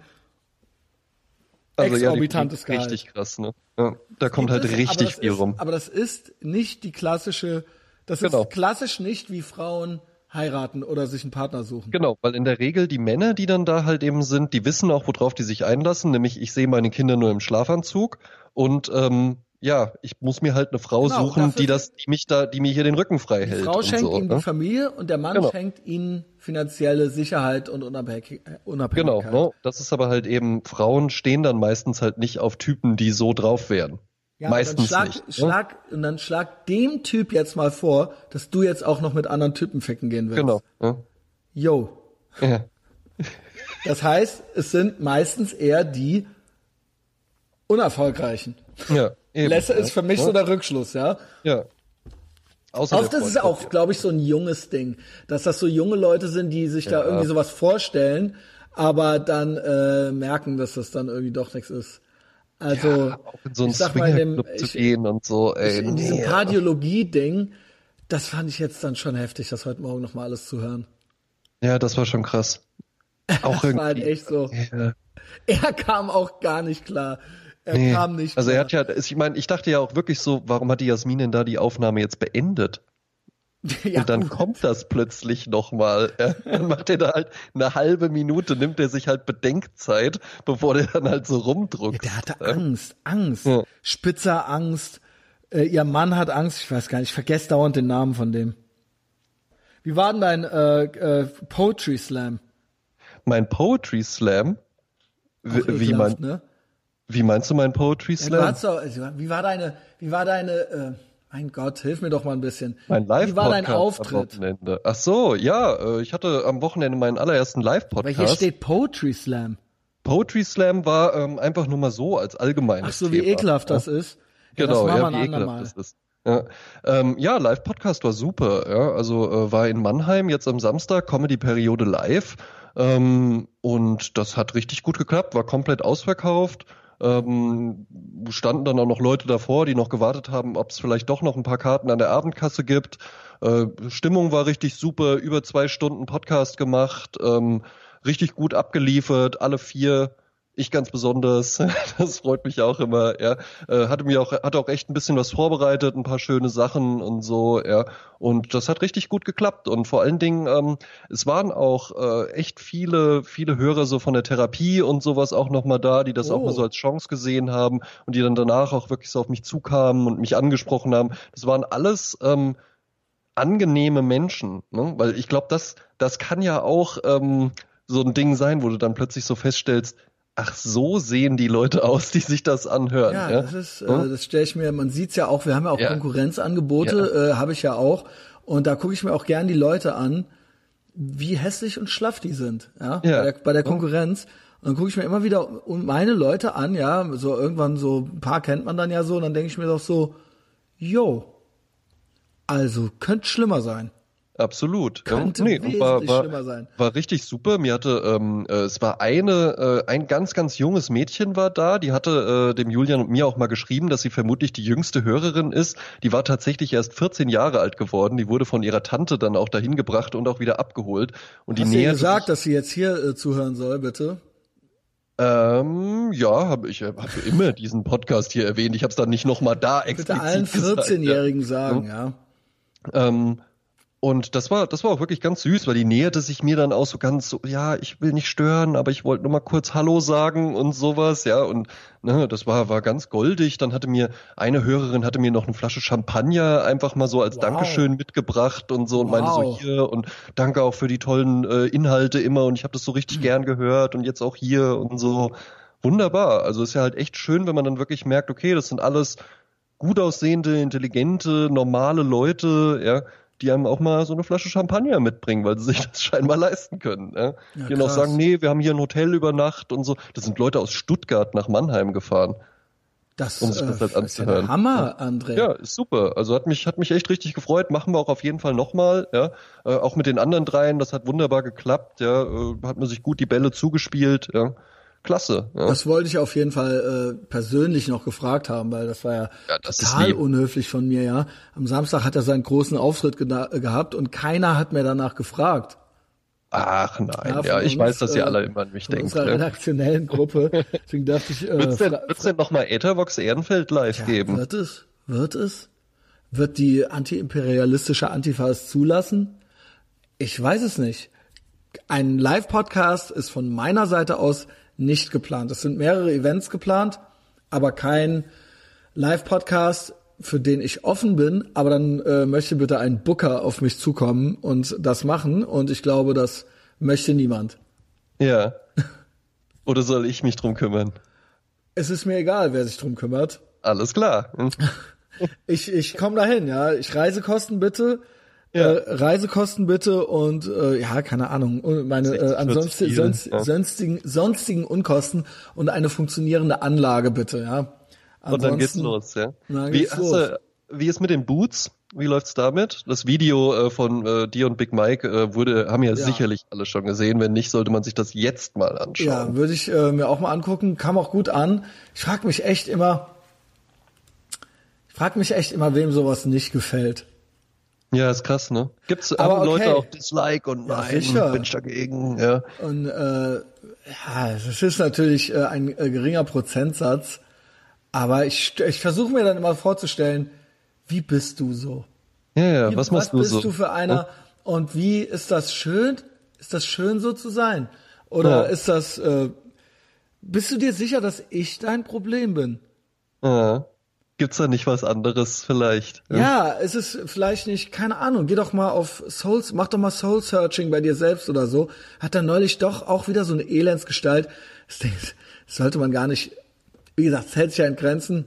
also ja, exorbitantes die, Gehalt. richtig krass, ne? Ja, da kommt halt aber richtig viel ist, rum. Aber das ist nicht die klassische, das Genau. ist klassisch nicht wie Frauen heiraten oder sich einen Partner suchen. Genau, weil in der Regel die Männer, die dann da halt eben sind, die wissen auch, worauf die sich einlassen, nämlich ich sehe meine Kinder nur im Schlafanzug und ähm, ja, ich muss mir halt eine Frau Genau, suchen, die das, die mich da, die mir hier den Rücken frei Die hält. Frau und schenkt so, ihm ne? die Familie und der Mann Genau. schenkt ihnen finanzielle Sicherheit und Unabhängig äh, Genau, Unabhängigkeit. ne? das ist aber halt eben, Frauen stehen dann meistens halt nicht auf Typen, die so drauf wären. Ja, Meistens schlag, nicht. ne? Schlag, und dann schlag dem Typ jetzt mal vor, dass du jetzt auch noch mit anderen Typen ficken gehen willst. Genau. Ne? Yo. Ja. Das heißt, es sind meistens eher die Unerfolgreichen. Ja, eben, Lesse ja, ist für mich ne? so der Rückschluss, ja. Ja. Außer Oft ist es auch, glaube ich, so ein junges Ding, dass das so junge Leute sind, die sich da irgendwie sowas vorstellen, aber dann äh, merken, dass das dann irgendwie doch nichts ist. Also auch in so einen ich sag mal, in dem, zu ich, gehen und so, ey. in diesem nee. Kardiologie-Ding, das fand ich jetzt dann schon heftig, das heute Morgen noch mal alles zu hören. Ja, das war schon krass. Auch Das war halt irgendwie. echt so. Ja. Er kam auch gar nicht klar. Er Nee. kam nicht Also er klar. hat ja, ich meine, ich dachte ja auch wirklich so, warum hat die Jasmin denn da die Aufnahme jetzt beendet? ja, und dann gut. kommt das plötzlich nochmal. Ja, dann macht er da halt eine halbe Minute, nimmt er sich halt Bedenkzeit, bevor der dann halt so rumdruckt. Der hatte Angst, Angst, Ja. spitzer Angst. Äh, ihr Mann hat Angst, ich weiß gar nicht, ich vergesse dauernd den Namen von dem. Wie war denn dein äh, äh, Poetry Slam? Mein Poetry Slam? Auch Wie, wie, ekelhaft, mein, ne? Wie meinst du mein Poetry Ja, Slam? hast doch, also, wie war deine, wie war deine, äh, mein Gott, hilf mir doch mal ein bisschen. mein Wie war dein Live-Podcast am Auftritt? Wochenende. Ach so, ja, äh, ich hatte am Wochenende meinen allerersten Weil hier Live-Podcast. steht Poetry Slam. Poetry Slam war ähm, einfach nur mal so als allgemeines Ach so, wie Thema. ekelhaft das ist. Ja, Genau, das ja, wie ekelhaft das ist. Ja, ähm, ja Live-Podcast war super. Ja, also äh, war in Mannheim jetzt am Samstag Comedy-Periode live ähm, und das hat richtig gut geklappt, war komplett ausverkauft. Ähm, standen dann auch noch Leute davor, die noch gewartet haben, ob es vielleicht doch noch ein paar Karten an der Abendkasse gibt. Äh, Stimmung war richtig super, über zwei Stunden Podcast gemacht, ähm, richtig gut abgeliefert, alle vier ich ganz besonders. Das freut mich auch immer. Ja, äh, hatte mir auch hat auch echt ein bisschen was vorbereitet, ein paar schöne Sachen und so. Ja, und das hat richtig gut geklappt. Und vor allen Dingen, ähm, es waren auch äh, echt viele viele Hörer so von der Therapie und sowas auch noch mal da, die das Oh. auch mal so als Chance gesehen haben und die dann danach auch wirklich so auf mich zukamen und mich angesprochen haben. Das waren alles ähm, angenehme Menschen, ne? weil ich glaube, das das kann ja auch ähm, so ein Ding sein, wo du dann plötzlich so feststellst, ach so sehen die Leute aus, die sich das anhören. Ja, Ja, das ist, Hm? äh, das stelle ich mir, man sieht's ja auch, wir haben ja auch Ja. Konkurrenzangebote, äh, habe ich ja auch. Und da gucke ich mir auch gern die Leute an, wie hässlich und schlaff die sind, ja, Ja. Bei, der, bei der Konkurrenz. Und dann gucke ich mir immer wieder meine Leute an, ja, so irgendwann so ein paar kennt man dann ja so, und dann denke ich mir doch so, yo, also könnte schlimmer sein. Absolut. Könnte und wesentlich war, war, schlimmer sein. War richtig super. Mir hatte, ähm, äh, es war eine, äh, ein ganz, ganz junges Mädchen war da, die hatte äh, dem Julian und mir auch mal geschrieben, dass sie vermutlich die jüngste Hörerin ist. Die war tatsächlich erst 14 Jahre alt geworden. Die wurde von ihrer Tante dann auch dahin gebracht und auch wieder abgeholt. Und die Hast du ihr näherte gesagt, dass sie jetzt hier äh, zuhören soll, bitte? Ähm, ja, habe ich hab immer diesen Podcast hier erwähnt. Ich habe es dann nicht noch mal da explizit Bitte allen gesagt, ja. 14-Jährigen sagen, ja. Ähm, und das war, das war auch wirklich ganz süß, weil die näherte sich mir dann auch so ganz so, ja, ich will nicht stören, aber ich wollte nur mal kurz Hallo sagen und sowas, ja, und ne, das war, war ganz goldig. Dann hatte mir, eine Hörerin hatte mir noch eine Flasche Champagner einfach mal so als Wow. Dankeschön mitgebracht und so und meinte so Wow. hier und danke auch für die tollen äh, Inhalte immer und ich habe das so richtig gern gehört und jetzt auch hier und so. Wunderbar. Also ist ja halt echt schön, wenn man dann wirklich merkt, okay, das sind alles gut aussehende, intelligente, normale Leute, ja, die einem auch mal so eine Flasche Champagner mitbringen, weil sie sich das scheinbar leisten können. Ja. Ja, die dann auch sagen, nee, wir haben hier ein Hotel über Nacht und so. Das sind Leute aus Stuttgart nach Mannheim gefahren. Das, Um sich das äh, halt ist ja. Hammer, André. Ja, ist super. Also hat mich, hat mich echt richtig gefreut. Machen wir auch auf jeden Fall nochmal. Ja. Äh, auch mit den anderen dreien, das hat wunderbar geklappt. Ja. Äh, hat man sich gut die Bälle zugespielt. Ja. Klasse. Ja. Das wollte ich auf jeden Fall äh, persönlich noch gefragt haben, weil das war ja, Ja, das total unhöflich von mir, ja. Am Samstag hat er seinen großen Auftritt äh, gehabt und keiner hat mir danach gefragt. Ach nein, ja, von ich uns, weiß, dass ihr äh, alle immer an mich denkt. unserer Ne? redaktionellen Gruppe. Deswegen dachte ich, äh, Wird's denn, wird's denn nochmal Ethervox Ehrenfeld live geben? wird es? Wird es? Wird die antiimperialistische Antifa es zulassen? Ich weiß es nicht. Ein Live-Podcast ist von meiner Seite aus nicht geplant. Es sind mehrere Events geplant, aber kein Live-Podcast, für den ich offen bin. Aber dann äh, möchte bitte ein Booker auf mich zukommen und das machen. Und ich glaube, das möchte niemand. Ja. Oder soll ich mich drum kümmern? Es ist mir egal, wer sich drum kümmert. Alles klar. Ich, ich komme dahin, ja. Ich Reisekosten bitte. Ja. Äh, Reisekosten bitte und äh, ja, keine Ahnung, und meine 60, äh, 40 ansonsten sonst, ja. sonstigen, sonstigen Unkosten und eine funktionierende Anlage bitte, ja. Und dann geht's Ansonsten- los, ja. Dann Wie, geht's hast los. Du, wie ist mit den Boots? Wie läuft's damit? Das Video äh, von äh, dir und Big Mike äh, wurde, haben ja, Ja. sicherlich alle schon gesehen. Wenn nicht, sollte man sich das jetzt mal Ja, anschauen. würde ich äh, mir auch mal angucken. Kam auch gut an. Ich frage mich echt immer, ich frage mich echt immer, wem sowas nicht gefällt. Ja, ist krass, ne? Gibt's Aber haben Leute okay. auch Dislike und Ja, nein, sicher. bin ich dagegen, ja. Und äh, ja, es ist natürlich äh, ein äh, geringer Prozentsatz, aber ich, ich versuche mir dann immer vorzustellen, wie bist du so? Ja, ja, Wie, was machst du bist so? du für einer? Und wie ist das schön? Ist das schön so zu sein? Oder Ja. ist das? Äh, bist du dir sicher, dass ich dein Problem bin? Ja. Gibt's da nicht was anderes vielleicht? Ja, es ist vielleicht nicht, keine Ahnung, geh doch mal auf Souls, mach doch mal Soul Searching bei dir selbst oder so. Hat dann neulich doch auch wieder so eine Elendsgestalt. Das das sollte man gar nicht, wie gesagt, es hält sich ja in Grenzen.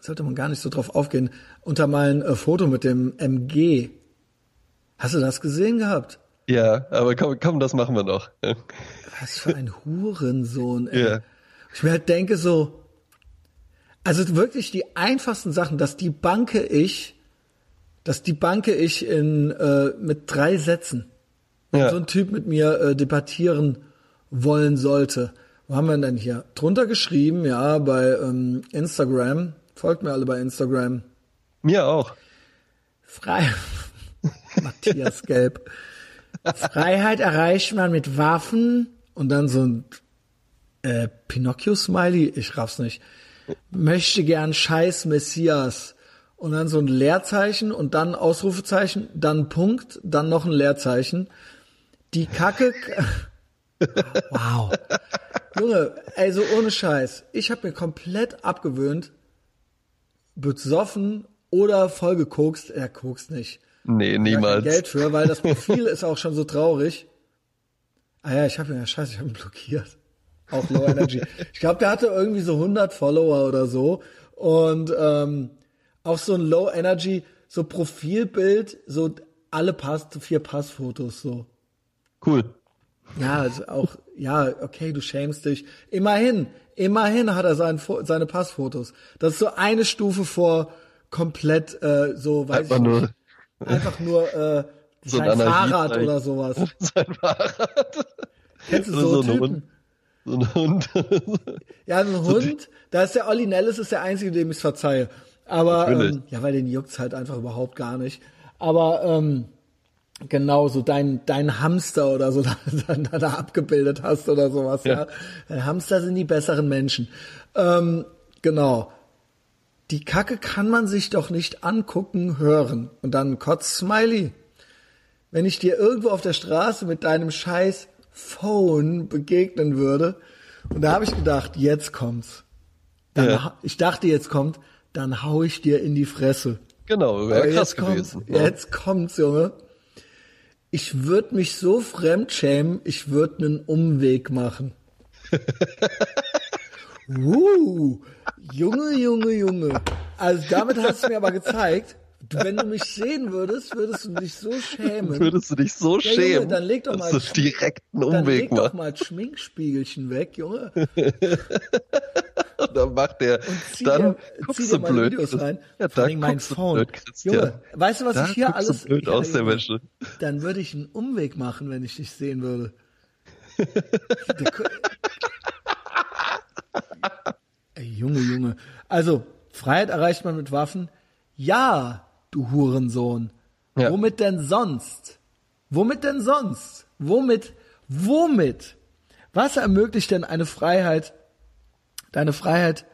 Sollte man gar nicht so drauf aufgehen. Unter mein äh, Foto mit dem MG. Hast du das gesehen gehabt? Ja, aber komm, komm, das machen wir noch. Was für ein Hurensohn, ey. Ja. Ich mir halt denke so, also wirklich die einfachsten Sachen, dass die banke ich, dass die banke ich in äh, mit drei Sätzen. Ja. So ein Typ mit mir äh, debattieren wollen sollte. Wo haben wir denn hier? Drunter geschrieben, ja, bei ähm, Instagram. Folgt mir alle bei Instagram. Mir auch. Frei. Matthias Gelb. Freiheit erreicht man mit Waffen und dann so ein Äh, Pinocchio-Smiley? Ich raff's nicht. Möchte gern Scheiß Messias. Und dann so ein Leerzeichen und dann Ausrufezeichen, dann Punkt, dann noch ein Leerzeichen. Die Kacke. wow. Junge, also ohne Scheiß. Ich habe mir komplett abgewöhnt, besoffen oder voll gekokst. Er kokst nicht. Nee, niemals. Geld für, weil das Profil ist auch schon so traurig. Ah ja, ich habe ihn ja scheiße, ich habe ihn blockiert. Auch Low Energy. Ich glaube, der hatte irgendwie so 100 Follower oder so und ähm, auch so ein Low Energy, so Profilbild, so alle Pass, vier Passfotos so. Cool. Ja, also auch, ja, okay, du schämst dich. Immerhin, immerhin hat er sein, seine Passfotos. Das ist so eine Stufe vor komplett, äh, so, weiß Einfach ich nur nicht, einfach nur äh, So sein ein Fahrrad oder sowas. sein Fahrrad. Kennst du so, so Typen? So ein Hund. Ja, so ein Hund, da ist der Olli Nellis ist der Einzige, dem ich verzeihe. Aber, ähm, ja, weil den juckt's halt einfach überhaupt gar nicht. Aber, ähm, genau, so dein, dein Hamster oder so, da, da, da abgebildet hast oder sowas, ja. Ja. Hamster sind die besseren Menschen. Ähm, genau. Die Kacke kann man sich doch nicht angucken, hören. Und dann Kotz-Smiley. Wenn ich dir irgendwo auf der Straße mit deinem scheiß Phone begegnen würde, und da habe ich gedacht, jetzt kommt's. Dann, Ja. Ich dachte, jetzt kommt, dann hau ich dir in die Fresse. Genau, wäre krass jetzt kommt, gewesen. ne? Jetzt kommt's, Junge. Ich würde mich so fremdschämen, ich würde einen Umweg machen. uh, Junge, Junge, Junge. Also damit hast du mir aber gezeigt, du, wenn du mich sehen würdest, würdest du dich so schämen. Würdest du dich so Ja, Junge, schämen, dann leg doch mal direkt einen Dann Umweg leg doch mal das Schminkspiegelchen weg, Junge. Dann macht der, dann dir, guckst du blöd. Videos rein. Ja, Vor da allem mein Phone. blöd. Junge, weißt du, was da ich hier alles... du blöd Ja, aus der Junge, Wäsche. Dann würde ich einen Umweg machen, wenn ich dich sehen würde. Ey, Junge, Junge. Also, Freiheit erreicht man mit Waffen? Ja, du Hurensohn. Ja. Womit denn sonst? Womit denn sonst? Womit? Womit? Was ermöglicht denn eine Freiheit, deine Freiheit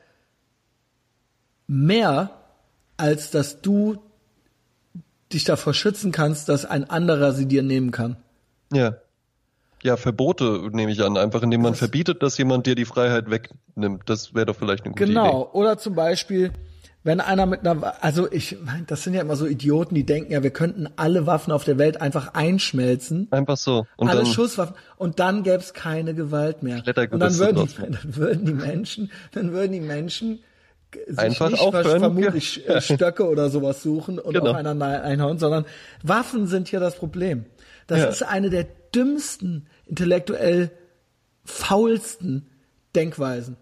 mehr, als dass du dich davor schützen kannst, dass ein anderer sie dir nehmen kann? Ja. Ja, Verbote nehme ich an, einfach indem man verbietet, dass jemand dir die Freiheit wegnimmt. Das wäre doch vielleicht eine gute Genau. Oder zum Beispiel, wenn einer mit einer, also ich, das sind ja immer so Idioten, die denken ja, wir könnten alle Waffen auf der Welt einfach einschmelzen. Einfach so. Und alle dann, Schusswaffen und dann gäbe es keine Gewalt mehr. Und dann würden, die, dann würden die Menschen, dann würden die Menschen sich Einfach nicht aufhören. vermutlich äh, Stöcke oder sowas suchen und Genau. aufeinander einhauen, sondern Waffen sind hier das Problem. Das Ja. ist eine der dümmsten, intellektuell faulsten Denkweisen.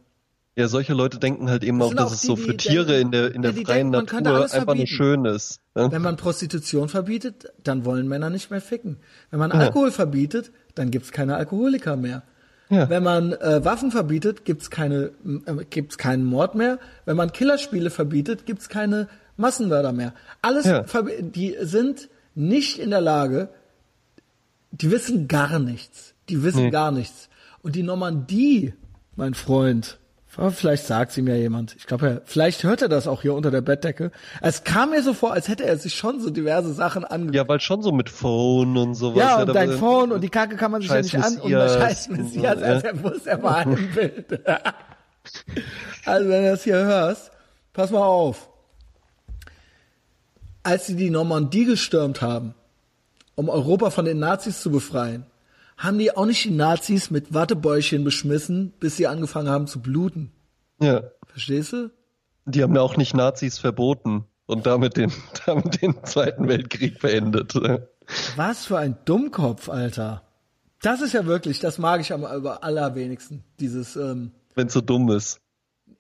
Ja, solche Leute denken halt eben Das auch, dass auch es die, so die für Tiere denken- in der, in der Ja, die freien denken, Natur einfach nur schön ist. ne? Wenn man Prostitution verbietet, dann wollen Männer nicht mehr ficken. Wenn man Alkohol verbietet, dann gibt's keine Alkoholiker mehr. Ja. Wenn man äh, Waffen verbietet, gibt's keine, äh, gibt's keinen Mord mehr. Wenn man Killerspiele verbietet, gibt's keine Massenmörder mehr. Alles, Ja. die sind nicht in der Lage, die wissen gar nichts. Die wissen Nee. gar nichts. Und die Normandie, mein Freund, vielleicht sagt sie mir jemand. Ich glaube, vielleicht hört er das auch hier unter der Bettdecke. Es kam mir so vor, als hätte er sich schon so diverse Sachen angeguckt. Ja, weil schon so mit Phone und sowas. Ja, und da- dein Phone und die Kacke kann man sich ja Scheiß nicht an. Und der Messias scheiß und so, Messias, ja. also er muss er mal ein Bild. also wenn du das hier hörst, pass mal auf. Als sie die Normandie gestürmt haben, um Europa von den Nazis zu befreien, haben die auch nicht die Nazis mit Wattebäuschen beschmissen, bis sie angefangen haben zu bluten. Ja. Verstehst du? Die haben ja auch nicht Nazis verboten und damit den, damit den Zweiten Weltkrieg beendet. Was für ein Dummkopf, Alter. Das ist ja wirklich, das mag ich am aller- allerwenigsten. Dieses, ähm, Wenn es so dumm ist.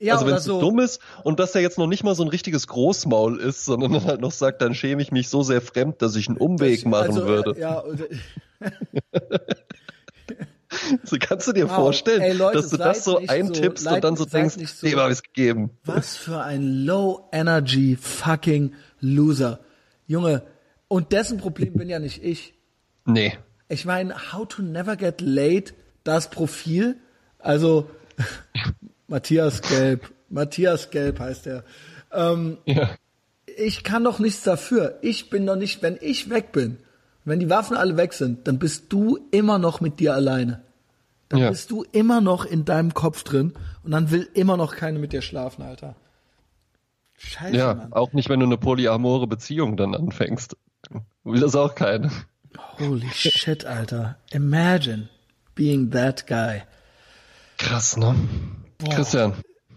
Ja, also wenn es so. dumm ist und dass er jetzt noch nicht mal so ein richtiges Großmaul ist, sondern dann halt noch sagt, dann schäme ich mich so sehr fremd, dass ich einen Umweg machen also, würde. Ja, So, kannst du dir Wow. vorstellen, Ey, Leute, dass du das so eintippst so- und dann so denkst, so- dem habe ich gegeben. was für ein Low Energy fucking Loser. Junge, und dessen Problem bin ja nicht ich. Nee. Ich meine, How to Never Get Laid, das Profil, also Matthias Gelb. Matthias Gelb heißt er. Ähm, Ja. ich kann doch nichts dafür. Ich bin doch nicht, wenn ich weg bin, wenn die Waffen alle weg sind, dann bist du immer noch mit dir alleine. Dann Ja. bist du immer noch in deinem Kopf drin und dann will immer noch keine mit dir schlafen, Alter. Scheiße, Ja, Mann. auch nicht, wenn du eine polyamore Beziehung dann anfängst. Will das auch keiner. Holy shit, Alter. Imagine being that guy. Krass, ne? Christian,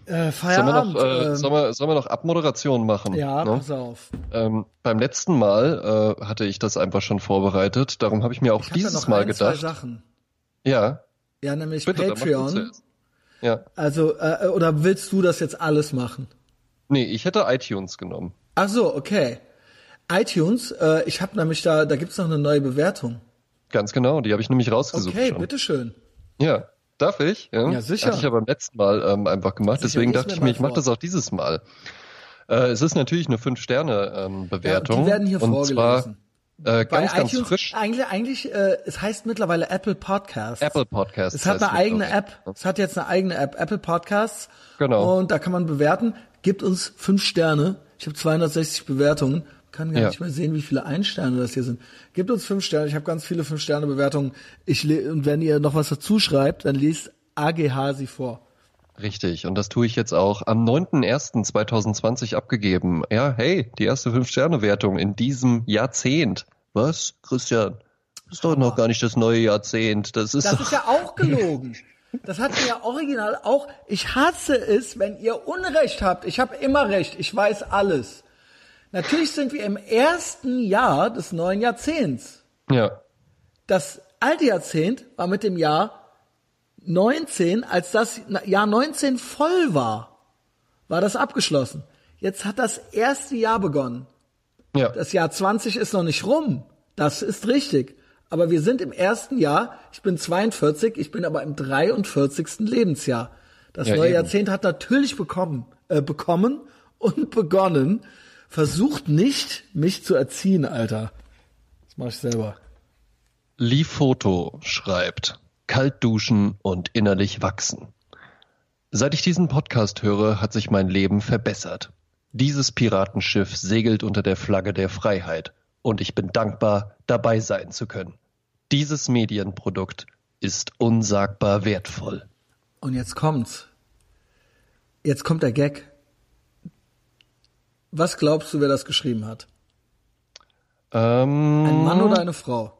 Äh, sollen wir, Feierabend. noch, äh, ähm, sollen, wir, sollen wir noch Abmoderation machen? ja, ne? pass auf. ähm, beim letzten Mal äh, hatte ich das einfach schon vorbereitet. Darum habe ich mir auch Ich dieses noch Mal ein, zwei gedacht. Sachen. Ja, Ja, nämlich bitte, Patreon. Ja. Also, äh, oder willst du das jetzt alles machen? Nee, ich hätte iTunes genommen. Ach so, okay. iTunes, äh, ich habe nämlich da, da gibt's noch eine neue Bewertung. Ganz genau, die habe ich nämlich rausgesucht Okay, schon. bitteschön. Ja, darf ich? Ja, Ja, sicher. Hatte ich ja beim letzten Mal ähm, einfach gemacht. Sicher, Deswegen dachte ich mir, ich mache das auch dieses Mal. Äh, es ist natürlich eine Ja, Fünf-Sterne-Bewertung. die werden hier und vorgelesen. Zwar, äh, ganz, ganz iTunes, frisch. eigentlich, eigentlich, äh, es heißt mittlerweile Apple Podcasts. Apple Podcasts. Es hat eine eigene App. Es hat jetzt eine eigene App, Apple Podcasts. Genau. Und da kann man bewerten. Gibt uns fünf Sterne. Ich habe 260 Bewertungen. Kann gar Ja. nicht mehr sehen, wie viele Ein-Sterne das hier sind. Gibt uns fünf Sterne. Ich habe ganz viele Fünf-Sterne-Bewertungen. Ich le und wenn ihr noch was dazu schreibt, dann liest AGH sie vor. ich. Richtig, und das tue ich jetzt auch am 9.01.2020 abgegeben. Ja, hey, die erste Fünf-Sterne-Wertung in diesem Jahrzehnt. Was, Christian? Das ist doch noch gar nicht das neue Jahrzehnt. Das ist Das ist ja auch gelogen. Das hat mir ja original auch. Ich hasse es, wenn ihr Unrecht habt. Ich habe immer recht. Ich weiß alles. Natürlich sind wir im ersten Jahr des neuen Jahrzehnts. Ja, Das alte Jahrzehnt war mit dem Jahr 19, als das Jahr 19 voll war, war das abgeschlossen. Jetzt hat das erste Jahr begonnen. ja. Das Jahr 20 ist noch nicht rum. Das ist richtig. Aber wir sind im ersten Jahr. Ich bin 42, ich bin aber im 43. Lebensjahr. Das Ja, neue eben. Jahrzehnt hat natürlich bekommen, äh, bekommen und begonnen. Versucht nicht, mich zu erziehen, Alter. Das mache ich selber. Lifoto schreibt, kalt duschen und innerlich wachsen. Seit ich diesen Podcast höre, hat sich mein Leben verbessert. Dieses Piratenschiff segelt unter der Flagge der Freiheit und ich bin dankbar, dabei sein zu können. Dieses Medienprodukt ist unsagbar wertvoll. Und jetzt kommt's. Jetzt kommt der Gag. Was glaubst du, wer das geschrieben hat? Ähm, Ein Mann oder eine Frau?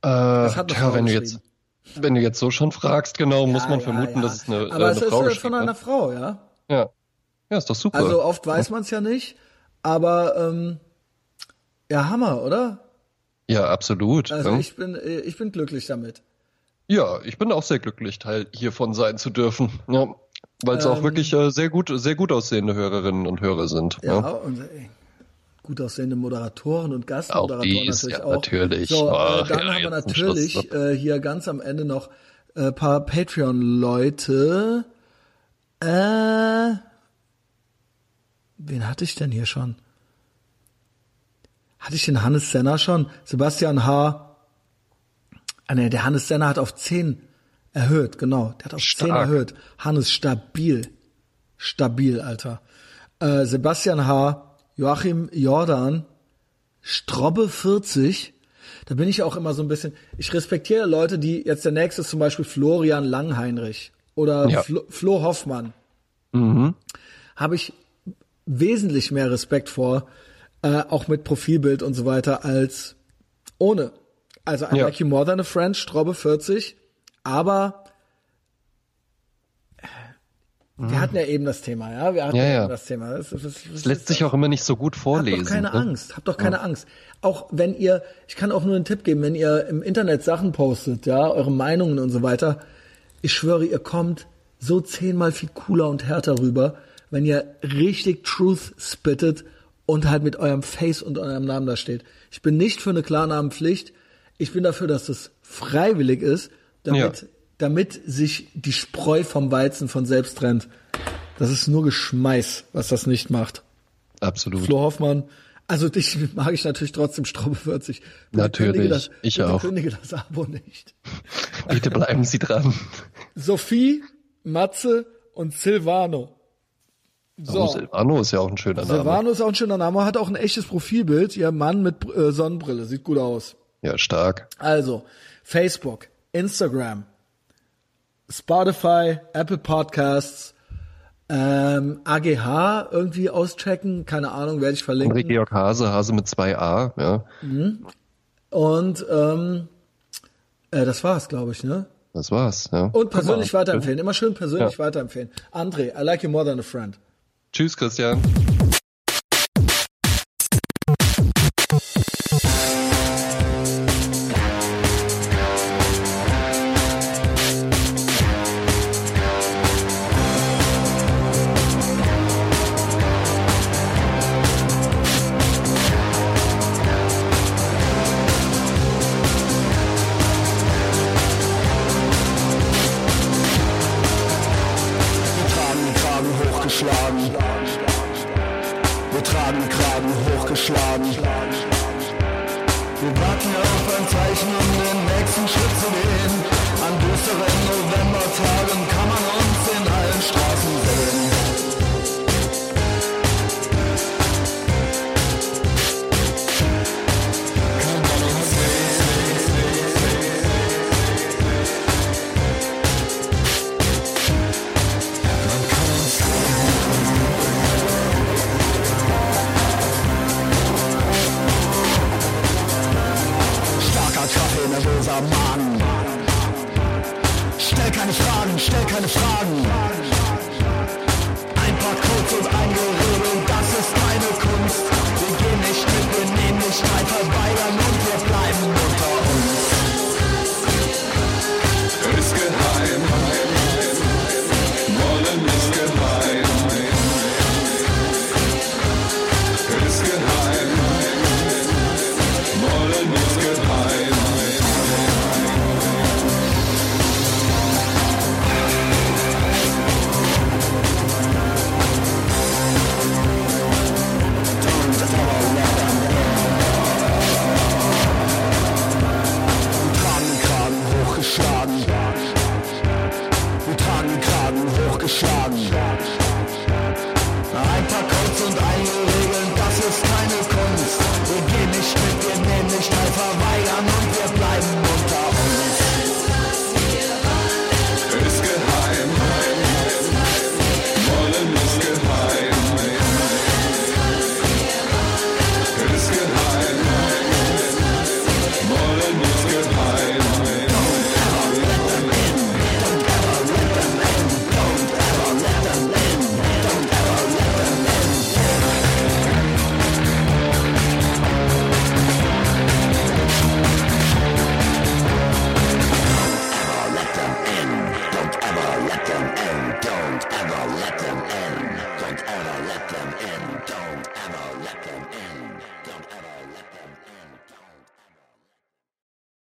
äh, Das hat eine tja, Frau wenn du jetzt, wenn du jetzt so schon fragst, genau, muss Ja, man ja, vermuten, ja. dass es eine, Aber äh, es eine ist Frau äh, geschrieben von einer. Frau, ja. Ja. Ja, ist doch super. Also oft weiß man es ja nicht, aber ähm, ja, Hammer, oder? ja, absolut. Also ja. ich bin äh, ich bin glücklich damit. Ja, ich bin auch sehr glücklich, Teil hiervon sein zu dürfen. Ja, weil es auch Ähm, wirklich äh, sehr gut, sehr gut aussehende Hörerinnen und Hörer sind. Ja, Ja, und ey, gut aussehende Moderatoren und Auch Gastmoderatoren die ist natürlich ja auch. natürlich. So, äh, Ach, dann ja, haben wir natürlich ne? äh, hier ganz am Ende noch äh, paar Patreon-Leute. Äh, wen hatte ich denn hier schon? Hatte ich den Hannes Senner schon? Sebastian H. Ah, nee, der Hannes Senner hat auf 10 erhöht, genau. Der hat auf 10 Stark. erhöht. Hannes stabil. Stabil, Alter. Äh, Sebastian H., Joachim Jordan, Strobbe 40. Da bin ich auch immer so ein bisschen, ich respektiere Leute, die, jetzt der nächste ist zum Beispiel Florian Langheinrich oder Ja. Flo, Flo Hoffmann. Mhm. Habe ich wesentlich mehr Respekt vor, äh, auch mit Profilbild und so weiter, als ohne. Also I Ja. like you more than a friend, Strobbe 40, aber äh, wir hatten ja eben das Thema, ja, wir hatten. Ja, ja, ja. eben das Thema. Das, das, das, Es lässt sich auch immer nicht so gut vorlesen. Habt doch keine ne? Angst, habt doch keine Angst. Auch wenn ihr, ich kann auch nur einen Tipp geben, wenn ihr im Internet Sachen postet, ja, eure Meinungen und so weiter, ich schwöre, ihr kommt so zehnmal viel cooler und härter rüber, wenn ihr richtig Truth spittet und halt mit eurem Face und eurem Namen da steht. Ich bin nicht für eine Klarnamenpflicht. Ich bin dafür, dass das freiwillig ist, damit, Ja. damit sich die Spreu vom Weizen von selbst trennt. Das ist nur Geschmeiß, was das nicht macht. Absolut. Flo Hoffmann. Also dich mag ich natürlich trotzdem Straube 40. Bitte Natürlich, das, ich auch. kündige das Abo nicht. Bitte bleiben Sie dran. Sophie, Matze und Silvano. So. Silvano ist ja auch ein schöner Name. Silvano ist auch ein schöner Name, hat auch ein echtes Profilbild. Ihr Mann mit äh, Sonnenbrille, sieht gut aus. Ja, stark. Also, Facebook, Instagram, Spotify, Apple Podcasts, ähm, AGH irgendwie auschecken, keine Ahnung, werde ich verlinken. Enrique Georg Hase, Hase mit zwei A, ja. Und ähm, äh, das war's, glaube ich, ne? Das war's, ja. Und persönlich weiterempfehlen, immer schön persönlich ja. weiterempfehlen. André, I like you more than a friend. Tschüss, Christian.